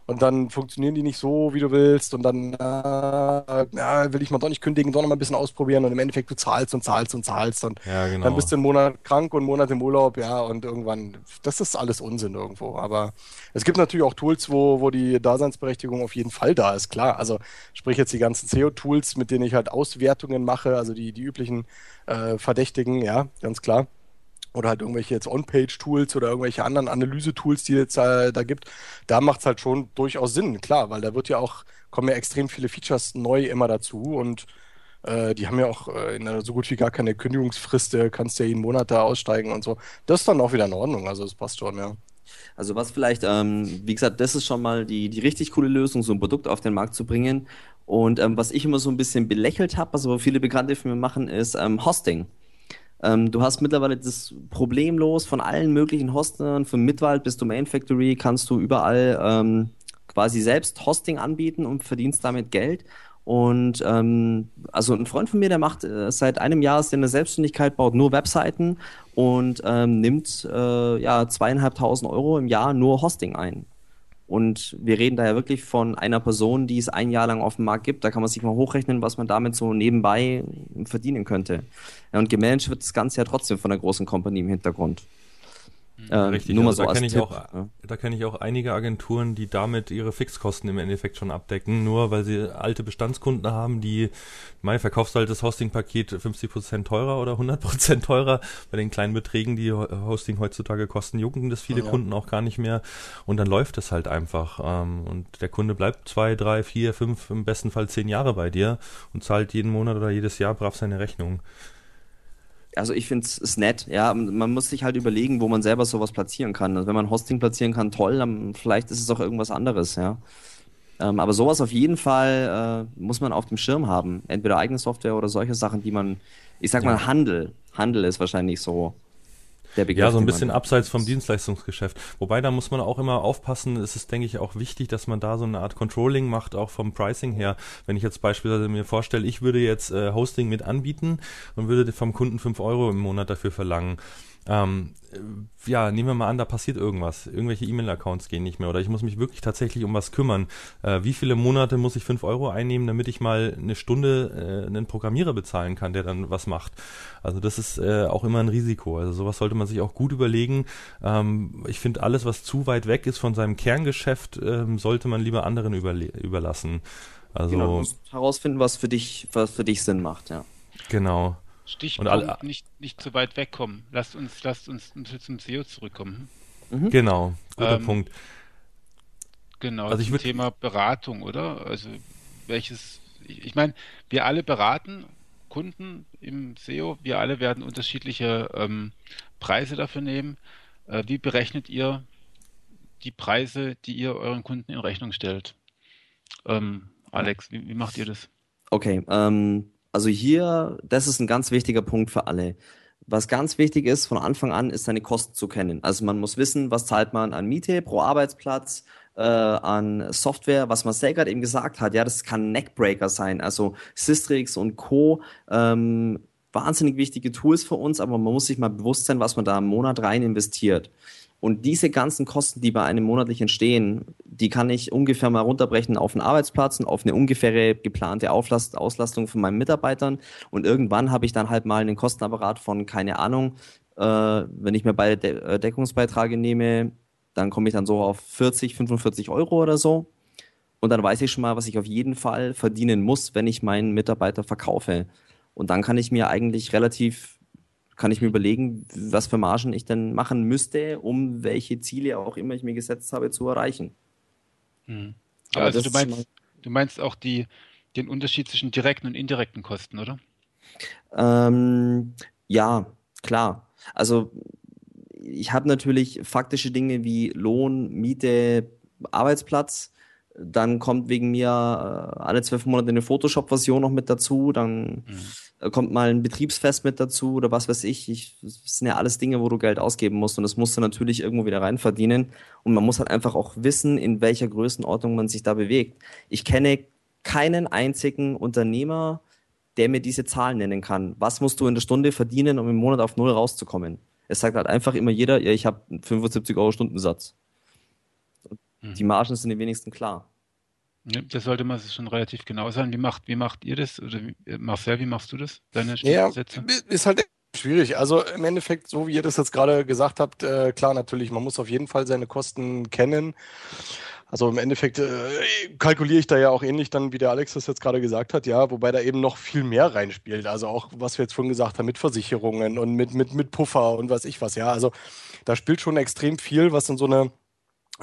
und dann funktionieren die nicht so, wie du willst. Und dann äh, ja, will ich mal doch nicht kündigen, doch noch mal ein bisschen ausprobieren. Und im Endeffekt du zahlst und zahlst und zahlst. Und ja, genau. dann bist du einen Monat krank und einen Monat im Urlaub, ja, und irgendwann, das ist alles Unsinn irgendwo, aber es gibt natürlich auch Tools, wo, wo die Daseinsberechtigung auf jeden Fall da ist, klar, also sprich jetzt die ganzen SEO-Tools, mit denen ich halt Auswertungen mache, also die, die üblichen äh, Verdächtigen, ja, ganz klar oder halt irgendwelche jetzt On-Page-Tools oder irgendwelche anderen Analyse-Tools, die es äh, da gibt, da macht es halt schon durchaus Sinn, klar, weil da wird ja auch, kommen ja extrem viele Features neu immer dazu und äh, die haben ja auch äh, in so gut wie gar keine Kündigungsfrist, äh, kannst ja jeden Monat da aussteigen und so. Das ist dann auch wieder in Ordnung, also das passt schon, ja. Also was vielleicht, ähm, wie gesagt, das ist schon mal die, die richtig coole Lösung, so ein Produkt auf den Markt zu bringen. Und ähm, was ich immer so ein bisschen belächelt habe, was aber viele Bekannte von mir machen, ist ähm, Hosting. Ähm, du hast mittlerweile das problemlos von allen möglichen Hostern, von Midwald bis Domain Factory, kannst du überall ähm, quasi selbst Hosting anbieten und verdienst damit Geld. Und ähm, also ein Freund von mir, der macht äh, seit einem Jahr ist in der Selbstständigkeit, baut nur Webseiten und ähm, nimmt äh, ja zweieinhalbtausend Euro im Jahr nur Hosting ein. Und wir reden da ja wirklich von einer Person, die es ein Jahr lang auf dem Markt gibt. Da kann man sich mal hochrechnen, was man damit so nebenbei verdienen könnte. Und gemanagt wird das Ganze ja trotzdem von einer großen Company im Hintergrund. Äh, Richtig, nur mal also so da kenne ich, auch, ja. da kenn ich auch einige Agenturen, die damit ihre Fixkosten im Endeffekt schon abdecken, nur weil sie alte Bestandskunden haben, die, mein verkaufst halt das Hosting-Paket 50% teurer oder 100% teurer. Bei den kleinen Beträgen, die Hosting heutzutage kosten, jucken das viele ja. Kunden auch gar nicht mehr. Und dann läuft es halt einfach. Ähm, und der Kunde bleibt zwei, drei, vier, fünf, im besten Fall zehn Jahre bei dir und zahlt jeden Monat oder jedes Jahr brav seine Rechnung. Also ich finde es nett, ja. Man muss sich halt überlegen, wo man selber sowas platzieren kann. Also wenn man Hosting platzieren kann, toll, dann vielleicht ist es auch irgendwas anderes, ja. Ähm, aber sowas auf jeden Fall äh, muss man auf dem Schirm haben. Entweder eigene Software oder solche Sachen, die man, ich sag mal, Handel. Handel ist wahrscheinlich so. Ja, so ein bisschen abseits vom Dienstleistungsgeschäft. Wobei, da muss man auch immer aufpassen, es ist, denke ich, auch wichtig, dass man da so eine Art Controlling macht, auch vom Pricing her. Wenn ich jetzt beispielsweise mir vorstelle, ich würde jetzt äh, Hosting mit anbieten und würde vom Kunden fünf Euro im Monat dafür verlangen ähm, ja, nehmen wir mal an, da passiert irgendwas. Irgendwelche E-Mail-Accounts gehen nicht mehr oder ich muss mich wirklich tatsächlich um was kümmern. Äh, wie viele Monate muss ich fünf Euro einnehmen, damit ich mal eine Stunde äh, einen Programmierer bezahlen kann, der dann was macht? Also das ist äh, auch immer ein Risiko. Also sowas sollte man sich auch gut überlegen. Ähm, ich finde, alles, was zu weit weg ist von seinem Kerngeschäft, ähm, sollte man lieber anderen überlassen. Also genau, du musst herausfinden, was für dich, was für dich Sinn macht, ja. Genau. Stichpunkt alle, nicht, nicht zu weit wegkommen. Lasst uns, lasst uns zum SEO zurückkommen. Mhm. Genau, guter ähm, Punkt. Genau, also ich zum Thema Beratung, oder? Also welches, ich, ich meine, wir alle beraten Kunden im SEO, wir alle werden unterschiedliche ähm, Preise dafür nehmen. Äh, wie berechnet ihr die Preise, die ihr euren Kunden in Rechnung stellt? Ähm, Alex, wie, wie macht ihr das? Okay, ähm, also hier, das ist ein ganz wichtiger Punkt für alle. Was ganz wichtig ist, von Anfang an, ist seine Kosten zu kennen. Also man muss wissen, was zahlt man an Miete pro Arbeitsplatz, äh, an Software, was Marcel gerade eben gesagt hat. Ja, das kann Neckbreaker sein. Also Systrix und Co. Ähm, wahnsinnig wichtige Tools für uns, aber man muss sich mal bewusst sein, was man da im Monat rein investiert. Und diese ganzen Kosten, die bei einem monatlich entstehen, die kann ich ungefähr mal runterbrechen auf einen Arbeitsplatz und auf eine ungefähre geplante Auflast, Auslastung von meinen Mitarbeitern. Und irgendwann habe ich dann halt mal einen Kostenapparat von, keine Ahnung, äh, wenn ich mir beide De äh, Deckungsbeiträge nehme, dann komme ich dann so auf 40, 45 Euro oder so. Und dann weiß ich schon mal, was ich auf jeden Fall verdienen muss, wenn ich meinen Mitarbeiter verkaufe. Und dann kann ich mir eigentlich relativ kann ich mir überlegen, was für Margen ich denn machen müsste, um welche Ziele auch immer ich mir gesetzt habe zu erreichen. Hm. also du meinst, du meinst auch die, den Unterschied zwischen direkten und indirekten Kosten, oder? Ähm, ja, klar. Also ich habe natürlich faktische Dinge wie Lohn, Miete, Arbeitsplatz dann kommt wegen mir äh, alle zwölf Monate eine Photoshop-Version noch mit dazu. Dann mhm. kommt mal ein Betriebsfest mit dazu oder was weiß ich. ich. Das sind ja alles Dinge, wo du Geld ausgeben musst und das musst du natürlich irgendwo wieder rein verdienen. Und man muss halt einfach auch wissen, in welcher Größenordnung man sich da bewegt. Ich kenne keinen einzigen Unternehmer, der mir diese Zahlen nennen kann. Was musst du in der Stunde verdienen, um im Monat auf Null rauszukommen? Es sagt halt einfach immer jeder, ja, ich habe einen 75 Euro Stundensatz. Die mhm. Margen sind den wenigsten klar. Ja, das sollte man schon relativ genau sein. Wie macht, wie macht ihr das? Oder wie, Marcel, wie machst du das? Deine ja, ist halt schwierig. Also im Endeffekt, so wie ihr das jetzt gerade gesagt habt, äh, klar, natürlich, man muss auf jeden Fall seine Kosten kennen. Also im Endeffekt äh, kalkuliere ich da ja auch ähnlich dann, wie der Alex das jetzt gerade gesagt hat, ja, wobei da eben noch viel mehr reinspielt. Also auch, was wir jetzt schon gesagt haben, mit Versicherungen und mit, mit, mit Puffer und was ich was, ja. Also da spielt schon extrem viel, was in so eine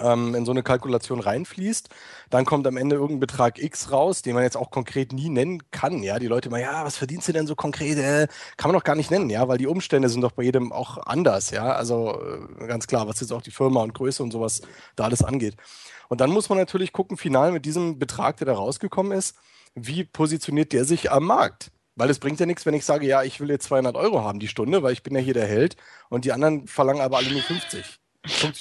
ähm, in so eine Kalkulation reinfließt. Dann kommt am Ende irgendein Betrag X raus, den man jetzt auch konkret nie nennen kann. Ja, die Leute mal, ja, was verdienst du denn so konkret? Äh, kann man doch gar nicht nennen, ja, weil die Umstände sind doch bei jedem auch anders, ja. Also äh, ganz klar, was jetzt auch die Firma und Größe und sowas da alles angeht. Und dann muss man natürlich gucken, final mit diesem Betrag, der da rausgekommen ist, wie positioniert der sich am Markt? Weil es bringt ja nichts, wenn ich sage, ja, ich will jetzt 200 Euro haben die Stunde, weil ich bin ja hier der Held und die anderen verlangen aber alle nur 50.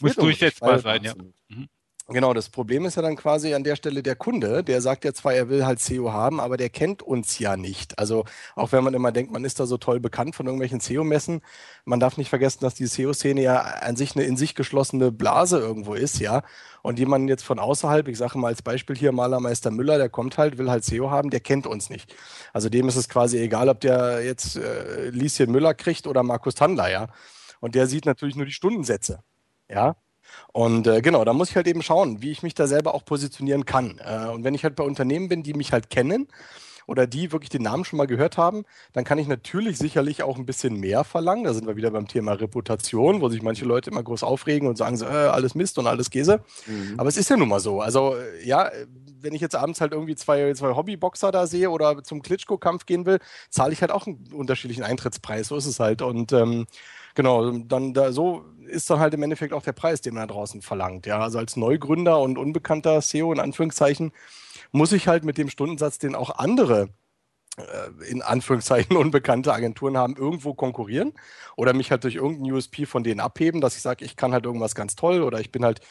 Muss durchsetzbar sein, ja. Mhm. Genau, das Problem ist ja dann quasi an der Stelle der Kunde, der sagt ja zwar, er will halt SEO haben, aber der kennt uns ja nicht. Also auch wenn man immer denkt, man ist da so toll bekannt von irgendwelchen SEO-Messen, man darf nicht vergessen, dass die SEO-Szene ja an sich eine in sich geschlossene Blase irgendwo ist, ja. Und jemand jetzt von außerhalb, ich sage mal als Beispiel hier Malermeister Müller, der kommt halt, will halt SEO haben, der kennt uns nicht. Also dem ist es quasi egal, ob der jetzt äh, Lieschen Müller kriegt oder Markus Tandler, ja. Und der sieht natürlich nur die Stundensätze. Ja. Und äh, genau, da muss ich halt eben schauen, wie ich mich da selber auch positionieren kann. Äh, und wenn ich halt bei Unternehmen bin, die mich halt kennen, oder die wirklich den Namen schon mal gehört haben, dann kann ich natürlich sicherlich auch ein bisschen mehr verlangen. Da sind wir wieder beim Thema Reputation, wo sich manche Leute immer groß aufregen und sagen so, äh, alles Mist und alles Käse. Mhm. Aber es ist ja nun mal so. Also ja, wenn ich jetzt abends halt irgendwie zwei, zwei Hobbyboxer da sehe oder zum Klitschko-Kampf gehen will, zahle ich halt auch einen unterschiedlichen Eintrittspreis. So ist es halt. Und ähm, genau, dann da, so ist dann halt im Endeffekt auch der Preis, den man da draußen verlangt. Ja, also als Neugründer und unbekannter SEO in Anführungszeichen muss ich halt mit dem Stundensatz, den auch andere äh, in Anführungszeichen unbekannte Agenturen haben, irgendwo konkurrieren oder mich halt durch irgendein USP von denen abheben, dass ich sage, ich kann halt irgendwas ganz toll oder ich bin halt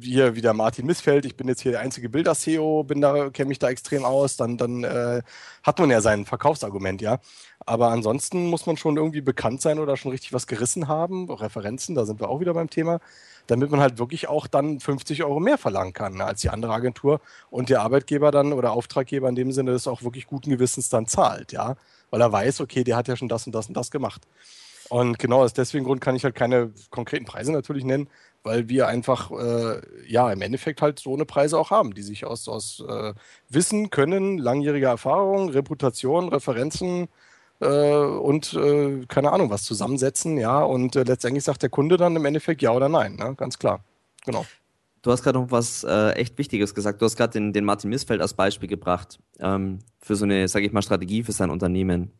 hier wieder Martin Missfeld, ich bin jetzt hier der einzige Bilder-SEO, da, kenne mich da extrem aus, dann, dann äh, hat man ja sein Verkaufsargument, ja. Aber ansonsten muss man schon irgendwie bekannt sein oder schon richtig was gerissen haben, Referenzen, da sind wir auch wieder beim Thema, damit man halt wirklich auch dann 50 Euro mehr verlangen kann ne, als die andere Agentur und der Arbeitgeber dann oder Auftraggeber in dem Sinne das auch wirklich guten Gewissens dann zahlt, ja. Weil er weiß, okay, der hat ja schon das und das und das gemacht. Und genau aus deswegen Grund kann ich halt keine konkreten Preise natürlich nennen, weil wir einfach äh, ja im Endeffekt halt so eine Preise auch haben, die sich aus, aus äh, Wissen, Können, langjähriger Erfahrung, Reputation, Referenzen äh, und äh, keine Ahnung was zusammensetzen, ja. Und äh, letztendlich sagt der Kunde dann im Endeffekt ja oder nein, ne? ganz klar. Genau. Du hast gerade noch was äh, echt Wichtiges gesagt. Du hast gerade den, den Martin Missfeld als Beispiel gebracht ähm, für so eine, sage ich mal, Strategie für sein Unternehmen.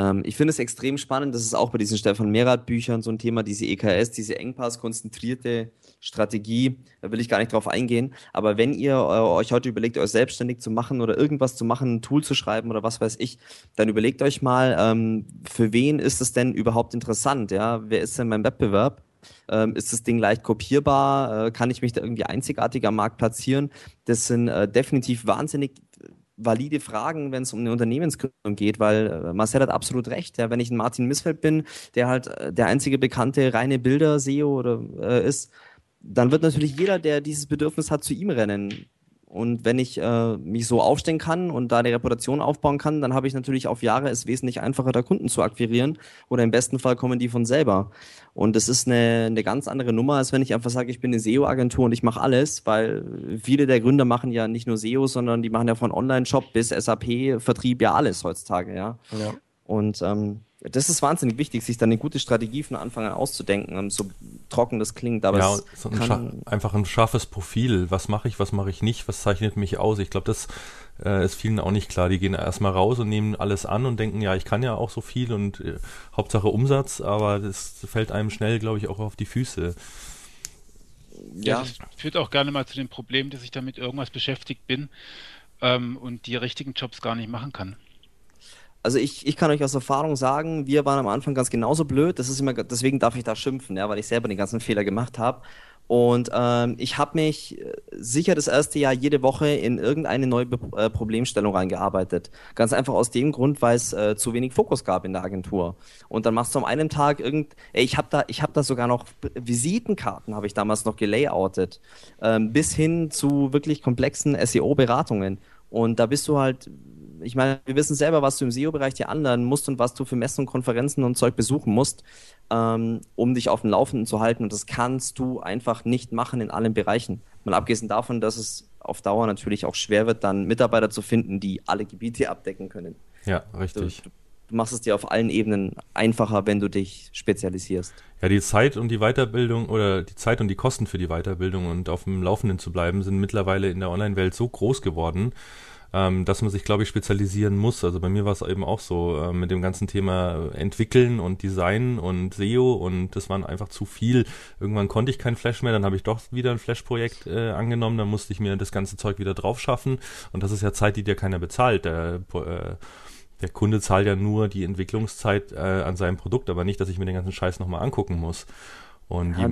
Ähm, ich finde es extrem spannend, das ist auch bei diesen Stefan Merath Büchern so ein Thema, diese EKS, diese Engpass-konzentrierte Strategie, da will ich gar nicht drauf eingehen. Aber wenn ihr äh, euch heute überlegt, euch selbstständig zu machen oder irgendwas zu machen, ein Tool zu schreiben oder was weiß ich, dann überlegt euch mal, ähm, für wen ist es denn überhaupt interessant? Ja, wer ist denn mein Wettbewerb? Ähm, ist das Ding leicht kopierbar? Äh, kann ich mich da irgendwie einzigartig am Markt platzieren? Das sind äh, definitiv wahnsinnig valide Fragen, wenn es um eine Unternehmensgründung geht, weil äh, Marcel hat absolut recht. Ja, wenn ich ein Martin Missfeld bin, der halt äh, der einzige bekannte reine Bilder-SEO äh, ist, dann wird natürlich jeder, der dieses Bedürfnis hat, zu ihm rennen. Und wenn ich äh, mich so aufstellen kann und da eine Reputation aufbauen kann, dann habe ich natürlich auf Jahre es wesentlich einfacher, da Kunden zu akquirieren. Oder im besten Fall kommen die von selber. Und das ist eine, eine ganz andere Nummer, als wenn ich einfach sage, ich bin eine SEO-Agentur und ich mache alles, weil viele der Gründer machen ja nicht nur SEO, sondern die machen ja von Online-Shop bis SAP, Vertrieb ja alles heutzutage, ja. ja. Und ähm, das ist wahnsinnig wichtig, sich dann eine gute Strategie von Anfang an auszudenken, so trocken das klingt. Aber ja, so ein einfach ein scharfes Profil. Was mache ich, was mache ich nicht, was zeichnet mich aus? Ich glaube, das äh, ist vielen auch nicht klar. Die gehen erstmal raus und nehmen alles an und denken, ja, ich kann ja auch so viel und äh, Hauptsache Umsatz, aber das fällt einem schnell, glaube ich, auch auf die Füße. Ja, ja, das führt auch gerne mal zu dem Problem, dass ich damit irgendwas beschäftigt bin ähm, und die richtigen Jobs gar nicht machen kann also ich, ich kann euch aus Erfahrung sagen, wir waren am Anfang ganz genauso blöd. Das ist immer, deswegen darf ich da schimpfen, ja, weil ich selber den ganzen Fehler gemacht habe. Und ähm, ich habe mich äh, sicher das erste Jahr jede Woche in irgendeine neue Be äh, Problemstellung reingearbeitet. Ganz einfach aus dem Grund, weil es äh, zu wenig Fokus gab in der Agentur. Und dann machst du am einen Tag irgend, ey, ich habe da, ich da sogar noch Visitenkarten habe ich damals noch gelayoutet, ähm, bis hin zu wirklich komplexen SEO-Beratungen. Und da bist du halt ich meine, wir wissen selber, was du im SEO-Bereich dir anlernen musst und was du für Messen und Konferenzen und Zeug besuchen musst, ähm, um dich auf dem Laufenden zu halten. Und das kannst du einfach nicht machen in allen Bereichen. Mal abgesehen davon, dass es auf Dauer natürlich auch schwer wird, dann Mitarbeiter zu finden, die alle Gebiete abdecken können. Ja, richtig. Du, du machst es dir auf allen Ebenen einfacher, wenn du dich spezialisierst. Ja, die Zeit und die Weiterbildung oder die Zeit und die Kosten für die Weiterbildung und auf dem Laufenden zu bleiben, sind mittlerweile in der Online-Welt so groß geworden, ähm, dass man sich, glaube ich, spezialisieren muss. Also bei mir war es eben auch so äh, mit dem ganzen Thema Entwickeln und Design und SEO und das waren einfach zu viel. Irgendwann konnte ich kein Flash mehr, dann habe ich doch wieder ein Flash-Projekt äh, angenommen, dann musste ich mir das ganze Zeug wieder drauf schaffen und das ist ja Zeit, die dir keiner bezahlt. Der, äh, der Kunde zahlt ja nur die Entwicklungszeit äh, an seinem Produkt, aber nicht, dass ich mir den ganzen Scheiß nochmal angucken muss. Und ja,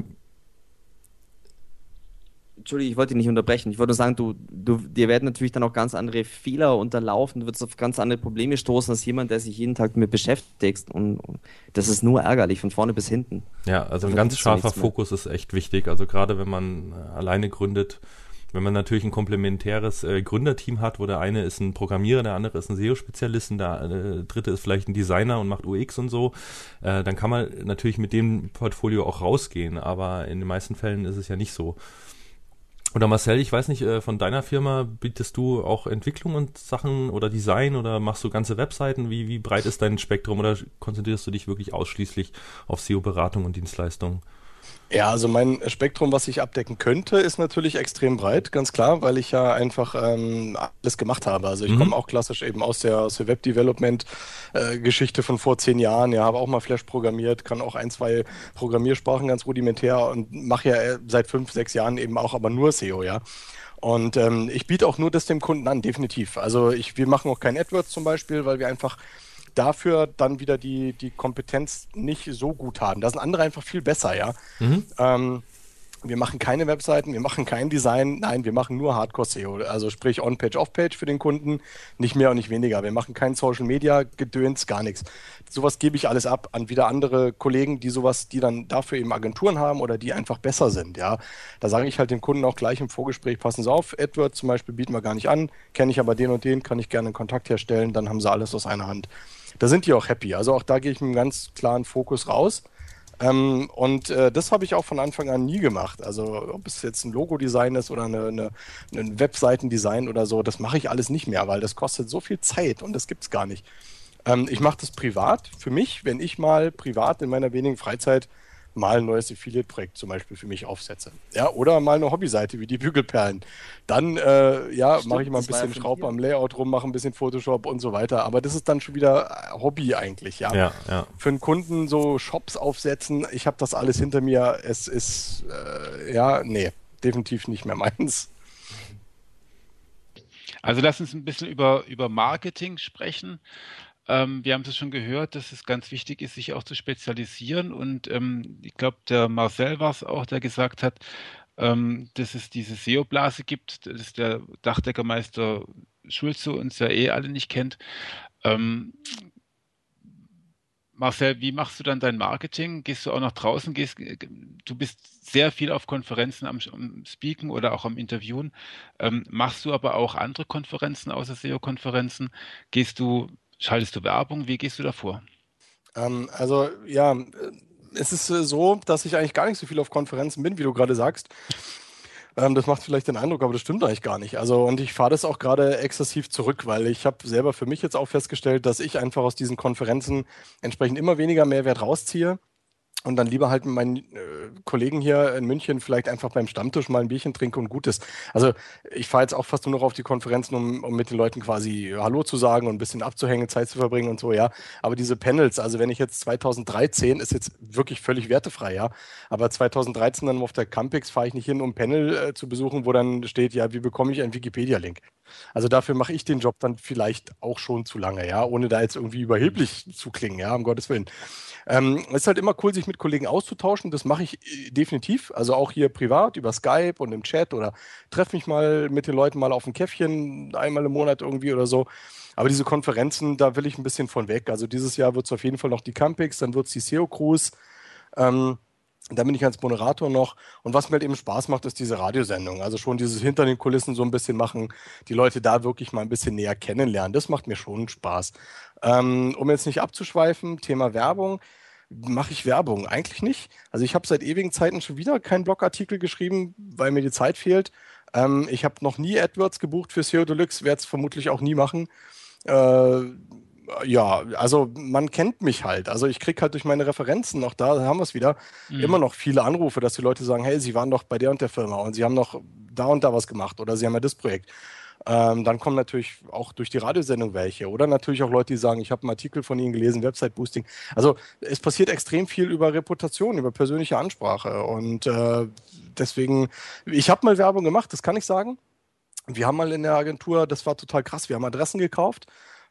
Entschuldigung, ich wollte dich nicht unterbrechen. Ich wollte nur sagen, du, du, dir werden natürlich dann auch ganz andere Fehler unterlaufen, du wirst auf ganz andere Probleme stoßen als jemand, der sich jeden Tag damit beschäftigt. Und, und das ist nur ärgerlich, von vorne bis hinten. Ja, also ein ganz scharfer Fokus ist echt wichtig. Also gerade wenn man äh, alleine gründet, wenn man natürlich ein komplementäres äh, Gründerteam hat, wo der eine ist ein Programmierer, der andere ist ein SEO-Spezialist und der äh, dritte ist vielleicht ein Designer und macht UX und so, äh, dann kann man natürlich mit dem Portfolio auch rausgehen, aber in den meisten Fällen ist es ja nicht so. Oder Marcel, ich weiß nicht, äh, von deiner Firma bietest du auch Entwicklung und Sachen oder Design oder machst du ganze Webseiten? Wie, wie breit ist dein Spektrum oder konzentrierst du dich wirklich ausschließlich auf SEO-Beratung und Dienstleistungen? Ja, also mein Spektrum, was ich abdecken könnte, ist natürlich extrem breit, ganz klar, weil ich ja einfach ähm, alles gemacht habe. Also ich mhm. komme auch klassisch eben aus der, aus der Web-Development-Geschichte äh, von vor zehn Jahren. Ja, habe auch mal Flash programmiert, kann auch ein, zwei Programmiersprachen ganz rudimentär und mache ja äh, seit fünf, sechs Jahren eben auch aber nur SEO, ja. Und ähm, ich biete auch nur das dem Kunden an, definitiv. Also ich, wir machen auch kein AdWords zum Beispiel, weil wir einfach dafür dann wieder die, die Kompetenz nicht so gut haben. Da sind andere einfach viel besser, ja. Mhm. Ähm, wir machen keine Webseiten, wir machen kein Design, nein, wir machen nur Hardcore-SEO, also sprich On-Page, Off-Page für den Kunden, nicht mehr und nicht weniger. Wir machen kein Social-Media-Gedöns, gar nichts. Sowas gebe ich alles ab an wieder andere Kollegen, die sowas, die dann dafür eben Agenturen haben oder die einfach besser sind, ja. Da sage ich halt dem Kunden auch gleich im Vorgespräch, passen Sie auf, AdWords zum Beispiel bieten wir gar nicht an, kenne ich aber den und den, kann ich gerne einen Kontakt herstellen, dann haben sie alles aus einer Hand da sind die auch happy. Also auch da gehe ich mit einem ganz klaren Fokus raus. Ähm, und äh, das habe ich auch von Anfang an nie gemacht. Also ob es jetzt ein Logo-Design ist oder eine, eine, ein Webseitendesign oder so, das mache ich alles nicht mehr, weil das kostet so viel Zeit und das gibt es gar nicht. Ähm, ich mache das privat für mich, wenn ich mal privat in meiner wenigen Freizeit mal ein neues Affiliate-Projekt zum Beispiel für mich aufsetze. Ja, oder mal eine Hobbyseite wie die Bügelperlen. Dann äh, ja, mache ich mal ein bisschen Schraub am Layout rum, mache ein bisschen Photoshop und so weiter. Aber das ist dann schon wieder Hobby eigentlich, ja. ja, ja. Für einen Kunden so Shops aufsetzen, ich habe das alles hinter mir. Es ist äh, ja, nee, definitiv nicht mehr meins. Also lass uns ein bisschen über, über Marketing sprechen. Ähm, wir haben es schon gehört, dass es ganz wichtig ist, sich auch zu spezialisieren. Und ähm, ich glaube, der Marcel war es auch, der gesagt hat, ähm, dass es diese SEO-Blase gibt, dass der Dachdeckermeister Schulze uns ja eh alle nicht kennt. Ähm, Marcel, wie machst du dann dein Marketing? Gehst du auch nach draußen? Gehst, du bist sehr viel auf Konferenzen am, am Speaken oder auch am Interviewen. Ähm, machst du aber auch andere Konferenzen außer SEO-Konferenzen? Gehst du Schaltest du Werbung? Wie gehst du davor? Ähm, also ja, es ist äh, so, dass ich eigentlich gar nicht so viel auf Konferenzen bin, wie du gerade sagst. Ähm, das macht vielleicht den Eindruck, aber das stimmt eigentlich gar nicht. Also und ich fahre das auch gerade exzessiv zurück, weil ich habe selber für mich jetzt auch festgestellt, dass ich einfach aus diesen Konferenzen entsprechend immer weniger Mehrwert rausziehe und dann lieber halt mit meinen äh, Kollegen hier in München vielleicht einfach beim Stammtisch mal ein Bierchen trinke und gut ist. Also ich fahre jetzt auch fast nur noch auf die Konferenzen, um, um mit den Leuten quasi Hallo zu sagen und ein bisschen abzuhängen, Zeit zu verbringen und so, ja. Aber diese Panels, also wenn ich jetzt 2013, ist jetzt wirklich völlig wertefrei, ja. Aber 2013 dann auf der Campix fahre ich nicht hin, um Panel äh, zu besuchen, wo dann steht, ja, wie bekomme ich einen Wikipedia-Link? Also dafür mache ich den Job dann vielleicht auch schon zu lange, ja, ohne da jetzt irgendwie überheblich zu klingen, ja, um Gottes Willen. Ähm, es ist halt immer cool, sich mit Kollegen auszutauschen. Das mache ich äh, definitiv. Also auch hier privat über Skype und im Chat oder treffe mich mal mit den Leuten mal auf ein Käffchen einmal im Monat irgendwie oder so. Aber diese Konferenzen, da will ich ein bisschen von weg. Also dieses Jahr wird es auf jeden Fall noch die Campix, dann wird es die SEO Cruise. Ähm, da bin ich als Moderator noch. Und was mir halt eben Spaß macht, ist diese Radiosendung. Also schon dieses hinter den Kulissen so ein bisschen machen, die Leute da wirklich mal ein bisschen näher kennenlernen. Das macht mir schon Spaß. Ähm, um jetzt nicht abzuschweifen, Thema Werbung. Mache ich Werbung? Eigentlich nicht. Also ich habe seit ewigen Zeiten schon wieder keinen Blogartikel geschrieben, weil mir die Zeit fehlt. Ähm, ich habe noch nie AdWords gebucht für SEO Deluxe, werde es vermutlich auch nie machen. Äh, ja, also man kennt mich halt. Also ich kriege halt durch meine Referenzen, auch da haben wir es wieder, mhm. immer noch viele Anrufe, dass die Leute sagen, hey, sie waren doch bei der und der Firma und sie haben noch da und da was gemacht oder sie haben ja das Projekt. Ähm, dann kommen natürlich auch durch die Radiosendung welche oder natürlich auch Leute, die sagen, ich habe einen Artikel von Ihnen gelesen, Website-Boosting. Also es passiert extrem viel über Reputation, über persönliche Ansprache und äh, deswegen, ich habe mal Werbung gemacht, das kann ich sagen. Wir haben mal in der Agentur, das war total krass, wir haben Adressen gekauft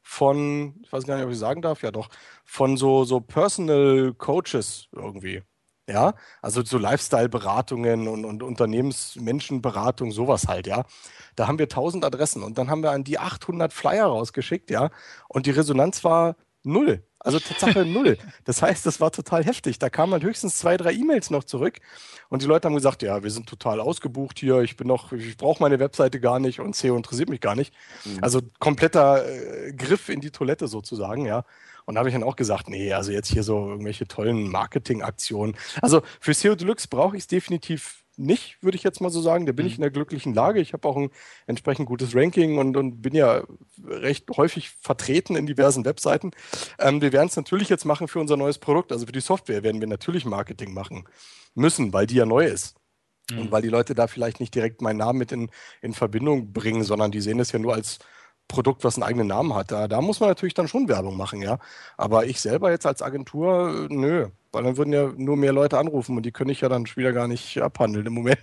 von, ich weiß gar nicht, ob ich sagen darf, ja doch, von so, so Personal Coaches irgendwie. Ja, also so Lifestyle-Beratungen und, und Unternehmensmenschenberatung, sowas halt, ja. Da haben wir 1000 Adressen und dann haben wir an die 800 Flyer rausgeschickt, ja. Und die Resonanz war null. Also Tatsache null. Das heißt, das war total heftig. Da kamen höchstens zwei, drei E-Mails noch zurück und die Leute haben gesagt, ja, wir sind total ausgebucht hier, ich bin noch, ich brauche meine Webseite gar nicht und SEO interessiert mich gar nicht. Mhm. Also kompletter äh, Griff in die Toilette sozusagen, ja. Und da habe ich dann auch gesagt, nee, also jetzt hier so irgendwelche tollen Marketingaktionen. Also für SEO Deluxe brauche ich es definitiv nicht, würde ich jetzt mal so sagen. Da bin mhm. ich in der glücklichen Lage. Ich habe auch ein entsprechend gutes Ranking und, und bin ja recht häufig vertreten in diversen Webseiten. Ähm, wir werden es natürlich jetzt machen für unser neues Produkt. Also für die Software werden wir natürlich Marketing machen müssen, weil die ja neu ist. Mhm. Und weil die Leute da vielleicht nicht direkt meinen Namen mit in, in Verbindung bringen, sondern die sehen es ja nur als Produkt, was einen eigenen Namen hat. Da, da muss man natürlich dann schon Werbung machen, ja. Aber ich selber jetzt als Agentur, nö. Weil dann würden ja nur mehr Leute anrufen und die könnte ich ja dann wieder gar nicht abhandeln im Moment.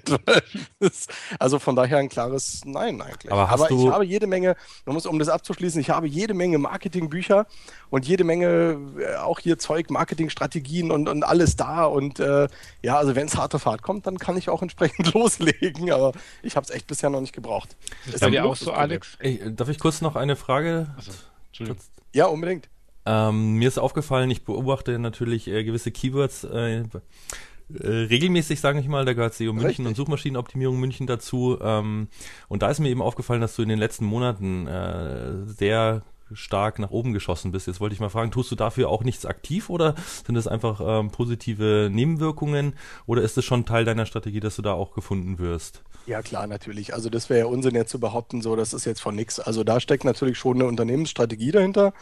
also von daher ein klares Nein eigentlich. Aber, Aber ich habe jede Menge, man muss, um das abzuschließen, ich habe jede Menge Marketingbücher und jede Menge äh, auch hier Zeug, Marketingstrategien und, und alles da. Und äh, ja, also wenn es harte Fahrt kommt, dann kann ich auch entsprechend loslegen. Aber ich habe es echt bisher noch nicht gebraucht. Ist bei dir auch so, Alex? Ey, darf ich kurz noch eine Frage? Also, ja, unbedingt. Ähm, mir ist aufgefallen, ich beobachte natürlich äh, gewisse Keywords äh, äh, regelmäßig, sage ich mal, da gehört SEO München Richtig. und Suchmaschinenoptimierung München dazu. Ähm, und da ist mir eben aufgefallen, dass du in den letzten Monaten äh, sehr stark nach oben geschossen bist. Jetzt wollte ich mal fragen, tust du dafür auch nichts aktiv oder sind das einfach ähm, positive Nebenwirkungen oder ist es schon Teil deiner Strategie, dass du da auch gefunden wirst? Ja, klar, natürlich. Also das wäre ja Unsinn jetzt zu behaupten, so das ist jetzt von nichts. Also da steckt natürlich schon eine Unternehmensstrategie dahinter,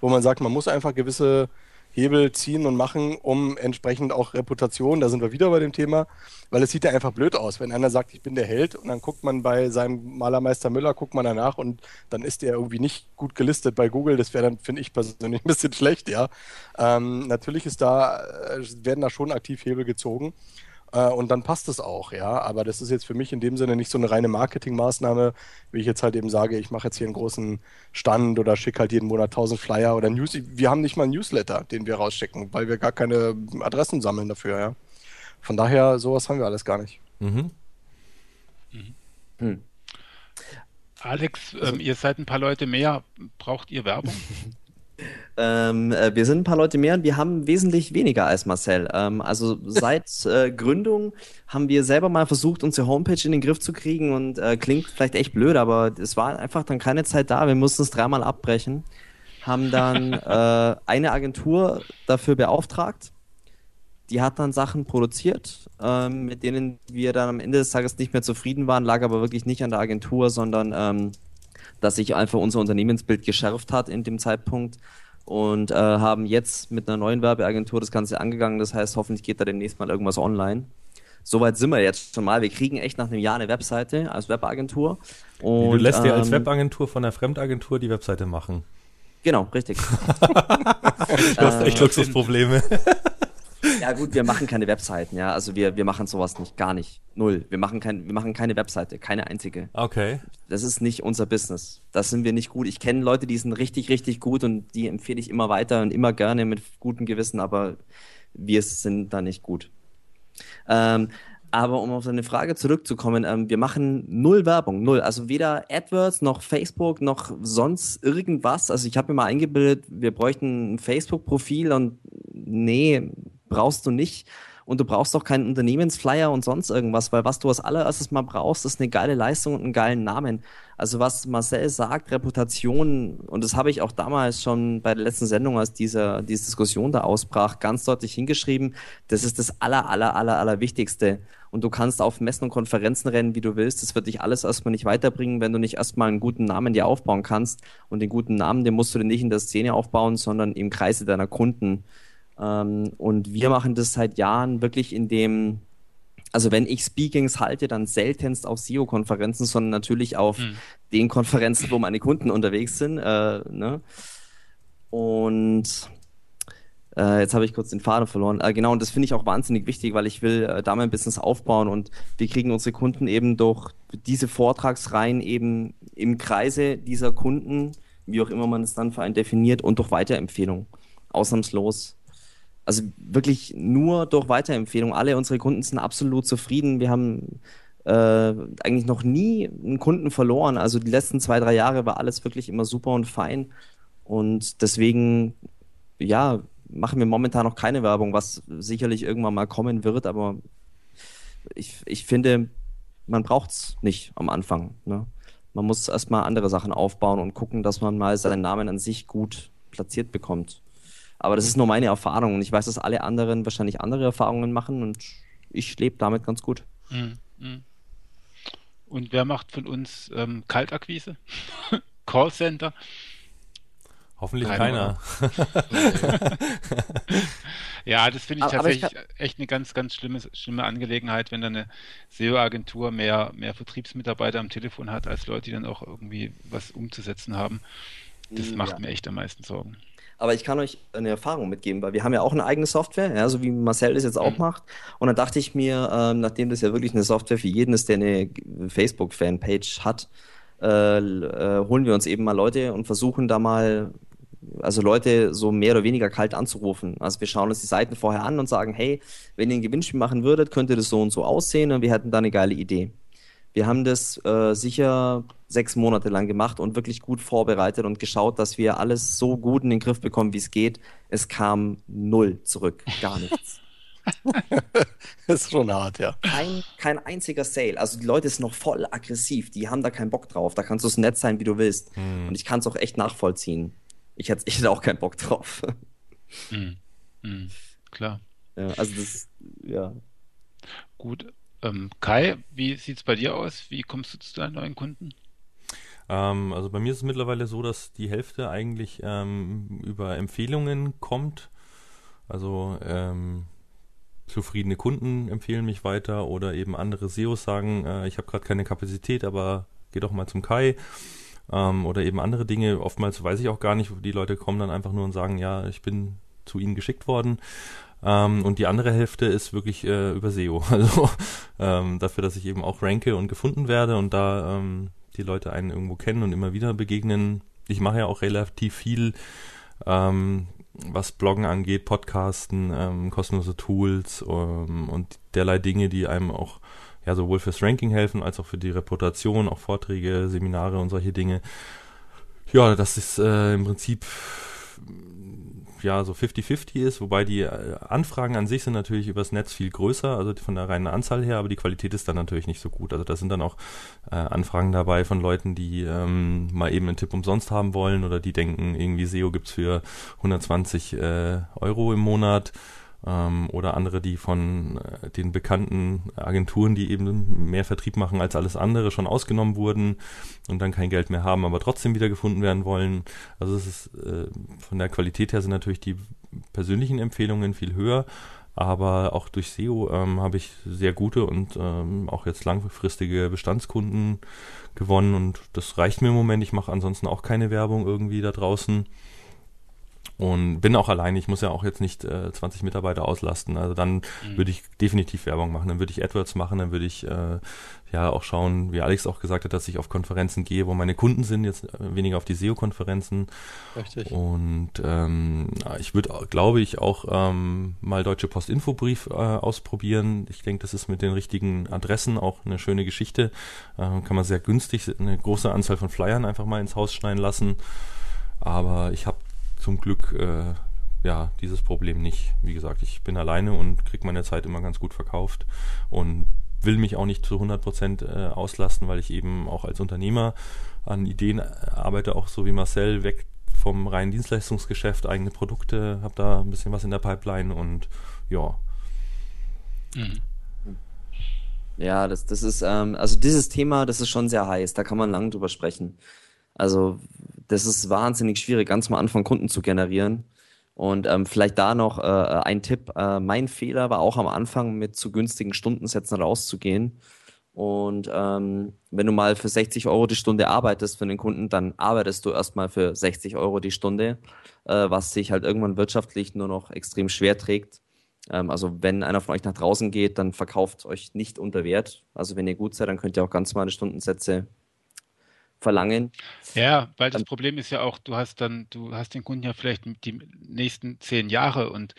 wo man sagt, man muss einfach gewisse Hebel ziehen und machen, um entsprechend auch Reputation, da sind wir wieder bei dem Thema, weil es sieht ja einfach blöd aus, wenn einer sagt, ich bin der Held und dann guckt man bei seinem Malermeister Müller, guckt man danach und dann ist der irgendwie nicht gut gelistet bei Google, das wäre dann, finde ich persönlich, ein bisschen schlecht, ja. Ähm, natürlich ist da, äh, werden da schon aktiv Hebel gezogen äh, und dann passt es auch, ja. Aber das ist jetzt für mich in dem Sinne nicht so eine reine Marketingmaßnahme, wie ich jetzt halt eben sage, ich mache jetzt hier einen großen Stand oder schicke halt jeden Monat 1000 Flyer oder News. Wir haben nicht mal einen Newsletter, den wir rausschicken, weil wir gar keine Adressen sammeln dafür, ja. Von daher, sowas haben wir alles gar nicht. Mhm. Mhm. Hm. Alex, ähm, ihr seid ein paar Leute mehr. Braucht ihr Werbung? Ähm, äh, wir sind ein paar Leute mehr und wir haben wesentlich weniger als Marcel. Ähm, also seit äh, Gründung haben wir selber mal versucht, unsere Homepage in den Griff zu kriegen und äh, klingt vielleicht echt blöd, aber es war einfach dann keine Zeit da. Wir mussten es dreimal abbrechen. Haben dann äh, eine Agentur dafür beauftragt. Die hat dann Sachen produziert, ähm, mit denen wir dann am Ende des Tages nicht mehr zufrieden waren, lag aber wirklich nicht an der Agentur, sondern ähm, dass sich einfach unser Unternehmensbild geschärft hat in dem Zeitpunkt und äh, haben jetzt mit einer neuen Werbeagentur das Ganze angegangen. Das heißt, hoffentlich geht da demnächst mal irgendwas online. Soweit sind wir jetzt schon mal. Wir kriegen echt nach einem Jahr eine Webseite als Webagentur. Und, du lässt dir als ähm, Webagentur von der Fremdagentur die Webseite machen. Genau, richtig. du hast echt Luxusprobleme. Ja gut, wir machen keine Webseiten, ja. Also wir, wir machen sowas nicht, gar nicht. Null. Wir machen, kein, wir machen keine Webseite, keine einzige. Okay. Das ist nicht unser Business. Das sind wir nicht gut. Ich kenne Leute, die sind richtig, richtig gut und die empfehle ich immer weiter und immer gerne mit gutem Gewissen, aber wir sind da nicht gut. Ähm, aber um auf deine Frage zurückzukommen, ähm, wir machen null Werbung, null. Also weder AdWords noch Facebook noch sonst irgendwas. Also ich habe mir mal eingebildet, wir bräuchten ein Facebook-Profil und nee, brauchst du nicht. Und du brauchst auch keinen Unternehmensflyer und sonst irgendwas, weil was du als allererstes mal brauchst, ist eine geile Leistung und einen geilen Namen. Also was Marcel sagt, Reputation, und das habe ich auch damals schon bei der letzten Sendung, als diese, diese Diskussion da ausbrach, ganz deutlich hingeschrieben, das ist das aller, aller, aller, aller Wichtigste. Und du kannst auf Messen und Konferenzen rennen, wie du willst. Das wird dich alles erstmal nicht weiterbringen, wenn du nicht erstmal einen guten Namen dir aufbauen kannst. Und den guten Namen, den musst du dir nicht in der Szene aufbauen, sondern im Kreise deiner Kunden. Ähm, und wir machen das seit Jahren wirklich in dem, also wenn ich Speakings halte, dann seltenst auf SEO-Konferenzen, sondern natürlich auf hm. den Konferenzen, wo meine Kunden unterwegs sind. Äh, ne? Und äh, jetzt habe ich kurz den Faden verloren. Äh, genau, und das finde ich auch wahnsinnig wichtig, weil ich will äh, da mein Business aufbauen und wir kriegen unsere Kunden eben durch diese Vortragsreihen eben im Kreise dieser Kunden, wie auch immer man es dann für einen definiert, und durch Weiterempfehlung. Ausnahmslos. Also wirklich nur durch Weiterempfehlung. Alle unsere Kunden sind absolut zufrieden. Wir haben äh, eigentlich noch nie einen Kunden verloren. Also die letzten zwei, drei Jahre war alles wirklich immer super und fein. Und deswegen, ja, machen wir momentan noch keine Werbung, was sicherlich irgendwann mal kommen wird. Aber ich, ich finde, man braucht es nicht am Anfang. Ne? Man muss erstmal andere Sachen aufbauen und gucken, dass man mal seinen Namen an sich gut platziert bekommt. Aber das ist nur meine Erfahrung und ich weiß, dass alle anderen wahrscheinlich andere Erfahrungen machen und ich lebe damit ganz gut. Mhm. mhm. Und wer macht von uns ähm, Kaltakquise? Callcenter? Hoffentlich keiner. ja, das finde ich aber, tatsächlich aber ich echt eine ganz, ganz schlimme, schlimme Angelegenheit, wenn dann eine SEO-Agentur mehr, mehr Vertriebsmitarbeiter am Telefon hat, als Leute, die dann auch irgendwie was umzusetzen haben. Das macht ja. mir echt am meisten Sorgen. Aber ich kann euch eine Erfahrung mitgeben, weil wir haben ja auch eine eigene Software, ja, so wie Marcel das jetzt auch mhm. macht. Und dann dachte ich mir, ähm, nachdem das ja wirklich eine Software für jeden ist, der eine Facebook-Fanpage hat, äh, äh, holen wir uns eben mal Leute und versuchen da mal also Leute so mehr oder weniger kalt anzurufen. Also wir schauen uns die Seiten vorher an und sagen, hey, wenn ihr ein Gewinnspiel machen würdet, könnte das so und so aussehen und wir hätten da eine geile Idee. Wir haben das äh, sicher sechs Monate lang gemacht und wirklich gut vorbereitet und geschaut, dass wir alles so gut in den Griff bekommen, wie es geht. Es kam null zurück, gar nichts. das ist schon hart, ja. Kein, kein einziger Sale. Also die Leute sind noch voll aggressiv, die haben da keinen Bock drauf. Da kannst du es nett sein, wie du willst. Hm. Und ich kann es auch echt nachvollziehen. Ich hätte, ich hätte auch keinen Bock drauf. Hm. Hm. Klar. Ja, also das, ja. Gut. Ähm, Kai, wie sieht es bei dir aus? Wie kommst du zu deinen neuen Kunden? Ähm, also bei mir ist es mittlerweile so, dass die Hälfte eigentlich ähm, über Empfehlungen kommt. Also ähm, zufriedene Kunden empfehlen mich weiter oder eben andere SEOs sagen, äh, ich habe gerade keine Kapazität, aber geh doch mal zum Kai. Ähm, oder eben andere Dinge. Oftmals weiß ich auch gar nicht, die Leute kommen dann einfach nur und sagen, ja, ich bin zu ihnen geschickt worden. Ähm, und die andere Hälfte ist wirklich äh, über SEO. Also ähm, dafür, dass ich eben auch ranke und gefunden werde und da ähm, die Leute einen irgendwo kennen und immer wieder begegnen. Ich mache ja auch relativ viel, ähm, was Bloggen angeht, Podcasten, ähm, kostenlose Tools ähm, und derlei Dinge, die einem auch ja sowohl fürs Ranking helfen als auch für die Reputation, auch Vorträge, Seminare und solche Dinge. Ja, das ist äh, im Prinzip ja so 50-50 ist, wobei die äh, Anfragen an sich sind natürlich übers Netz viel größer, also von der reinen Anzahl her, aber die Qualität ist dann natürlich nicht so gut. Also da sind dann auch äh, Anfragen dabei von Leuten, die ähm, mal eben einen Tipp umsonst haben wollen oder die denken, irgendwie SEO gibt's für 120 äh, Euro im Monat ähm, oder andere, die von äh, den bekannten Agenturen, die eben mehr Vertrieb machen als alles andere, schon ausgenommen wurden und dann kein Geld mehr haben, aber trotzdem wieder gefunden werden wollen. Also es ist äh, von der Qualität her sind natürlich die persönlichen Empfehlungen viel höher, aber auch durch SEO ähm, habe ich sehr gute und ähm, auch jetzt langfristige Bestandskunden gewonnen und das reicht mir im Moment. Ich mache ansonsten auch keine Werbung irgendwie da draußen und bin auch allein. Ich muss ja auch jetzt nicht äh, 20 Mitarbeiter auslasten. Also dann mhm. würde ich definitiv Werbung machen. Dann würde ich AdWords machen. Dann würde ich äh, ja auch schauen, wie Alex auch gesagt hat, dass ich auf Konferenzen gehe, wo meine Kunden sind, jetzt äh, weniger auf die SEO-Konferenzen. Richtig. Und ähm, ich würde, glaube ich, auch ähm, mal Deutsche Post Infobrief äh, ausprobieren. Ich denke, das ist mit den richtigen Adressen auch eine schöne Geschichte. Äh, kann man sehr günstig eine große Anzahl von Flyern einfach mal ins Haus schneiden lassen. Aber ich habe zum Glück äh, ja dieses Problem nicht. Wie gesagt, ich bin alleine und kriege meine Zeit immer ganz gut verkauft und will mich auch nicht zu 100 Prozent äh, auslasten, weil ich eben auch als Unternehmer an Ideen arbeite, auch so wie Marcel, weg vom reinen Dienstleistungsgeschäft, eigene Produkte, habe da ein bisschen was in der Pipeline und ja. Mhm. Ja, das, das ist, ähm, also dieses Thema, das ist schon sehr heiß, da kann man lang drüber sprechen. Also das ist wahnsinnig schwierig, ganz am Anfang Kunden zu generieren. Und ähm, vielleicht da noch äh, ein Tipp. Äh, mein Fehler war auch am Anfang mit zu günstigen Stundensätzen rauszugehen. Und ähm, wenn du mal für 60 Euro die Stunde arbeitest für den Kunden, dann arbeitest du erstmal für 60 Euro die Stunde, äh, was sich halt irgendwann wirtschaftlich nur noch extrem schwer trägt. Ähm, also wenn einer von euch nach draußen geht, dann verkauft euch nicht unter Wert. Also wenn ihr gut seid, dann könnt ihr auch ganz normale Stundensätze verlangen. Ja, weil das Problem ist ja auch, du hast dann, du hast den Kunden ja vielleicht die nächsten zehn Jahre und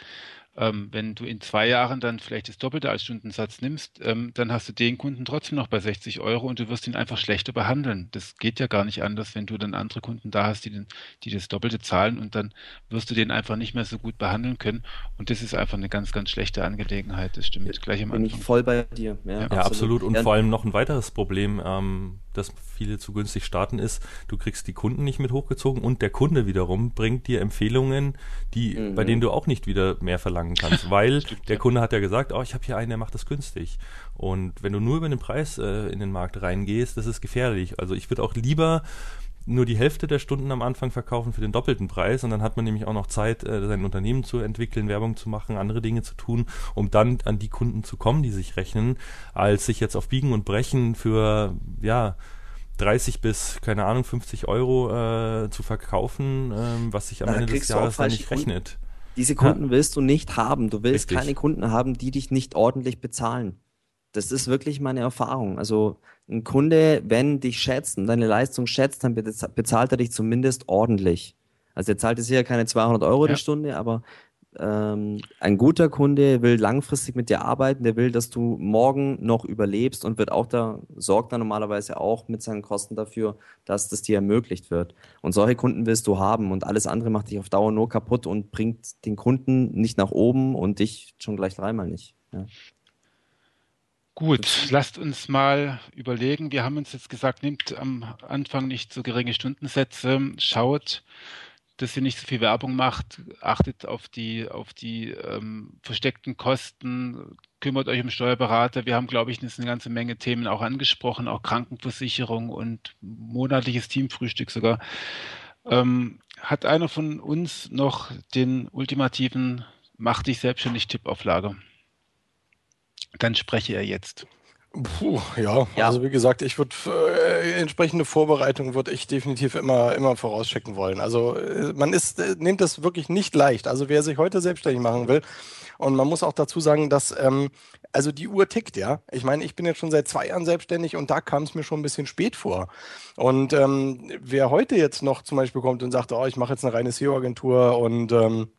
ähm, wenn du in zwei Jahren dann vielleicht das Doppelte als Stundensatz nimmst, ähm, dann hast du den Kunden trotzdem noch bei 60 Euro und du wirst ihn einfach schlechter behandeln. Das geht ja gar nicht anders, wenn du dann andere Kunden da hast, die, den, die das Doppelte zahlen und dann wirst du den einfach nicht mehr so gut behandeln können. Und das ist einfach eine ganz, ganz schlechte Angelegenheit. Das stimmt gleich am Anfang. Bin ich voll bei dir. Ja, ja absolut. absolut. Und ja. vor allem noch ein weiteres Problem. Ähm, dass viele zu günstig starten, ist, du kriegst die Kunden nicht mit hochgezogen und der Kunde wiederum bringt dir Empfehlungen, die, mhm. bei denen du auch nicht wieder mehr verlangen kannst, weil Stimmt, der ja. Kunde hat ja gesagt, oh, ich habe hier einen, der macht das günstig. Und wenn du nur über den Preis äh, in den Markt reingehst, das ist gefährlich. Also ich würde auch lieber nur die Hälfte der Stunden am Anfang verkaufen für den doppelten Preis und dann hat man nämlich auch noch Zeit, äh, sein Unternehmen zu entwickeln, Werbung zu machen, andere Dinge zu tun, um dann an die Kunden zu kommen, die sich rechnen, als sich jetzt auf Biegen und Brechen für, ja, 30 bis, keine Ahnung, 50 Euro äh, zu verkaufen, ähm, was sich am Na, Ende des Jahres dann nicht rechnet. Diese Kunden ja. willst du nicht haben. Du willst Richtig. keine Kunden haben, die dich nicht ordentlich bezahlen. Das ist wirklich meine Erfahrung. Also ein Kunde, wenn dich schätzt und deine Leistung schätzt, dann bezahlt er dich zumindest ordentlich. Also er zahlt jetzt hier keine 200 Euro ja. die Stunde, aber ähm, ein guter Kunde will langfristig mit dir arbeiten, der will, dass du morgen noch überlebst und wird auch da, sorgt dann normalerweise auch mit seinen Kosten dafür, dass das dir ermöglicht wird. Und solche Kunden willst du haben und alles andere macht dich auf Dauer nur kaputt und bringt den Kunden nicht nach oben und dich schon gleich dreimal nicht. Ja. Gut, lasst uns mal überlegen. Wir haben uns jetzt gesagt, nehmt am Anfang nicht so geringe Stundensätze, schaut, dass ihr nicht so viel Werbung macht, achtet auf die, auf die ähm, versteckten Kosten, kümmert euch um Steuerberater. Wir haben, glaube ich, eine ganze Menge Themen auch angesprochen, auch Krankenversicherung und monatliches Teamfrühstück sogar. Ähm, hat einer von uns noch den ultimativen Mach dich selbstständig Tipp auf Lager? Dann spreche er jetzt. Puh, ja. ja. also wie gesagt, ich würde äh, entsprechende Vorbereitung würde ich definitiv immer immer vorauschecken wollen. Also äh, man ist äh, nimmt das wirklich nicht leicht. Also wer sich heute selbstständig machen will und man muss auch dazu sagen, dass ähm, also die Uhr tickt, ja. Ich meine, ich bin jetzt schon seit zwei Jahren selbstständig und da kam es mir schon ein bisschen spät vor. Und ähm, wer heute jetzt noch zum Beispiel kommt und sagt, oh, ich mache jetzt eine reine SEO-Agentur und ähm,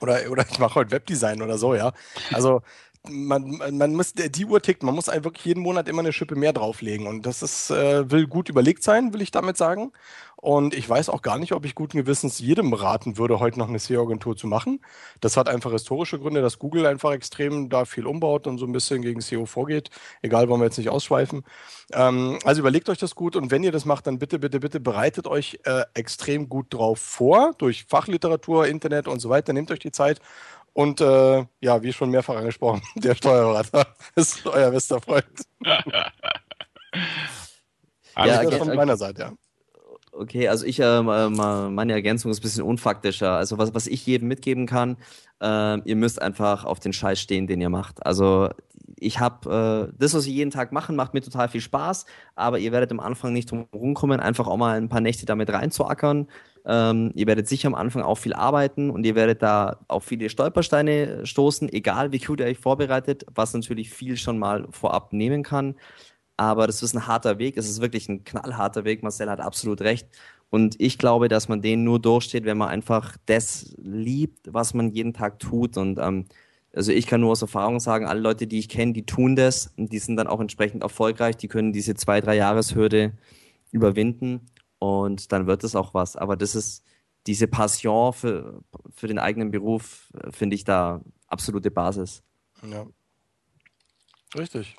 oder, oder ich mache heute Webdesign oder so, ja. Also man, man muss, die Uhr tickt, man muss einfach wirklich jeden Monat immer eine Schippe mehr drauflegen. Und das ist, äh, will gut überlegt sein, will ich damit sagen. Und ich weiß auch gar nicht, ob ich guten Gewissens jedem raten würde, heute noch eine SEO-Agentur zu machen. Das hat einfach historische Gründe, dass Google einfach extrem da viel umbaut und so ein bisschen gegen SEO vorgeht. Egal, wollen wir jetzt nicht ausschweifen. Ähm, also überlegt euch das gut und wenn ihr das macht, dann bitte, bitte, bitte bereitet euch äh, extrem gut drauf vor, durch Fachliteratur, Internet und so weiter. Nehmt euch die Zeit und äh, ja, wie schon mehrfach angesprochen, der Steuerberater ist euer bester Freund. Alles ja, von meiner Seite, ja. Okay, also ich, äh, meine Ergänzung ist ein bisschen unfaktischer. Also was, was ich jedem mitgeben kann, äh, ihr müsst einfach auf den Scheiß stehen, den ihr macht. Also ich habe äh, das, was wir jeden Tag machen, macht mir total viel Spaß, aber ihr werdet am Anfang nicht drum rumkommen, einfach auch mal ein paar Nächte damit reinzuackern. Ähm, ihr werdet sicher am Anfang auch viel arbeiten und ihr werdet da auf viele Stolpersteine stoßen, egal wie gut ihr euch vorbereitet, was natürlich viel schon mal vorab nehmen kann. Aber das ist ein harter Weg, es ist wirklich ein knallharter Weg. Marcel hat absolut recht. Und ich glaube, dass man den nur durchsteht, wenn man einfach das liebt, was man jeden Tag tut. Und ähm, also ich kann nur aus Erfahrung sagen, alle Leute, die ich kenne, die tun das und die sind dann auch entsprechend erfolgreich. Die können diese zwei, drei Jahreshürde überwinden und dann wird es auch was. Aber das ist diese Passion für, für den eigenen Beruf, äh, finde ich da absolute Basis. Ja. Richtig.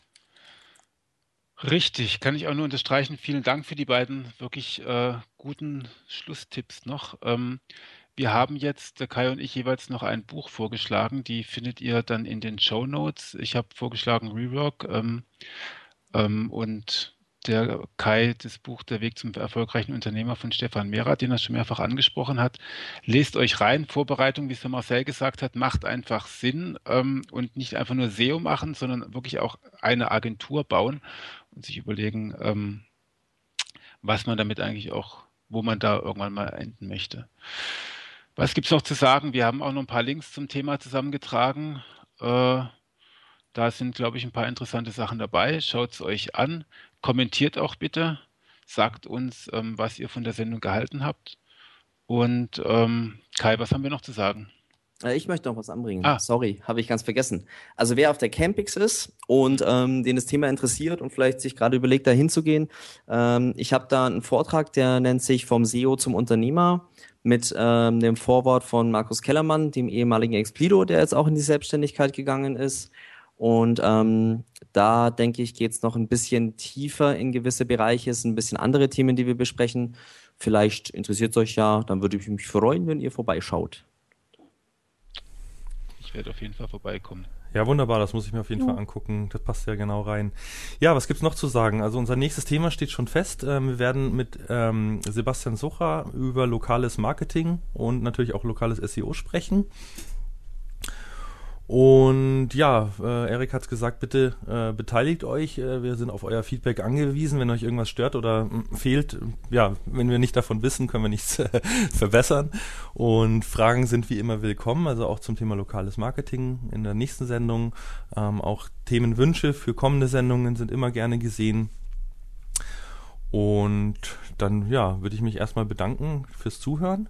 Richtig, kann ich auch nur unterstreichen. Vielen Dank für die beiden wirklich äh, guten Schlusstipps noch. Ähm, wir haben jetzt, der Kai und ich, jeweils noch ein Buch vorgeschlagen. Die findet ihr dann in den Show Notes. Ich habe vorgeschlagen Rework ähm, ähm, und der Kai das Buch Der Weg zum erfolgreichen Unternehmer von Stefan Mehrer, den er schon mehrfach angesprochen hat. Lest euch rein. Vorbereitung, wie es der Marcel gesagt hat, macht einfach Sinn ähm, und nicht einfach nur SEO machen, sondern wirklich auch eine Agentur bauen und sich überlegen, ähm, was man damit eigentlich auch, wo man da irgendwann mal enden möchte. Was gibt es noch zu sagen? Wir haben auch noch ein paar Links zum Thema zusammengetragen. Äh, da sind, glaube ich, ein paar interessante Sachen dabei. Schaut es euch an. Kommentiert auch bitte. Sagt uns, ähm, was ihr von der Sendung gehalten habt. Und ähm, Kai, was haben wir noch zu sagen? Äh, ich möchte noch was anbringen. Ah. Sorry, habe ich ganz vergessen. Also wer auf der Campix ist und ähm, den das Thema interessiert und vielleicht sich gerade überlegt, da hinzugehen, ähm, ich habe da einen Vortrag, der nennt sich Vom SEO zum Unternehmer mit ähm, dem Vorwort von Markus Kellermann, dem ehemaligen Explido, der jetzt auch in die Selbstständigkeit gegangen ist. Und ähm, da denke ich, geht es noch ein bisschen tiefer in gewisse Bereiche. Es sind ein bisschen andere Themen, die wir besprechen. Vielleicht interessiert es euch ja, dann würde ich mich freuen, wenn ihr vorbeischaut. Ich werde auf jeden Fall vorbeikommen. Ja, wunderbar, das muss ich mir auf jeden ja. Fall angucken. Das passt ja genau rein. Ja, was gibt's noch zu sagen? Also unser nächstes Thema steht schon fest. Ähm, wir werden mit ähm, Sebastian Sucher über lokales Marketing und natürlich auch lokales SEO sprechen. Und ja, äh, Erik hat gesagt, bitte äh, beteiligt euch. Äh, wir sind auf euer Feedback angewiesen. Wenn euch irgendwas stört oder mh, fehlt, ja, wenn wir nicht davon wissen, können wir nichts äh, verbessern. Und Fragen sind wie immer willkommen, also auch zum Thema lokales Marketing in der nächsten Sendung. Ähm, auch Themenwünsche für kommende Sendungen sind immer gerne gesehen. Und dann, ja, würde ich mich erstmal bedanken fürs Zuhören.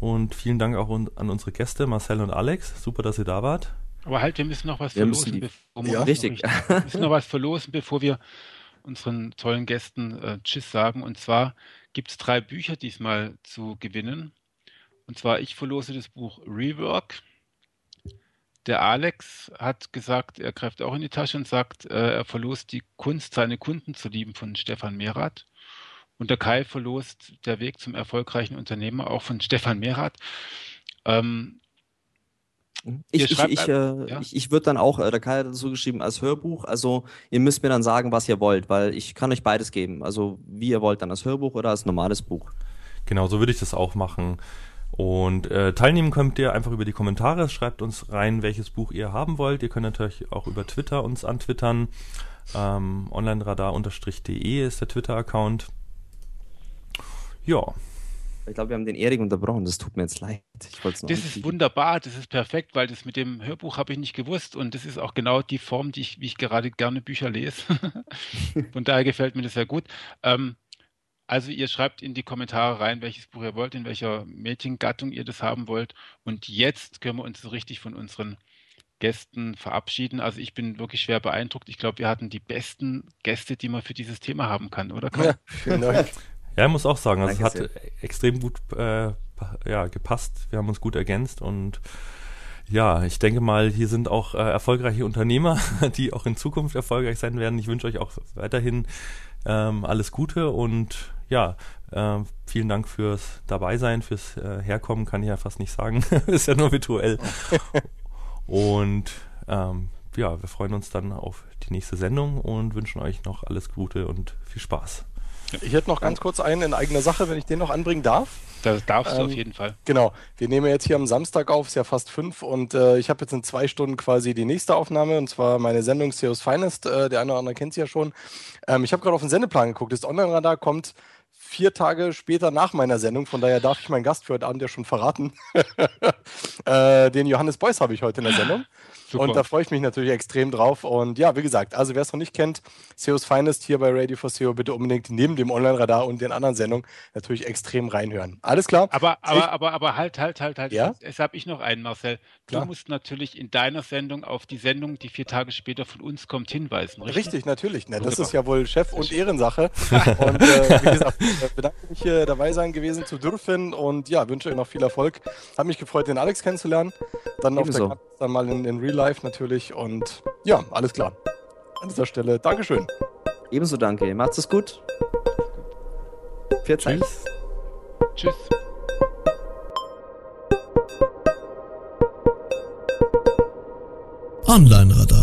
Und vielen Dank auch an unsere Gäste, Marcel und Alex. Super, dass ihr da wart. Aber halt, wir müssen noch was wir verlosen. Bevor ja, richtig. Wir müssen noch was verlosen, bevor wir unseren tollen Gästen äh, Tschüss sagen. Und zwar gibt es drei Bücher diesmal zu gewinnen. Und zwar, ich verlose das Buch Rework. Der Alex hat gesagt, er greift auch in die Tasche und sagt, äh, er verlost die Kunst, seine Kunden zu lieben von Stefan Mehrath. Und der Kai verlost Der Weg zum erfolgreichen Unternehmer auch von Stefan Mehrath. Ähm, ich, ich, ich, äh, ja? ich, ich würde dann auch, äh, der Kai hat dazu geschrieben, als Hörbuch, also ihr müsst mir dann sagen, was ihr wollt, weil ich kann euch beides geben. Also wie ihr wollt, dann als Hörbuch oder als normales Buch. Genau, so würde ich das auch machen. Und äh, teilnehmen könnt ihr einfach über die Kommentare. Schreibt uns rein, welches Buch ihr haben wollt. Ihr könnt natürlich auch über Twitter uns antwittern. Ähm, onlineradar-de ist der Twitter-Account. Ja. Ich glaube, wir haben den Erik unterbrochen. Das tut mir jetzt leid. das ist wunderbar. Das ist perfekt, weil das mit dem Hörbuch habe ich nicht gewusst. Und das ist auch genau die Form, die ich, wie ich gerade gerne Bücher lese. Von daher gefällt mir das sehr gut. Ähm, also ihr schreibt in die Kommentare rein, welches Buch ihr wollt, in welcher Mädchengattung ihr das haben wollt. Und jetzt können wir uns so richtig von unseren Gästen verabschieden. Also ich bin wirklich schwer beeindruckt. Ich glaube, wir hatten die besten Gäste, die man für dieses Thema haben kann, oder? Ja, vielen Dank. Ja, ich muss auch sagen, also es hat sehr. extrem gut äh, ja, gepasst. Wir haben uns gut ergänzt und ja, ich denke mal, hier sind auch äh, erfolgreiche Unternehmer, die auch in Zukunft erfolgreich sein werden. Ich wünsche euch auch weiterhin ähm, alles Gute und ja, äh, vielen Dank fürs Dabeisein, fürs äh, Herkommen, kann ich ja fast nicht sagen. Ist ja nur virtuell. und ähm, ja, wir freuen uns dann auf die nächste Sendung und wünschen euch noch alles Gute und viel Spaß. Ich hätte noch ganz kurz einen in eigener Sache, wenn ich den noch anbringen darf. Das darfst du auf ähm, jeden Fall. Genau. Wir nehmen jetzt hier am Samstag auf, ist ja fast fünf und äh, ich habe jetzt in zwei Stunden quasi die nächste Aufnahme und zwar meine Sendung CEO's Finest. Äh, der eine oder andere kennt sie ja schon. Ähm, ich habe gerade auf den Sendeplan geguckt. Das Online-Radar kommt vier Tage später nach meiner Sendung, von daher darf ich meinen Gast für heute Abend ja schon verraten. äh, den Johannes Beuys habe ich heute in der Sendung. Super. Und da freue ich mich natürlich extrem drauf. Und ja, wie gesagt, also wer es noch nicht kennt, SEO's Finest hier bei Radio for SEO, bitte unbedingt neben dem Online-Radar und den anderen Sendungen natürlich extrem reinhören. Alles klar? Aber, aber, aber, aber halt, halt, halt, halt. Ja? Jetzt habe ich noch einen, Marcel. Du klar. musst natürlich in deiner Sendung auf die Sendung, die vier Tage später von uns kommt, hinweisen. Richtig, richtig natürlich. Ne, das ist ja wohl Chef und Ehrensache. und äh, wie gesagt, ich bedanke mich, hier dabei sein gewesen zu dürfen und ja, wünsche euch noch viel Erfolg. Hat mich gefreut, den Alex kennenzulernen. Dann auf der dann mal in, in Real Life natürlich. Und ja, alles klar. An dieser Stelle, Dankeschön. Ebenso danke. Macht's es gut. Viel Zeit. Tschüss. Tschüss. Online-Radar.